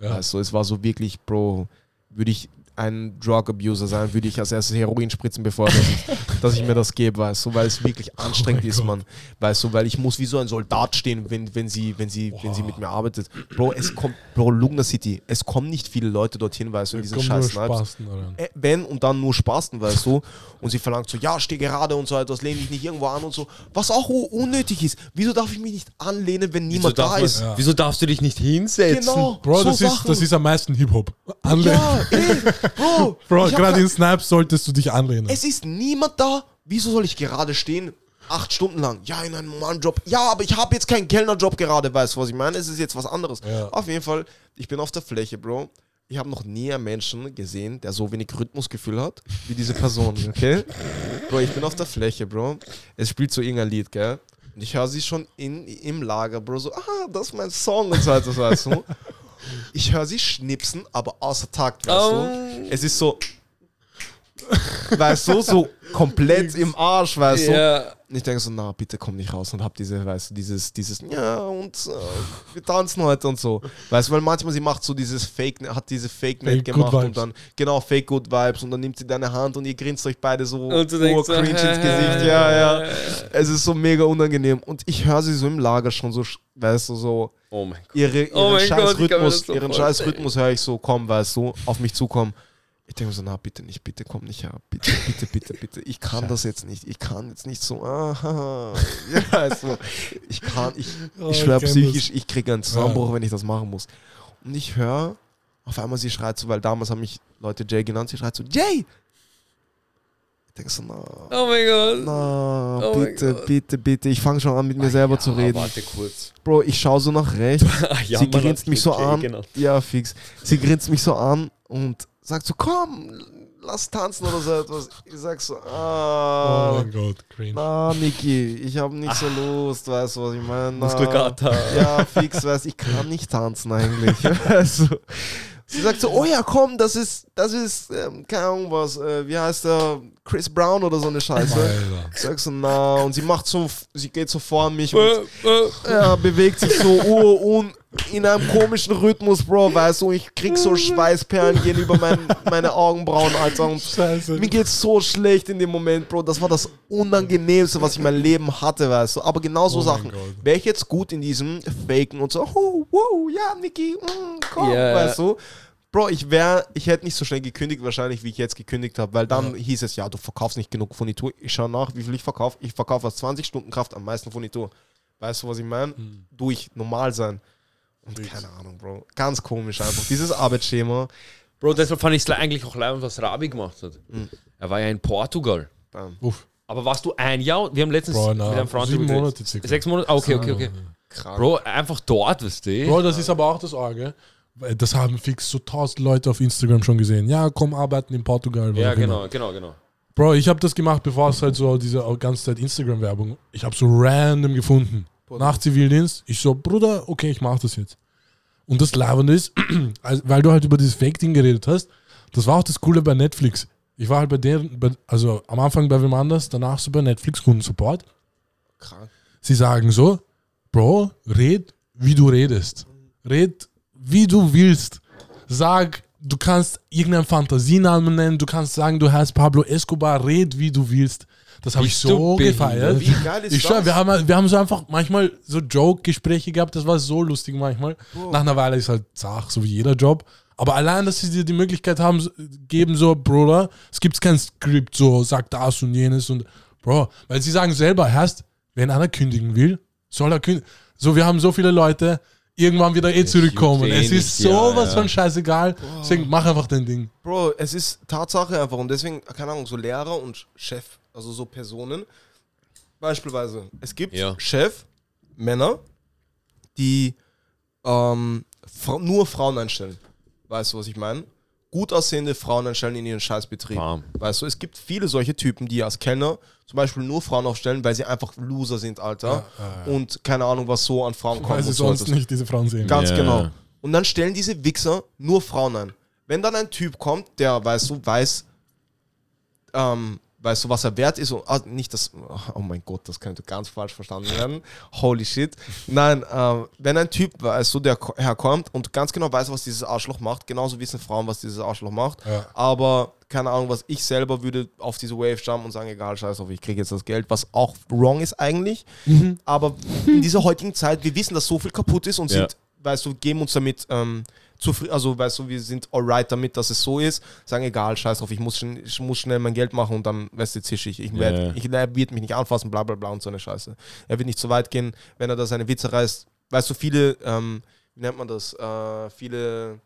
Ja. du, es war so wirklich, Bro, würde ich ein Drug Abuser sein, würde ich als erstes Heroin spritzen, bevor dass ich, dass ich mir das gebe, weißt du, weil es wirklich anstrengend mein ist, Gott. man, weißt du, weil ich muss wie so ein Soldat stehen, wenn, wenn sie, wenn sie, wenn sie mit mir arbeitet. Bro, es kommt, Bro, Lugner City, es kommen nicht viele Leute dorthin, weißt du, in diesen scheiß Snipes. Äh, wenn und dann nur Spasten, weißt du. Und sie verlangt so, ja, steh gerade und so etwas, lehn dich nicht irgendwo an und so. Was auch unnötig ist. Wieso darf ich mich nicht anlehnen, wenn niemand da man, ist? Ja. wieso darfst du dich nicht hinsetzen? Genau. Bro, so das, ist, das ist am meisten Hip-Hop. Anlehnen. Ja, ey, Bro. Bro, gerade in Snipes solltest du dich anlehnen. Es ist niemand da. Wieso soll ich gerade stehen? Acht Stunden lang. Ja, in einem normalen Job. Ja, aber ich habe jetzt keinen Kellnerjob gerade, weißt du, was ich meine? Es ist jetzt was anderes. Ja. Auf jeden Fall, ich bin auf der Fläche, Bro. Ich habe noch nie einen Menschen gesehen, der so wenig Rhythmusgefühl hat, wie diese Person, okay? Bro, ich bin auf der Fläche, Bro. Es spielt so irgendein Lied, gell? Und ich höre sie schon in, im Lager, Bro, so, ah, das ist mein Song und so weiter, so, weißt du? Ich höre sie schnipsen, aber außer Takt, weißt Oh. du? Es ist so, weißt du, so komplett im Arsch, weißt du? Ja. Und ich denke so, na, bitte komm nicht raus und hab diese, weißt du, dieses, dieses, ja, und äh, wir tanzen heute und so. Weißt du, weil manchmal sie macht so dieses Fake, hat diese Fake-Net Fake Good gemacht und dann, genau, Fake Good Vibes und dann nimmt sie deine Hand und ihr grinst euch beide so Und du denkst so, cringe ins Gesicht, ja, ja. Es ist so mega unangenehm. Und ich höre sie so im Lager schon so, weißt du, so, Oh mein Gott. ihre, ihren Oh scheiß Gott, Rhythmus, so ihren scheiß Rhythmus höre ich so kommen, weißt du, auf mich zukommen. Ich denke mir so, na bitte nicht, bitte komm nicht her, bitte, bitte, bitte, bitte. Ich kann das jetzt nicht, ich kann jetzt nicht so, aha, ja, also, ich kann, ich, Oh, ich schwöre psychisch, ich kriege einen Zusammenbruch, Ja. wenn ich das machen muss. Und ich höre, auf einmal sie schreit so, weil damals haben mich Leute Jay genannt, sie schreit so, Jay! Ich denke so, na, Oh mein Gott. na, Oh mein bitte, Gott. bitte, bitte. Ich fange schon an, mit mir selber zu reden. Warte kurz. Bro, ich schaue so nach rechts. ja, sie man grinst mich so Jay an. genannt. Ja, fix. Sie grinst mich so an und sagt so, komm, lass tanzen oder so etwas. Ich sag so, Oh ah, mein Gott, cringe. na, Niki, ich habe nicht so Lust, weißt du, was ich meine? Muskelkater. Ja, fix, weißt ich kann nicht tanzen eigentlich. also, sie sagt so, oh ja, komm, das ist, das ist, ähm, keine Ahnung was, äh, wie heißt der, Chris Brown oder so eine Scheiße. Alter. Ich sag so, na, und sie macht so, sie geht so vor mich und Äh, äh. ja, bewegt sich so uh, un, in einem komischen Rhythmus, Bro, weißt du, ich krieg so Schweißperlen gehen über mein, meine Augenbrauen, Alter. Und Scheiße. mir geht's so schlecht in dem Moment, Bro. Das war das Unangenehmste, was ich in meinem Leben hatte, weißt du. Aber genau so Oh Sachen. Wäre ich jetzt gut in diesem Faken und so, oh, wow, ja, Niki, mm, komm, Ja. weißt du. Bro, ich wäre, ich hätte nicht so schnell gekündigt, wahrscheinlich, wie ich jetzt gekündigt habe, weil dann hieß es, ja, du verkaufst nicht genug Furnitur. Ich schaue nach, wie viel ich verkaufe. Ich verkaufe aus 20 Stunden Kraft am meisten Furnitur. Weißt du, was ich meine? Hm. Durch normal sein. Und keine Ahnung, Bro. Ganz komisch einfach. Dieses Arbeitsschema. Bro, deshalb fand ich es eigentlich auch leid, was Rabi gemacht hat. Mhm. Er war ja in Portugal. Bam. Uff. Aber warst du ein Jahr? Wir haben letztens Bro, mit einem Freund sieben. Monate circa. Sechs Monate? Ah, okay, okay, okay. Krank. Bro, einfach dort, weißt du? Bro, das ist aber auch das Arge. Weil Das haben fix so tausend Leute auf Instagram schon gesehen. Ja, komm arbeiten in Portugal. ja, genau, genau, genau. Bro, ich habe das gemacht, bevor es halt so diese ganze Zeit Instagram-Werbung. Ich habe so random gefunden. Nach Zivildienst. Ich so, Bruder, okay, ich mach das jetzt. Und das Lavende ist, weil du halt über dieses Fake-Ding geredet hast, das war auch das Coole bei Netflix. Ich war halt bei deren, bei, also am Anfang bei wem anders, danach so bei Netflix Kundensupport. Krank. Sie sagen so, Bro, red, wie du redest. Red, wie du willst. Sag, du kannst irgendeinen Fantasienamen nennen, du kannst sagen, du heißt Pablo Escobar, red, wie du willst. Das habe ich so gefeiert. Wie geil ist Ich das? wir haben, wir haben so einfach manchmal so Joke-Gespräche gehabt, das war so lustig manchmal. Nach einer Weile ist halt Sach, so wie jeder Job. Aber allein, dass sie dir die Möglichkeit haben, geben, so, Bruder, es gibt kein Skript, so, sag das und jenes und, Bro, weil sie sagen selber, erst, wenn einer kündigen will, soll er kündigen. So, wir haben so viele Leute, irgendwann wieder eh zurückkommen. eh Es ist sowas ja. von scheißegal. Deswegen mach einfach dein Ding. Bro, es ist Tatsache einfach und deswegen, keine Ahnung, so Lehrer und Chef, also so Personen. Beispielsweise, es gibt Ja. Chef, Männer, die ähm, Fra nur Frauen einstellen. Weißt du, was ich meine? Gut aussehende Frauen einstellen in ihren Scheißbetrieb. Bam. Weißt du, es gibt viele solche Typen, die als Kellner zum Beispiel nur Frauen aufstellen, weil sie einfach Loser sind, Alter. Und keine Ahnung, was so an Frauen kommt. Weil sie sonst nicht diese Frauen sehen. Ganz Ja. genau. Und dann stellen diese Wichser nur Frauen ein. Wenn dann ein Typ kommt, der, weißt du, weiß, ähm, weißt du, was er wert ist, und, ah, nicht das, oh mein Gott, das könnte ganz falsch verstanden werden. Holy shit. Nein, ähm, wenn ein Typ, weißt du, der ko- herkommt und ganz genau weiß, was dieses Arschloch macht, genauso wissen Frauen, was dieses Arschloch macht, Ja. aber keine Ahnung, was ich selber würde auf diese Wave jumpen und sagen, egal, scheiß drauf, ich kriege jetzt das Geld, was auch wrong ist eigentlich. Aber in dieser heutigen Zeit, wir wissen, dass so viel kaputt ist und Ja. sind, weißt du, geben uns damit ähm, zufrieden, also weißt du, wir sind alright damit, dass es so ist, sagen, egal, scheiß drauf, ich muss, schn ich muss schnell mein Geld machen und dann, weißt du, zisch ich. Ich, werd, Ja. ich er wird mich nicht anfassen, bla bla bla und so eine Scheiße. Er wird nicht so weit gehen, wenn er da seine Witze reißt. Weißt du, viele, ähm, wie nennt man das, äh, viele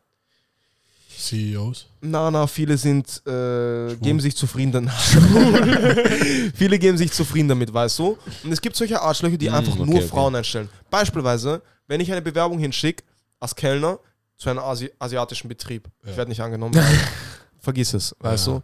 CEOs. na, na, viele sind, äh, geben sich zufrieden dann. viele geben sich zufrieden damit, weißt du? Und es gibt solche Arschlöcher, die Mm, einfach okay, nur okay. Frauen einstellen. Beispielsweise, wenn ich eine Bewerbung hinschicke, als Kellner, zu einem Asi asiatischen Betrieb. Ich Ja. werde nicht angenommen. Vergiss es, weißt Ja. du?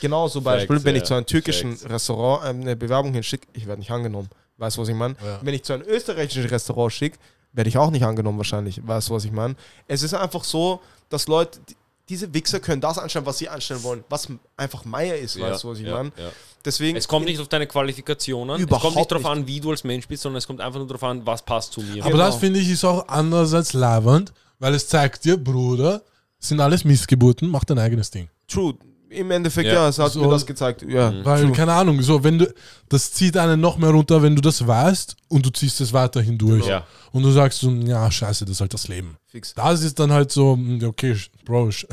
Genauso Beispiel, Facts, wenn ich ja. zu einem türkischen Facts. Restaurant eine Bewerbung hinschicke, ich werde nicht angenommen. Weißt du, was ich meine? Ja. Wenn ich zu einem österreichischen Restaurant schicke, werde ich auch nicht angenommen wahrscheinlich. Weißt du, was ich meine? Es ist einfach so, dass Leute, die- diese Wichser können das anstellen, was sie anstellen wollen, was einfach Meier ist, weißt du, was ich ja, meine? ja. Deswegen, Es kommt nicht auf deine Qualifikationen, es kommt nicht darauf an, wie du als Mensch bist, sondern es kommt einfach nur darauf an, was passt zu mir. Aber Genau. das finde ich ist auch anders als lavend, weil es zeigt dir, Bruder, sind alles Missgeburten, mach dein eigenes Ding. true. Im Endeffekt, Ja. ja, es hat So- mir das gezeigt. Ja, Weil, true. keine Ahnung, so, wenn du, das zieht einen noch mehr runter, wenn du das weißt und du ziehst es weiterhin durch. Ja. Und du sagst so, ja, scheiße, das ist halt das Leben. Fix. Das ist dann halt so, mm, okay, Bro, sch-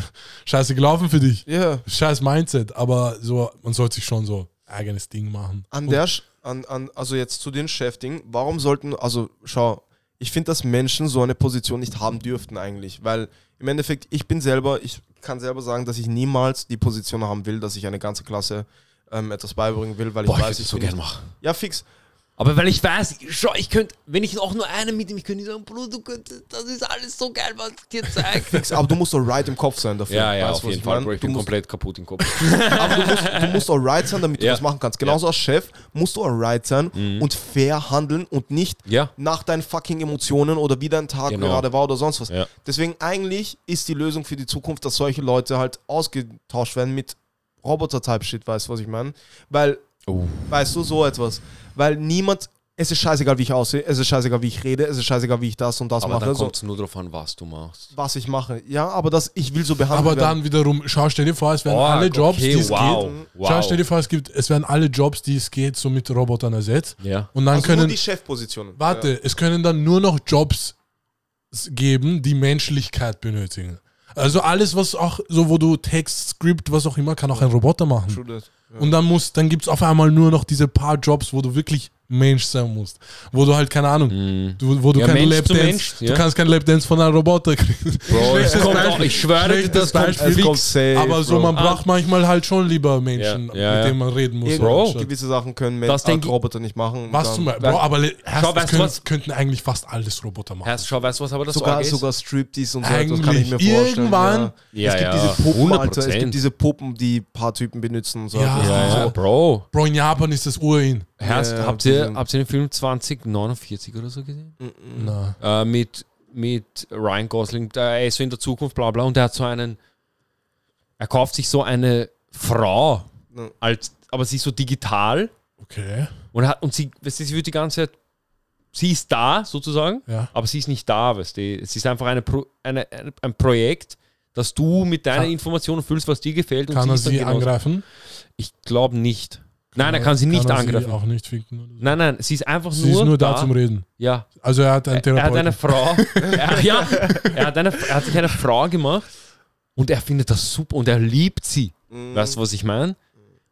scheiße gelaufen für dich. Ja, Scheiß Mindset, aber so, man sollte sich schon so eigenes Ding machen. an der, Sch- an, an, also jetzt zu den Chefding, warum sollten, also schau, ich finde, dass Menschen so eine Position nicht haben dürften eigentlich, weil im Endeffekt, ich bin selber, ich kann selber sagen, dass ich niemals die Position haben will, dass ich eine ganze Klasse ähm, etwas beibringen will, weil ich Boah, ich weiß, würde ich so bin gern nicht- machen. Ja, fix. Aber weil ich weiß, schau, ich könnte, wenn ich auch nur einen mit ihm, ich könnte sagen, Bruder, du könntest, das ist alles so geil, was ich dir zeige. Aber du musst doch right im Kopf sein dafür. Ja, ja, Weißt auf du, jeden ich Fall? Bro, ich Du bin musst, komplett kaputt im Kopf. aber du musst, du musst auch right sein, damit du Ja. das machen kannst. Genauso als Chef musst du auch right sein Mhm. und fair handeln und nicht Ja. nach deinen fucking Emotionen oder wie dein Tag Genau. gerade war oder sonst was. Ja. Deswegen eigentlich ist die Lösung für die Zukunft, dass solche Leute halt ausgetauscht werden mit Roboter-Type-Shit, weißt du, was ich meine? Weil, Oh. weißt du, so etwas. Weil niemand, es ist scheißegal, wie ich aussehe, es ist scheißegal, wie ich rede, es ist scheißegal, wie ich das und das Aber mache, dann so, kommt es nur darauf an, was du machst. was ich mache. Ja, aber das, ich will so behandelt Aber werden. dann wiederum, schau, stell dir vor, es werden Oh, alle Jobs, okay, die es wow. geht. Wow. Schau, stell dir vor, es, gibt, es werden alle Jobs, die es geht, so mit Robotern ersetzt. Ja. Und dann also nur können, die Chefpositionen. warte, es können dann nur noch Jobs geben, die Menschlichkeit benötigen. Also alles, was auch, so wo du Text, Script, was auch immer, kann auch ein Roboter Ja. machen. True that. Und dann muss, dann gibt es auf einmal nur noch diese paar Jobs, wo du wirklich Mensch sein musst. Wo du halt, keine Ahnung, Mhm. du, wo du Ja, kein Mensch zu Lapdance, Mensch, du ja. kannst kein Lapdance von einem Roboter kriegen. Bro, es kommt Beispiel. auch, ich schwöre dir, das kommt Beispiel. Es kommt safe, Aber so, Bro. man braucht manchmal halt schon lieber Menschen, Ja, ja, mit ja. denen man reden muss. Bro. gewisse Sachen können Das Menschen Roboter nicht machen. Was zum Beispiel? Bro, aber Schau, weißt du können, was? könnten eigentlich fast alles Roboter machen. Herr, schau, weißt du, was aber das sogar, sogar Striptease und so etwas kann ich mir vorstellen. Irgendwann- Ja. Ja, es gibt ja, diese Puppen, Alter. Es 100%. gibt diese Puppen, die ein paar Typen benutzen und so. Ja. etwas. Ja, ja, So. Bro. Bro, in Japan ist das Urin. Herrst, Ja, ja, habt, ihr, habt ihr den Film 2049 oder so gesehen? Na. Äh, mit, mit Ryan Gosling, der, er ist so in der Zukunft, bla bla, und er hat so einen, er kauft sich so eine Frau, als, aber sie ist so digital Okay. und, hat, und sie, weißt du, sie wird die ganze Zeit, sie ist da sozusagen, Ja. aber sie ist nicht da, weißt du. Es ist einfach eine, Pro, eine, eine, ein Projekt, dass du mit deinen Kann- Informationen füllst, was dir gefällt. Und Kann sie er sie angreifen? Ich glaube nicht. Nein, er kann sie nicht er angreifen. auch nicht ficken. Oder so. Nein, nein, sie ist einfach Sie nur, ist nur da, zum Reden. Ja, Also er hat einen er, er hat eine Therapeuten. Frau. er, ja, er hat, eine, er hat sich eine Frau gemacht und er findet das super und er liebt sie. Mhm. Weißt du, was ich meine?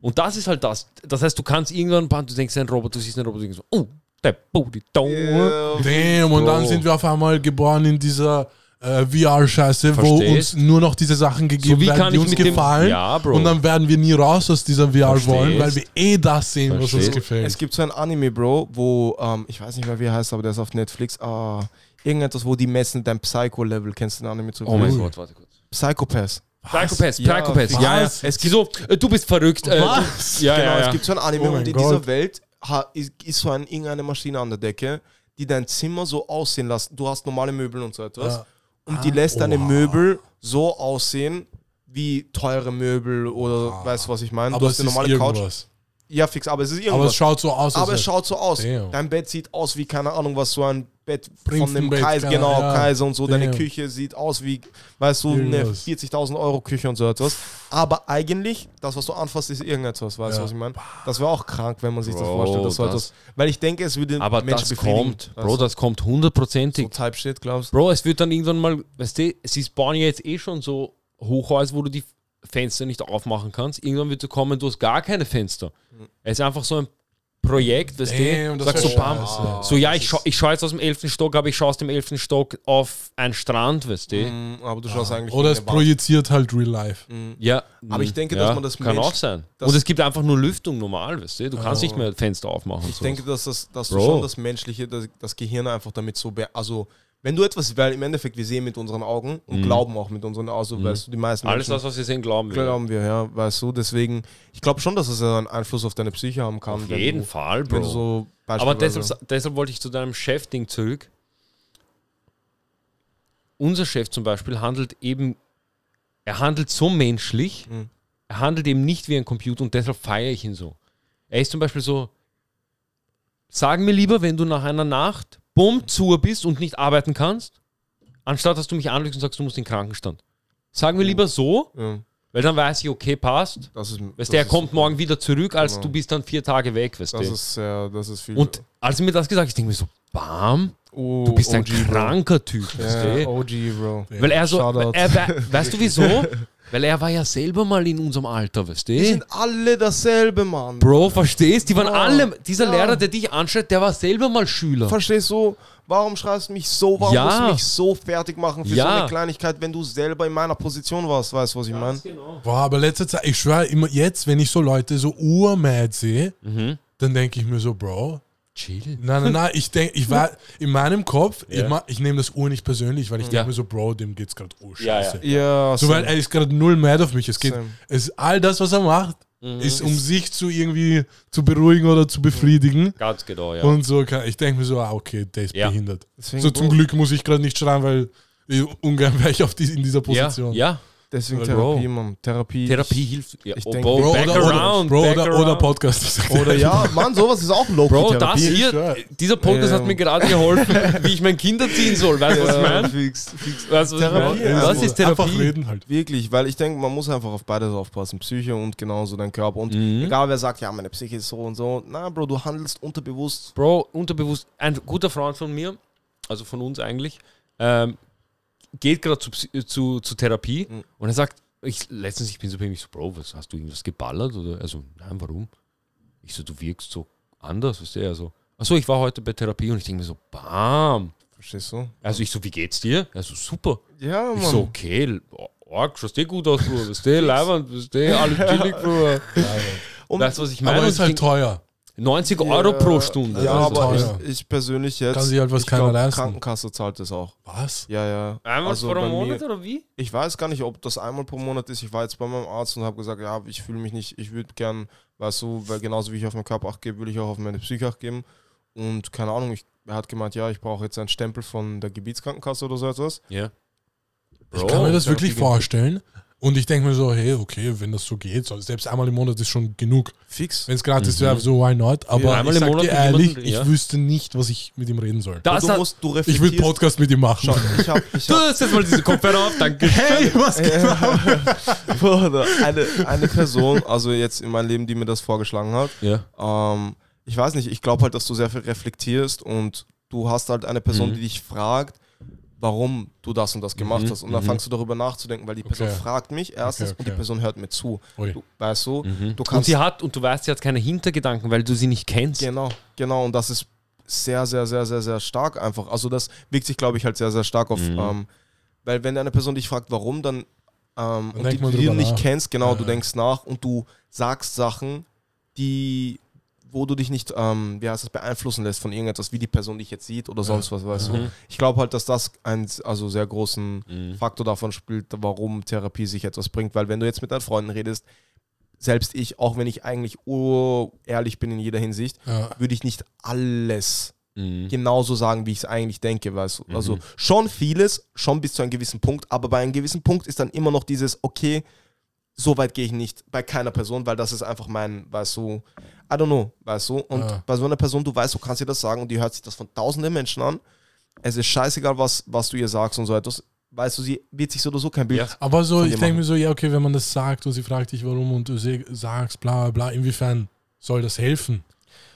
Und das ist halt das. Das heißt, du kannst irgendwann, du denkst, ein Roboter, du siehst einen Roboter, du denkst so, oh, der Booty. Ja. Damn, und dann sind wir auf einmal geboren in dieser äh, VR-Scheiße, wo Verstehst? uns nur noch diese Sachen gegeben wie werden, kann die ich uns mit dem- gefallen. Ja, Bro. Und dann werden wir nie raus aus dieser VR Verstehst? wollen, weil wir eh das sehen, was uns Verstehst? gefällt. Es gibt so ein Anime, Bro, wo, ähm, ich weiß nicht mehr, wie er heißt, aber der ist auf Netflix. Ah, irgendetwas, wo die messen dein Psycho-Level. Kennst du den Anime zu? Oh mein. Gott, warte kurz. Psychopath. Psychopath, Ja, Psychopath. Ja, ja. Es gibt so, äh, du bist verrückt. Äh, Was? Ja, genau, ja, ja. es gibt so ein Anime Oh und in Gott. dieser Welt ist so ein, irgendeine Maschine an der Decke, die dein Zimmer so aussehen lässt. Du hast normale Möbel und so etwas. Ja. Und die lässt deine Oha. Möbel so aussehen wie teure Möbel oder weißt du, was ich meine? Aber du hast ist eine normale Couch. Ja, fix, aber es ist Aber irgendwas. es schaut so aus, Aber es schaut so aus. Damn. Dein Bett sieht aus wie, keine Ahnung, was so ein Bett von einem Prinzenbett, Kaiser, genau, ja. Kaiser und so. Deine Damn. Küche sieht aus wie, weißt du, eine Irgendwas. 40.000 Euro Küche und so etwas. Aber eigentlich, das, was du anfasst, ist irgendetwas, weißt du, Ja. was ich meine? Das wäre auch krank, wenn man sich das Bro, vorstellt. Das so das- etwas, weil ich denke, es würde Aber Menschen das kommt, Bro, du? das kommt so hundertprozentig. Type Shit, glaubst du? Bro, es wird dann irgendwann mal, weißt du, sie bauen ja jetzt eh schon so Hochhäuser, wo du die Fenster nicht aufmachen kannst. Irgendwann wird so kommen, du hast gar keine Fenster. Es ist einfach so ein Projekt, weißt Damn, du, das sagst so, bam, scheiße. so ja, ich, schau, ich schaue jetzt aus dem 11. Stock, aber ich schaue aus dem 11. Stock auf einen Strand, weißt du. Mm, aber du schaust eigentlich Oder es projiziert halt Real Life. Mm. Ja, Aber ich denke, ja, dass man das kann Mensch- auch sein. Und es gibt einfach nur Lüftung normal, weißt du. Du kannst Oh. nicht mehr Fenster aufmachen. Ich denke, dass, das, dass du schon das Menschliche, das, das Gehirn einfach damit so, be also wenn du etwas, weil im Endeffekt wir sehen mit unseren Augen und Mhm. glauben auch mit unseren Augen, also, weißt du, die meisten alles Menschen das, was wir sehen, glauben wir. glauben wir, ja, weißt du, deswegen, ich glaube schon, dass es einen Einfluss auf deine Psyche haben kann. Auf jeden du, Fall, Bro. so Aber deshalb, deshalb wollte ich zu deinem Chef-Ding zurück. Unser Chef zum Beispiel handelt eben, er handelt so menschlich, Mhm. er handelt eben nicht wie ein Computer und deshalb feiere ich ihn so. Er ist zum Beispiel so, sag mir lieber, wenn du nach einer Nacht bumm zu bist und nicht arbeiten kannst, anstatt dass du mich anlügst und sagst, du musst in den Krankenstand. Sag mir lieber so, ja, weil dann weiß ich, okay, passt. das ist, Weißt das du, er ist kommt morgen wieder zurück, als Genau. du bist dann vier Tage weg, weißt Das du. ist sehr, das ist viel. Und als er mir das gesagt hat, ich denke mir so, bam, Oh, Du bist ein OG, Bro. kranker Typ, weißt Ja, du? OG, Bro. Weil er so, er, we- weißt du wieso? Weil er war ja selber mal in unserem Alter, weißt Die du? sind alle dasselbe, Mann. Bro, verstehst? Die waren Ja. alle, dieser Ja. Lehrer, der dich anschreit, der war selber mal Schüler. Verstehst du? Warum schreibst du mich so? Warum Ja. musst du mich so fertig machen für Ja. so eine Kleinigkeit, wenn du selber in meiner Position warst? Weißt du, was ich meine? genau. Boah, aber letzte Zeit, ich schwöre immer jetzt, wenn ich so Leute so urmad sehe, Mhm. dann denke ich mir so, Bro, Chill. Nein, nein, nein, ich denke, ich war in meinem Kopf, Ja. ich, ma- ich nehme das Ur nicht persönlich, weil ich denke Ja. mir so, Bro, dem geht's gerade oh Ja, ja. scheiße. Ja, So, weil er ist gerade null mad auf mich. Es geht, Same. es all das, was er macht, Mhm. ist um sich zu irgendwie zu beruhigen oder zu befriedigen. Ganz genau, ja. Und so, kann, ich denke mir so, ah, okay, der ist Ja. behindert. Deswegen, So zum Glück muss ich gerade nicht schreien, weil ich, ungern wäre ich auf die, in dieser ja, Position. ja, Deswegen Bro. Therapie, Mann. Therapie. Therapie hilft. Ja. ich oh, denk- Bro, Bro, back oder, around, oder, Bro, back oder, around. oder Podcast. Ich Oder ja, Mann, sowas ist auch low Bro, das Ich hier, dieser Podcast Ja. hat mir gerade geholfen, wie ich mein Kind erziehen soll. Weißt du, was ich meine? fix, fix. Weißt du, was ich Therapie, meine? ja. Was ist Therapie? Einfach reden halt. Wirklich, weil ich denke, man muss einfach auf beides aufpassen. Psyche und genauso dein Körper. Und Mhm. egal wer sagt, ja, meine Psyche ist so und so. Na, Bro, du handelst unterbewusst. Bro, unterbewusst, ein guter Freund von mir, also von uns eigentlich, ähm, geht gerade zu, Psy- zu, zu Therapie Mhm. und er sagt, ich, letztens, ich bin so bei ich so, Bro, was, hast du irgendwas geballert? Oder, also, nein, warum? Ich so, du wirkst so anders, weißt du, er so, achso, ich war heute bei Therapie und ich denke mir so, bam. Verstehst du? Also ich so, wie geht's dir? Er so, super. Ja, Ich Mann. so, okay, Org, schaust eh gut aus, Bruder, weißt du, leibend, weißt du, alles chillig, Bruder. Und- du, was ich meine? Aber Und ist ich halt teuer. 90 Euro pro Stunde. Ja, Also aber ich, ich persönlich jetzt. Kann sich halt was keiner glaub, leisten. Krankenkasse zahlt das auch. Was? Ja, ja. Einmal Also vor bei einem mir- Monat oder wie? Ich weiß gar nicht, ob das einmal pro Monat ist. Ich war jetzt bei meinem Arzt und habe gesagt, ja, ich fühle mich nicht, ich würde gern, weißt du, weil genauso wie ich auf meinen Körper acht gebe, will ich auch auf meine Psyche acht geben. Und keine Ahnung, ich, er hat gemeint, ja, ich brauche jetzt einen Stempel von der Gebietskrankenkasse oder so etwas. Ja. Ich kann mir das wirklich vorstellen. Und ich denke mir so, hey, okay, wenn das so geht, so, selbst einmal im Monat ist schon genug. Fix. Wenn es gratis Mhm. wäre, so why not? Aber Ja, einmal ich im Monat dir ehrlich, jemandem, ja. ich wüsste nicht, was ich mit ihm reden soll. Das du musst, du ich reflektierst. Podcast mit ihm machen. Schau, ich habe ich du hab, hast jetzt mal diese Kopfhörer auf, danke. Hey, was Bruder, eine, eine Person, also jetzt in meinem Leben, die mir das vorgeschlagen hat, Ja. ähm, ich weiß nicht, ich glaube halt, dass du sehr viel reflektierst und du hast halt eine Person, Mhm. die dich fragt, warum du das und das gemacht Mhm, hast. Und dann mhm. fangst du darüber nachzudenken, weil die Person Okay. fragt mich erstens Okay, und die okay. Person hört mir zu. Ui. Du, weißt du, Mhm. du Und kannst. sie hat, und du weißt, sie hat keine Hintergedanken, weil du sie nicht kennst. Genau, genau. Und das ist sehr, sehr, sehr, sehr, sehr stark einfach. Also das wirkt sich, glaube ich, halt sehr, sehr stark auf. Mhm. Ähm, weil wenn eine Person dich fragt, warum, dann ähm, und die, die du nicht nach. kennst, genau, Ja, du denkst nach und du sagst Sachen, die wo du dich nicht, ähm, wie heißt das, beeinflussen lässt von irgendetwas, wie die Person dich jetzt sieht oder sonst was, weißt du. Mhm. Ich glaube halt, dass das einen also sehr großen Mhm. Faktor davon spielt, warum Therapie sich etwas bringt. Weil wenn du jetzt mit deinen Freunden redest, selbst ich, auch wenn ich eigentlich ehrlich bin in jeder Hinsicht, Ja. würde ich nicht alles Mhm. genauso sagen, wie ich es eigentlich denke. Weißt du? Mhm. Also schon vieles, schon bis zu einem gewissen Punkt, aber bei einem gewissen Punkt ist dann immer noch dieses, okay, so weit gehe ich nicht bei keiner Person, weil das ist einfach mein, weißt du, I don't know, weißt du. Und Ja. bei so einer Person, du weißt, du kannst ihr das sagen und die hört sich das von tausenden Menschen an. Es ist scheißegal, was, was du ihr sagst und so etwas. Weißt du, sie wird sich so oder so kein Bild. Ja. Aber so, Von ich dir denke mir so, ja, okay, wenn man das sagt und sie fragt dich, warum und du sagst, bla, bla, inwiefern soll das helfen?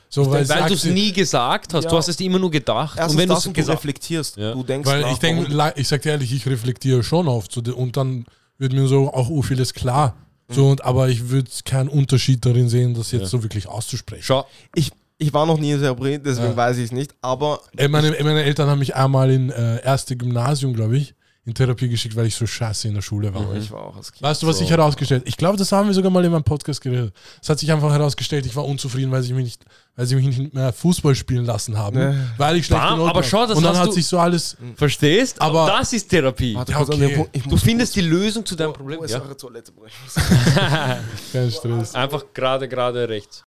So, weil, Weil du es nie gesagt hast, Ja. du hast es immer nur gedacht. Erstens und wenn du das es und du gesagt reflektierst. Ja. Du denkst Weil nach, ich denke, ich sag dir ehrlich, ich reflektiere schon oft so, und dann wird mir so auch oh, vieles klar. So, und, aber ich würde keinen Unterschied darin sehen, das jetzt Ja. so wirklich auszusprechen. Schau, ich, ich war noch nie in Therapie, deswegen Ja. weiß ich es nicht, aber Ey, meine, meine Eltern haben mich einmal in äh, erste Gymnasium, glaube ich, in Therapie geschickt, weil ich so scheiße in der Schule war. ich war auch als Kind. Weißt du, was so. sich herausgestellt Ich glaube, das haben wir sogar mal in meinem Podcast geredet. Es hat sich einfach herausgestellt, ich war unzufrieden, weil sie mich nicht, weil sie mich nicht mehr Fußball spielen lassen haben, Nee. weil ich schlechte Bam, Noten aber schau, das Und dann hast hat du- sich so alles. verstehst? Aber- Aber das ist Therapie. Warte Ja, okay. ich Du findest die Lösung zu deinem Wo Problem. ist Ja. eure Toilette? Ich Kein Stress. Einfach gerade, gerade rechts.